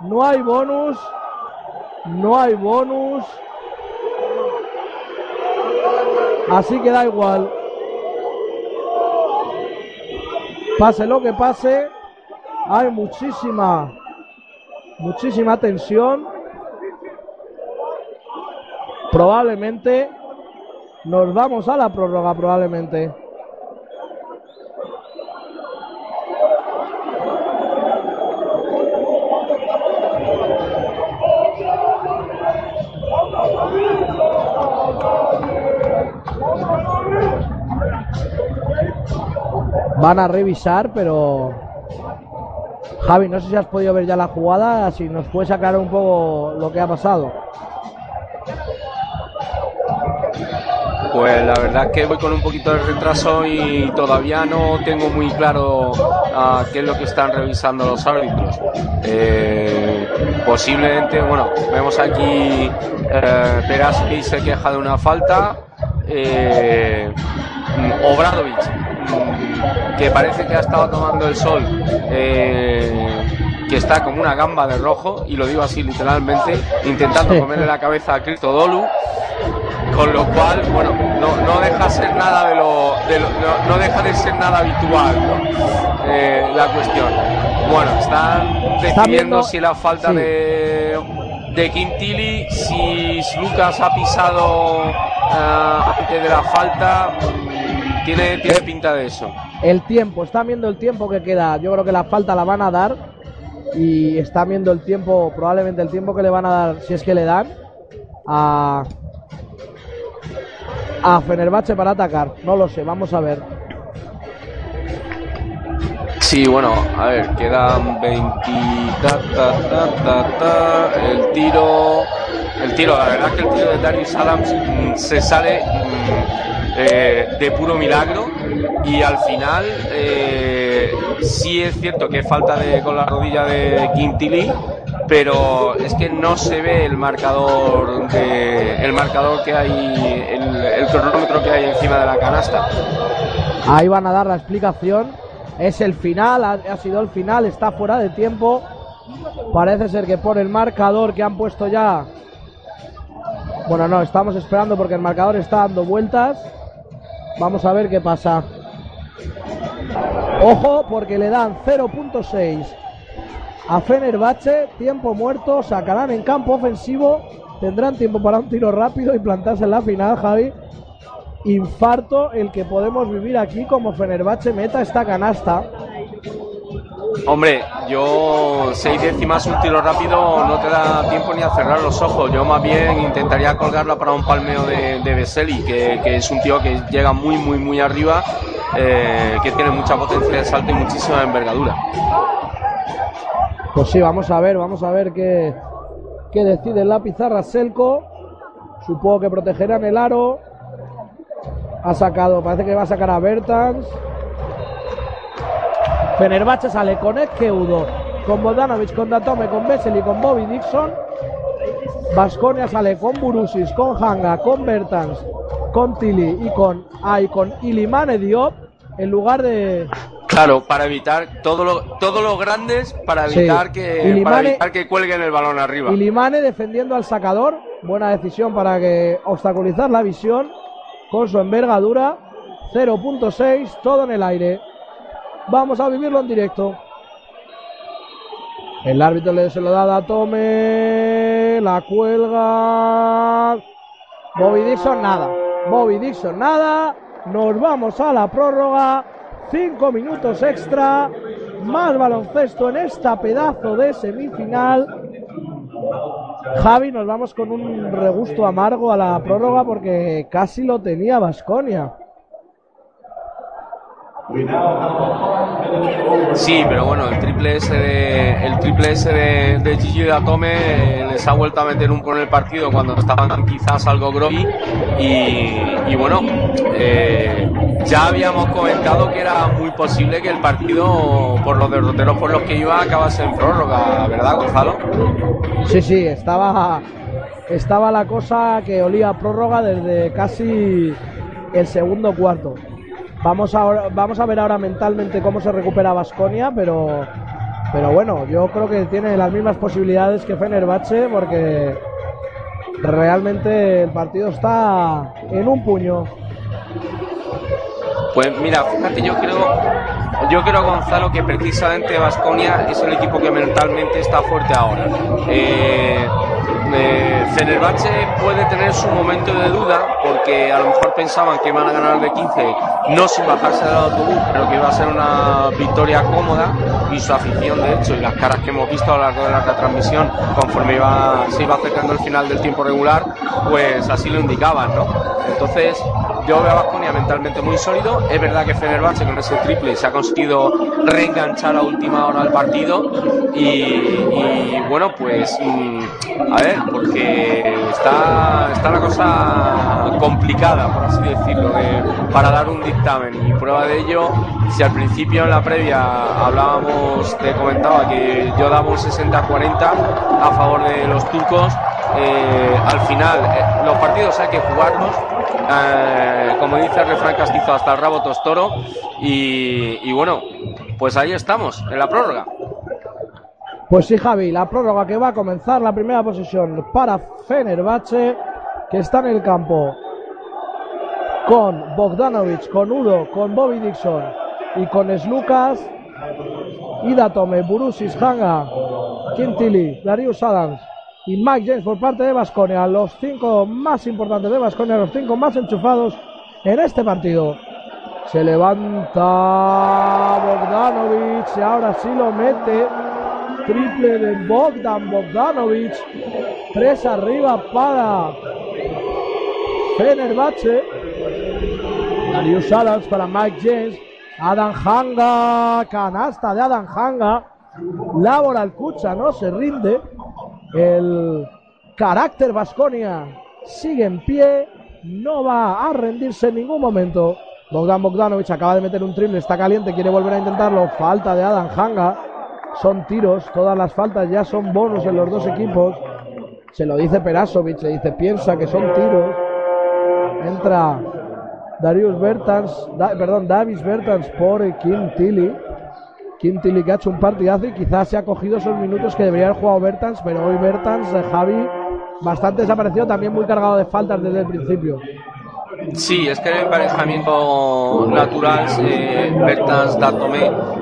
No hay bonus. No hay bonus. Así que da igual. Pase lo que pase, hay muchísima, muchísima tensión. Probablemente nos vamos a la prórroga, probablemente. van a revisar, pero Javi, no sé si has podido ver ya la jugada, si nos puedes aclarar un poco lo que ha pasado. Pues la verdad es que voy con un poquito de retraso y todavía no tengo muy claro ah, qué es lo que están revisando los árbitros. Eh, posiblemente, bueno, vemos aquí eh, Peraski se queja de una falta. Eh, Obradovic, mm, que parece que ha estado tomando el sol, eh, que está como una gamba de rojo, y lo digo así literalmente, intentando comerle la cabeza a Cristo Dolu. Con lo cual, bueno, no, no deja ser nada de lo, de lo- no, no deja de ser nada habitual ¿no? Eh, la cuestión. Bueno, están decidiendo si la falta sí. de de Quintili, si Lucas ha pisado ah, antes de la falta, tiene, tiene pinta de eso. El tiempo, están viendo el tiempo que queda. Yo creo que la falta la van a dar. Y están viendo el tiempo, probablemente el tiempo que le van a dar, si es que le dan, a. A Fenerbahce para atacar. No lo sé, vamos a ver. Sí, bueno, a ver, quedan 20. Ta, ta, ta, ta, ta, el tiro. El tiro, la verdad es que el tiro de Darius Adams mm, se sale mm, eh, de puro milagro. Y al final, eh, sí es cierto que falta de, con la rodilla de Quintili. Pero es que no se ve el marcador de, el marcador que hay, el, cronómetro que hay encima de la canasta. Ahí van a dar la explicación. Es el final, ha sido el final, está fuera de tiempo. Parece ser que por el marcador que han puesto ya. Bueno, no, estamos esperando porque el marcador está dando vueltas. Vamos a ver qué pasa. Ojo, porque le dan 0.6 a Fenerbahce, tiempo muerto, sacarán en campo ofensivo, tendrán tiempo para un tiro rápido y plantarse en la final, Javi. Infarto el que podemos vivir aquí como Fenerbahce meta esta canasta. Hombre, yo seis décimas un tiro rápido no te da tiempo ni a cerrar los ojos. Yo más bien intentaría colgarla para un palmeo de, de que, que es un tío que llega muy, muy, muy arriba, eh, que tiene mucha potencia de salto y muchísima envergadura. Pues sí, vamos a ver, vamos a ver qué, qué decide la pizarra Selco. Supongo que protegerán el aro. Ha sacado, parece que va a sacar a Bertans. Fenerbahce sale con Ezqueudo, con Bogdanovic, con Datome, con Vesely, con Bobby Dixon. Vasconia sale con Burusis, con Hanga, con Bertans, con Tili y con, ah, y con Ilimane Diop en lugar de, Claro, para evitar todo lo, todos los grandes, para Sí. evitar que para evitar que cuelguen el balón arriba. Y Limane defendiendo al sacador. Buena decisión para que obstaculizar la visión con su envergadura. 0.6, todo en el aire. Vamos a vivirlo en directo. El árbitro le se lo da a Tome. La cuelga. Bobby Dixon, nada. Bobby Dixon, nada. Nos vamos a la prórroga. Cinco minutos extra. Más baloncesto en esta pedazo de semifinal. Javi, nos vamos con un regusto amargo a la prórroga porque casi lo tenía Vasconia. Sí, pero bueno, el triple S de, el triple S de, de Gigi Datome eh, les ha vuelto a meter un por el partido cuando estaban quizás algo groggy y, y bueno, eh, ya habíamos comentado que era muy posible que el partido, por los derroteros por los que iba, acabase en prórroga, ¿verdad, Gonzalo? Sí, sí, estaba, estaba la cosa que olía a prórroga desde casi el segundo cuarto. Vamos a, vamos a ver ahora mentalmente cómo se recupera Vasconia, pero, pero bueno, yo creo que tiene las mismas posibilidades que Fenerbahce porque realmente el partido está en un puño. Pues mira, fíjate, yo creo, yo creo Gonzalo que precisamente Vasconia es el equipo que mentalmente está fuerte ahora. Eh, eh, Fenerbahce puede tener su momento de duda porque a lo mejor pensaban que iban a ganar de 15 no sin bajarse del autobús, pero que iba a ser una victoria cómoda y su afición de hecho y las caras que hemos visto a lo largo de la retransmisión conforme iba, se iba acercando el final del tiempo regular, pues así lo indicaban, ¿no? Entonces yo veo a Vasconia mentalmente muy sólido. Es verdad que Fenerbahce con ese triple se ha conseguido reenganchar a última hora al partido y, bueno, pues mm, a ver, porque está, está la cosa complicada, por así decirlo, para dar un dictamen. Y prueba de ello, si al principio en la previa hablábamos, te comentaba que yo daba un 60-40 a favor de los turcos, eh, al final eh, los partidos hay que jugarlos eh, como dice el refrán castizo hasta el rabo tostoro y, y bueno pues ahí estamos en la prórroga pues sí Javi la prórroga que va a comenzar la primera posición para Fenerbahce que está en el campo con Bogdanovic, con Udo, con Bobby Dixon y con Slukas Idatome, Burusis, Hanga, Quintili, Darius Adams y Mike James por parte de Vasconia, los cinco más importantes de Vasconia, los cinco más enchufados en este partido. Se levanta Bogdanovic y ahora sí lo mete. Triple de Bogdan Bogdanovic. Tres arriba para Fenerbahce. Darius Adams para Mike James. Adam Hanga, canasta de Adam Hanga. Laboral Kucha no se rinde. El carácter Vasconia sigue en pie, no va a rendirse en ningún momento. Bogdan Bogdanovic acaba de meter un triple, está caliente, quiere volver a intentarlo. Falta de Adam Hanga. Son tiros, todas las faltas ya son bonos en los dos equipos. Se lo dice Perasovic, le dice piensa que son tiros. Entra Darius Bertans, perdón, Davis Bertans por Kim Tilly. Kim Tilly que ha hecho un partidazo y quizás se ha cogido esos minutos que debería haber jugado Bertans, pero hoy Bertans, eh, Javi, bastante desaparecido, también muy cargado de faltas desde el principio. Sí, es que el emparejamiento natural, eh, Bertans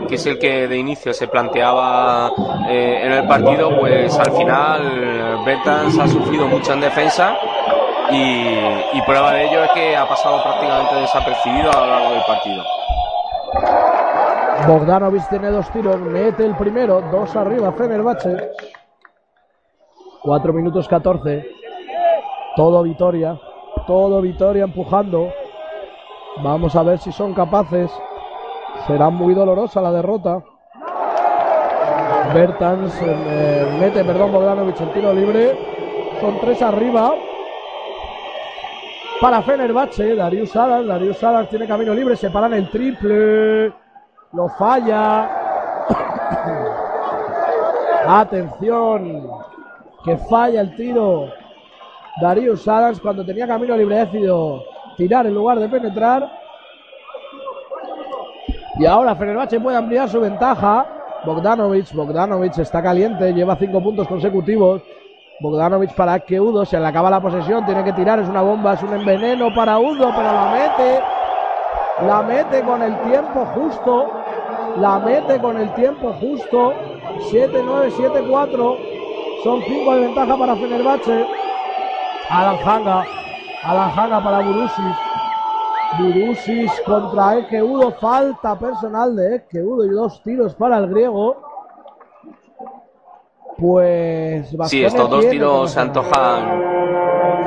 que es el que de inicio se planteaba eh, en el partido, pues al final Bertans ha sufrido mucho en defensa y, y prueba de ello es que ha pasado prácticamente desapercibido a lo largo del partido. Bogdanovic tiene dos tiros, mete el primero, dos arriba, Fenerbahce. 4 minutos 14. Todo Vitoria, todo Vitoria empujando. Vamos a ver si son capaces. Será muy dolorosa la derrota. Bertans eh, mete, perdón, Bogdanovic el tiro libre. Son tres arriba. Para Fenerbahce, Darius Adams. Darius Adams tiene camino libre, se paran el triple. Lo falla. Atención. Que falla el tiro. Darius Adams cuando tenía camino libre decidió tirar en lugar de penetrar. Y ahora Fenerbahce puede ampliar su ventaja. Bogdanovic, Bogdanovic está caliente, lleva cinco puntos consecutivos. Bogdanovic para que Udo se le acaba la posesión, tiene que tirar, es una bomba, es un enveneno para Udo, pero la mete. La mete con el tiempo justo. La mete con el tiempo justo. 7-9, 7-4. Son 5 de ventaja para Fenerbahce. Alan Hanga. Alan Hanga para Burusis. Burusis contra Ekeudo. Falta personal de Ekeudo y dos tiros para el griego. Pues. Sí, estos dos tiros se antojan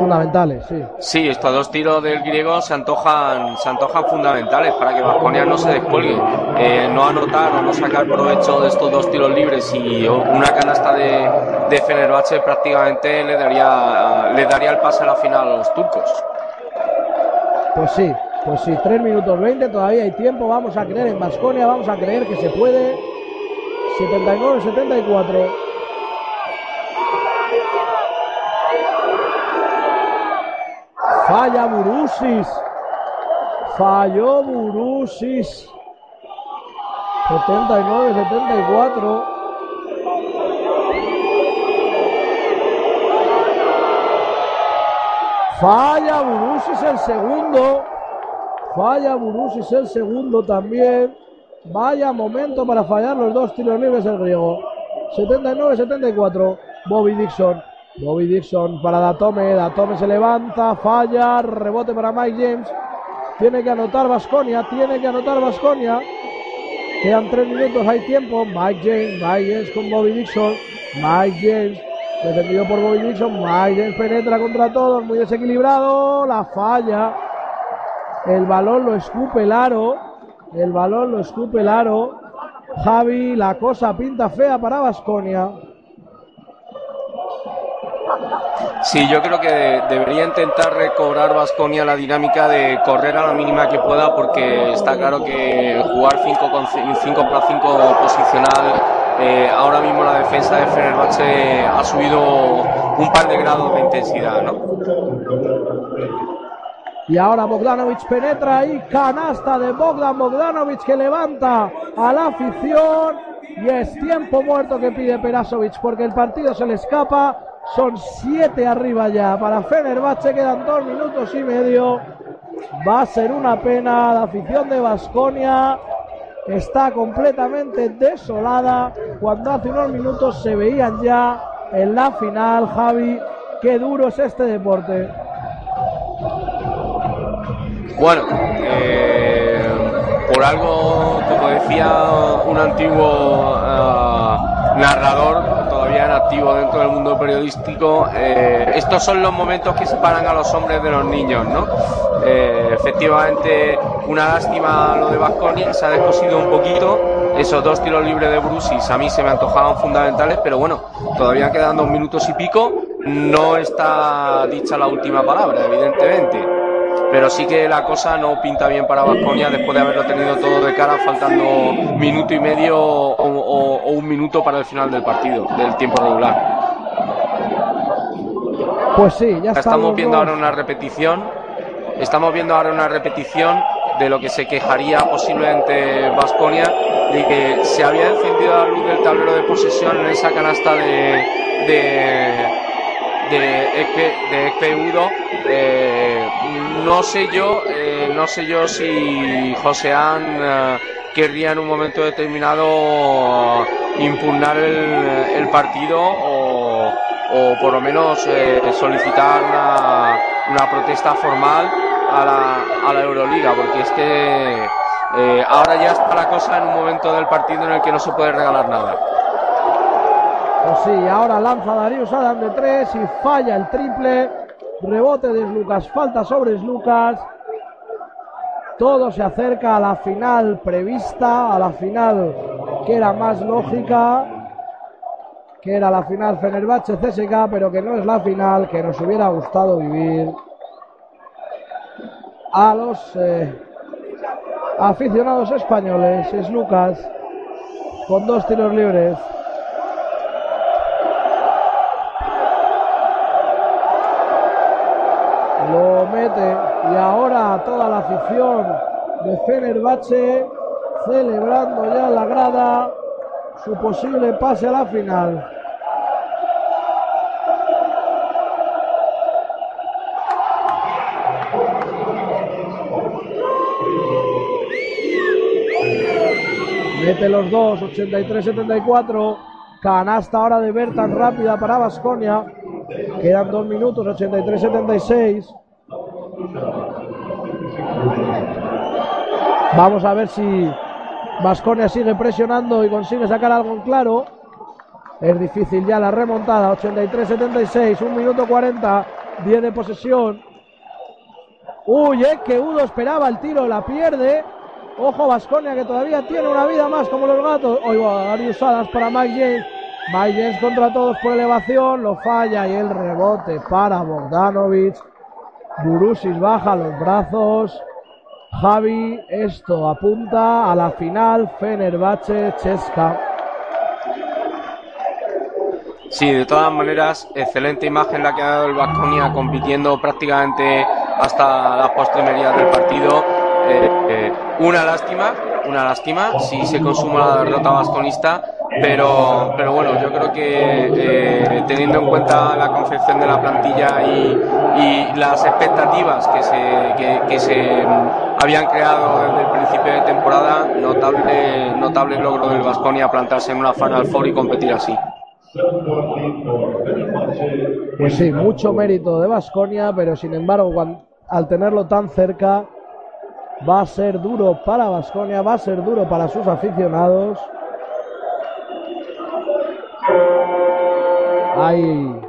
fundamentales, sí. Sí, estos dos tiros del griego se antojan, se antojan fundamentales para que Vasconia no se descuelgue. Eh, no anotar o no sacar provecho de estos dos tiros libres y una canasta de, de Fenerbahce prácticamente le daría, le daría el pase a la final a los turcos. Pues sí, pues sí, 3 minutos 20, todavía hay tiempo, vamos a creer en Vasconia, vamos a creer que se puede. 79-74. Falla Burusis. Falló Burusis. 79-74. Falla Burusis el segundo. Falla Burusis el segundo también. Vaya momento para fallar los dos tiros libres el griego. 79-74. Bobby Dixon. Bobby Dixon para Datome. Datome se levanta, falla, rebote para Mike James. Tiene que anotar Vasconia, tiene que anotar Vasconia. Quedan tres minutos, hay tiempo. Mike James, Mike James con Bobby Dixon. Mike James, defendido por Bobby Dixon. Mike James penetra contra todos, muy desequilibrado. La falla. El balón lo escupe el aro. El balón lo escupe el aro. Javi, la cosa pinta fea para Vasconia. Sí, yo creo que debería intentar recobrar Vasconia la dinámica de correr a la mínima que pueda porque está claro que jugar 5 con 5 para 5 posicional eh, ahora mismo la defensa de Fenerbahce ha subido un par de grados de intensidad, ¿no? Y ahora Bogdanovic penetra y canasta de Bogdan Bogdanovic que levanta a la afición y es tiempo muerto que pide Perasovic porque el partido se le escapa son siete arriba ya para Fenerbahce, quedan dos minutos y medio. Va a ser una pena. La afición de Basconia está completamente desolada. Cuando hace unos minutos se veían ya en la final, Javi. Qué duro es este deporte. Bueno, eh, por algo, como decía un antiguo uh, narrador, activo dentro del mundo periodístico, eh, estos son los momentos que separan a los hombres de los niños, ¿no? Eh, efectivamente, una lástima lo de Vasconia, se ha descosido un poquito. Esos dos tiros libres de Brusis a mí se me antojaban fundamentales, pero bueno, todavía quedan dos minutos y pico. No está dicha la última palabra, evidentemente pero sí que la cosa no pinta bien para Vasconia después de haberlo tenido todo de cara, faltando minuto y medio o, un minuto para el final del partido, del tiempo regular. Pues sí, ya estamos viendo ahora una repetición. Estamos viendo ahora una repetición de lo que se quejaría posiblemente Vasconia de que se había encendido la luz del tablero de posesión en esa canasta de, de de, de eh, no sé yo, eh, no sé yo si Joseán eh, querría en un momento determinado impugnar el, partido o, por lo menos solicitar una, protesta formal a la, a la Euroliga, porque es que ahora ya está la cosa en un momento del partido en el que no se puede regalar nada. Pues sí, ahora lanza Darius Adam de tres y falla el triple. Rebote de Lucas, falta sobre Lucas. Todo se acerca a la final prevista, a la final que era más lógica, que era la final Fenerbahce CSK, pero que no es la final que nos hubiera gustado vivir a los eh, aficionados españoles. Es Lucas con dos tiros libres. Y ahora toda la afición de Fenerbahce celebrando ya la grada su posible pase a la final. Mete los dos, 83-74. Canasta ahora de ver tan rápida para Basconia. Quedan dos minutos, 83-76. Vamos a ver si Vasconia sigue presionando y consigue sacar algo en claro. Es difícil ya la remontada. 83-76, 1 minuto 40, 10 de posesión. Uy, eh, que Udo esperaba el tiro, la pierde. Ojo Vasconia que todavía tiene una vida más como los gatos. Oigo usadas para Mike James. Mike James contra todos por elevación, lo falla y el rebote para Bogdanovic. Burusis baja los brazos. Javi, esto apunta a la final Fenerbahce-Chesca. Sí, de todas maneras, excelente imagen la que ha dado el Vasconia compitiendo prácticamente hasta las postrimerías del partido. Eh, eh, una lástima, una lástima si se consuma la derrota vasconista, pero, pero bueno, yo creo que eh, teniendo en cuenta la confección de la plantilla y, las expectativas que se, que, se habían creado desde el principio de temporada, notable, notable logro del Vasconia plantarse en una Final Four y competir así. Pues sí, mucho mérito de Vasconia, pero sin embargo, al tenerlo tan cerca, va a ser duro para Vasconia, va a ser duro para sus aficionados. Hay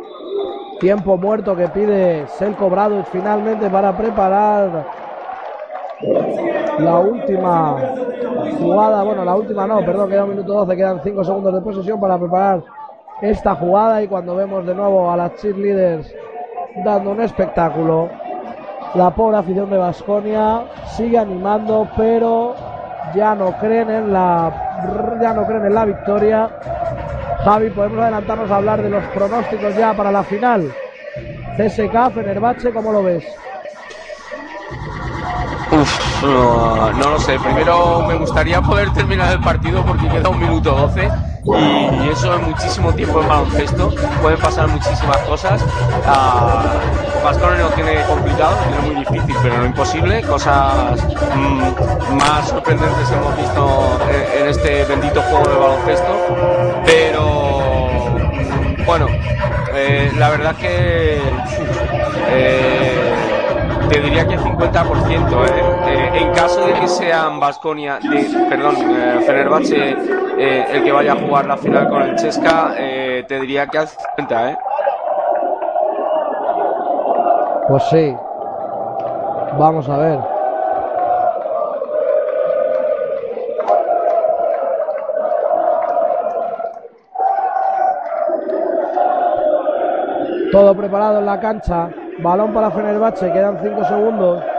tiempo muerto que pide Selko Bradovic finalmente para preparar la última jugada, bueno, la última no, perdón, queda un minuto 12, quedan 5 segundos de posesión para preparar esta jugada y cuando vemos de nuevo a las cheerleaders dando un espectáculo, la pobre afición de Vasconia sigue animando, pero ya no creen en la ya no creen en la victoria. Javi, podemos adelantarnos a hablar de los pronósticos ya para la final. CSK, Fenerbahce, ¿cómo lo ves? Uf, no, lo sé. Primero me gustaría poder terminar el partido porque queda un minuto 12 y, eso es muchísimo tiempo en baloncesto. Pueden pasar muchísimas cosas. Uh, Vasconia lo tiene complicado, lo tiene muy difícil, pero no imposible. Cosas mm, más sorprendentes hemos visto en, en, este bendito juego de baloncesto. Pero mm, bueno, eh, la verdad que eh, te diría que 50%. ¿eh? Eh, en caso de que sean Vasconia, perdón, eh, Fenerbahce eh, el que vaya a jugar la final con el Chesca, eh, te diría que al 50%. ¿eh? Pues sí. Vamos a ver. Todo preparado en la cancha. Balón para Fenerbahce, quedan 5 segundos.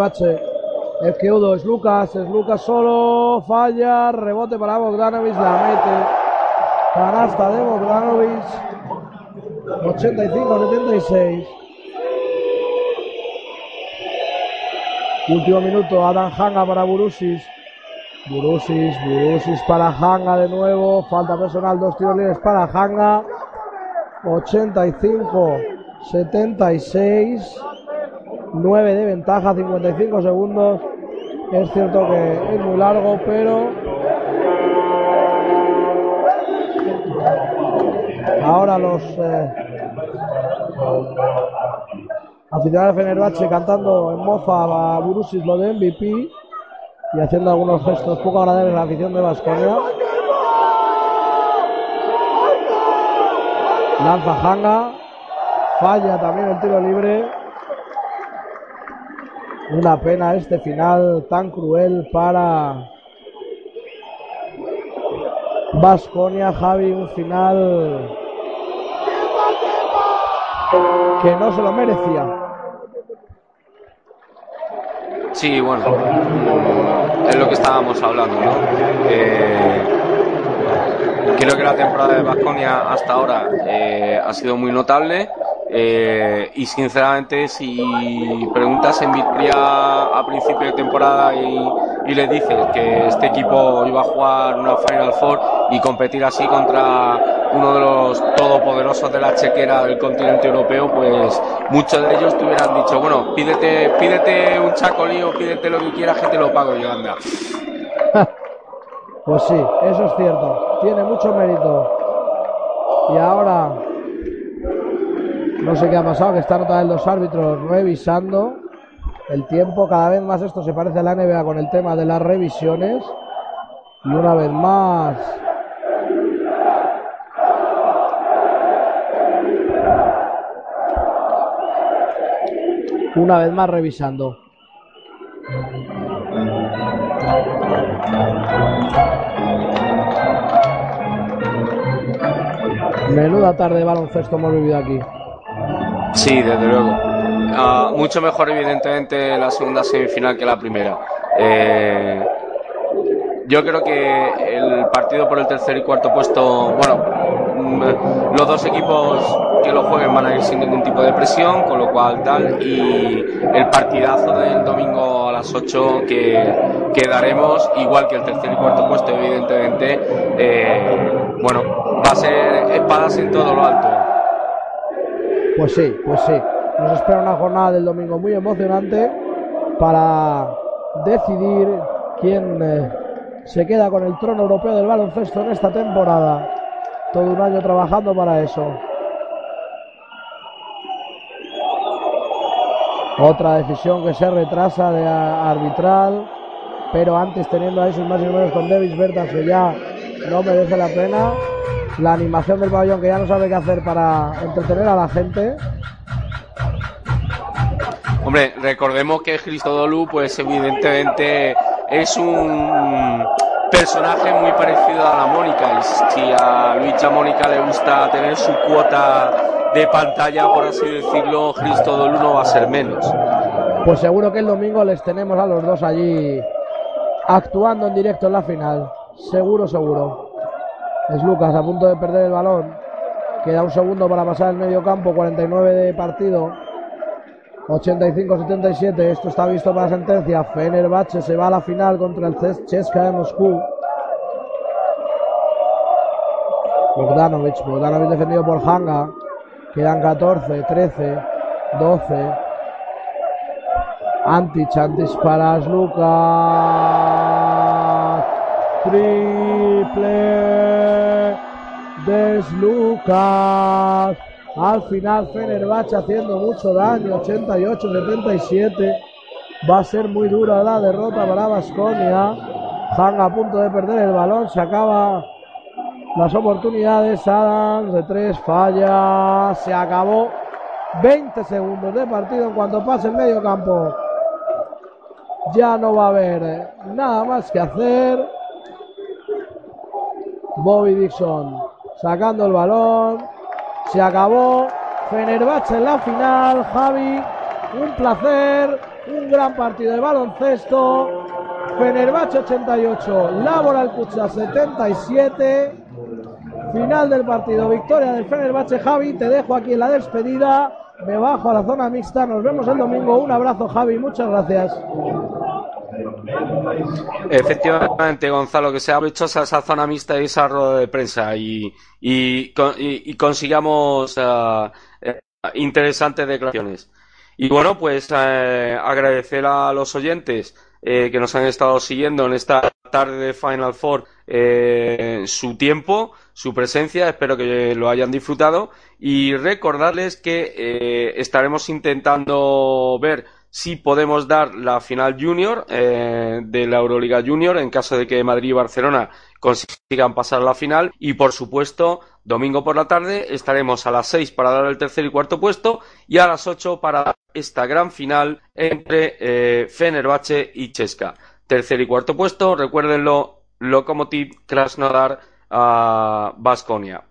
Fenerbahce. Es que Udo, es Lucas, es Lucas solo, falla, rebote para Bogdanovic, la mete. Canasta de Bogdanovic. 85-76. Último minuto, Adam Hanga para Burusis. Burusis, Burusis para Hanga de nuevo. Falta personal, dos tiros libres para Hanga. 85, 76. 9 de ventaja, 55 segundos. Es cierto que es muy largo, pero ahora los eh, aficionados de Fenerbahce cantando en mofa a Burusis lo de MVP y haciendo algunos gestos poco agradables a la afición de Vasconia. Lanza Hanga, falla también el tiro libre. Una pena este final tan cruel para Vasconia, Javi, un final que no se lo merecía. Sí, bueno, es lo que estábamos hablando, ¿no? Eh, creo que la temporada de Vasconia hasta ahora eh, ha sido muy notable. Eh, y sinceramente, si preguntas en Victoria a principio de temporada y, le dices que este equipo iba a jugar una Final Four y competir así contra uno de los todopoderosos de la chequera del continente europeo, pues muchos de ellos te hubieran dicho, bueno, pídete, pídete un chacolí o pídete lo que quieras que te lo pago yo, anda. Pues sí, eso es cierto. Tiene mucho mérito. Y ahora no sé qué ha pasado, que están otra vez los árbitros revisando el tiempo. Cada vez más esto se parece a la NBA con el tema de las revisiones. Y una vez más. Una vez más revisando. Menuda tarde de baloncesto hemos vivido aquí. Sí, desde luego. Uh, mucho mejor, evidentemente, la segunda semifinal que la primera. Eh, yo creo que el partido por el tercer y cuarto puesto, bueno, los dos equipos que lo jueguen van a ir sin ningún tipo de presión, con lo cual tal, y el partidazo del domingo a las 8 que, que daremos, igual que el tercer y cuarto puesto, evidentemente, eh, bueno, va a ser espadas en todo lo alto. Pues sí, pues sí. Nos espera una jornada del domingo muy emocionante para decidir quién eh, se queda con el trono europeo del baloncesto en esta temporada. Todo un año trabajando para eso. Otra decisión que se retrasa de arbitral, pero antes teniendo ahí sus más y menos con Davis Bertas que ya no merece la pena. La animación del pabellón que ya no sabe qué hacer para entretener a la gente. Hombre, recordemos que Cristodolu, pues evidentemente es un personaje muy parecido a la Mónica. Y si a Luisa Mónica le gusta tener su cuota de pantalla, por así decirlo, Cristodolu no va a ser menos. Pues seguro que el domingo les tenemos a los dos allí actuando en directo en la final. Seguro, seguro. Es Lucas a punto de perder el balón. Queda un segundo para pasar el medio campo, 49 de partido. 85-77, esto está visto para sentencia. Fenerbahce se va a la final contra el Cheska de Moscú. Bogdanovic, Bogdanovic defendido por Hanga. Quedan 14, 13, 12. Antic, Antic para Lucas. Triple de Lucas. Al final Fenerbahce haciendo mucho daño, 88-77. Va a ser muy dura la derrota para Basconia. Hanga a punto de perder el balón, se acaba las oportunidades. Adams de tres falla, se acabó. 20 segundos de partido en cuanto pase el medio campo. Ya no va a haber nada más que hacer. Bobby Dixon sacando el balón. Se acabó. Fenerbahce en la final. Javi, un placer. Un gran partido de baloncesto. Fenerbahce 88, Laboral Cucha 77. Final del partido, victoria del Fenerbahce. Javi, te dejo aquí en la despedida. Me bajo a la zona mixta. Nos vemos el domingo. Un abrazo, Javi. Muchas gracias. Efectivamente, Gonzalo, que se ha hecho esa zona mixta y esa rueda de prensa y, y, y, consigamos uh, interesantes declaraciones. Y bueno, pues eh, agradecer a los oyentes eh, que nos han estado siguiendo en esta tarde de Final Four eh, su tiempo, su presencia, espero que lo hayan disfrutado y recordarles que estaremos intentando ver si podemos dar la final junior eh, de la Euroliga Junior en caso de que Madrid y Barcelona consigan pasar a la final y por supuesto domingo por la tarde estaremos a las 6 para dar el tercer y cuarto puesto y a las 8 para esta gran final entre eh, Fenerbahce y Chesca. Tercer y cuarto puesto, recuérdenlo, Lokomotiv Krasnodar a Basconia.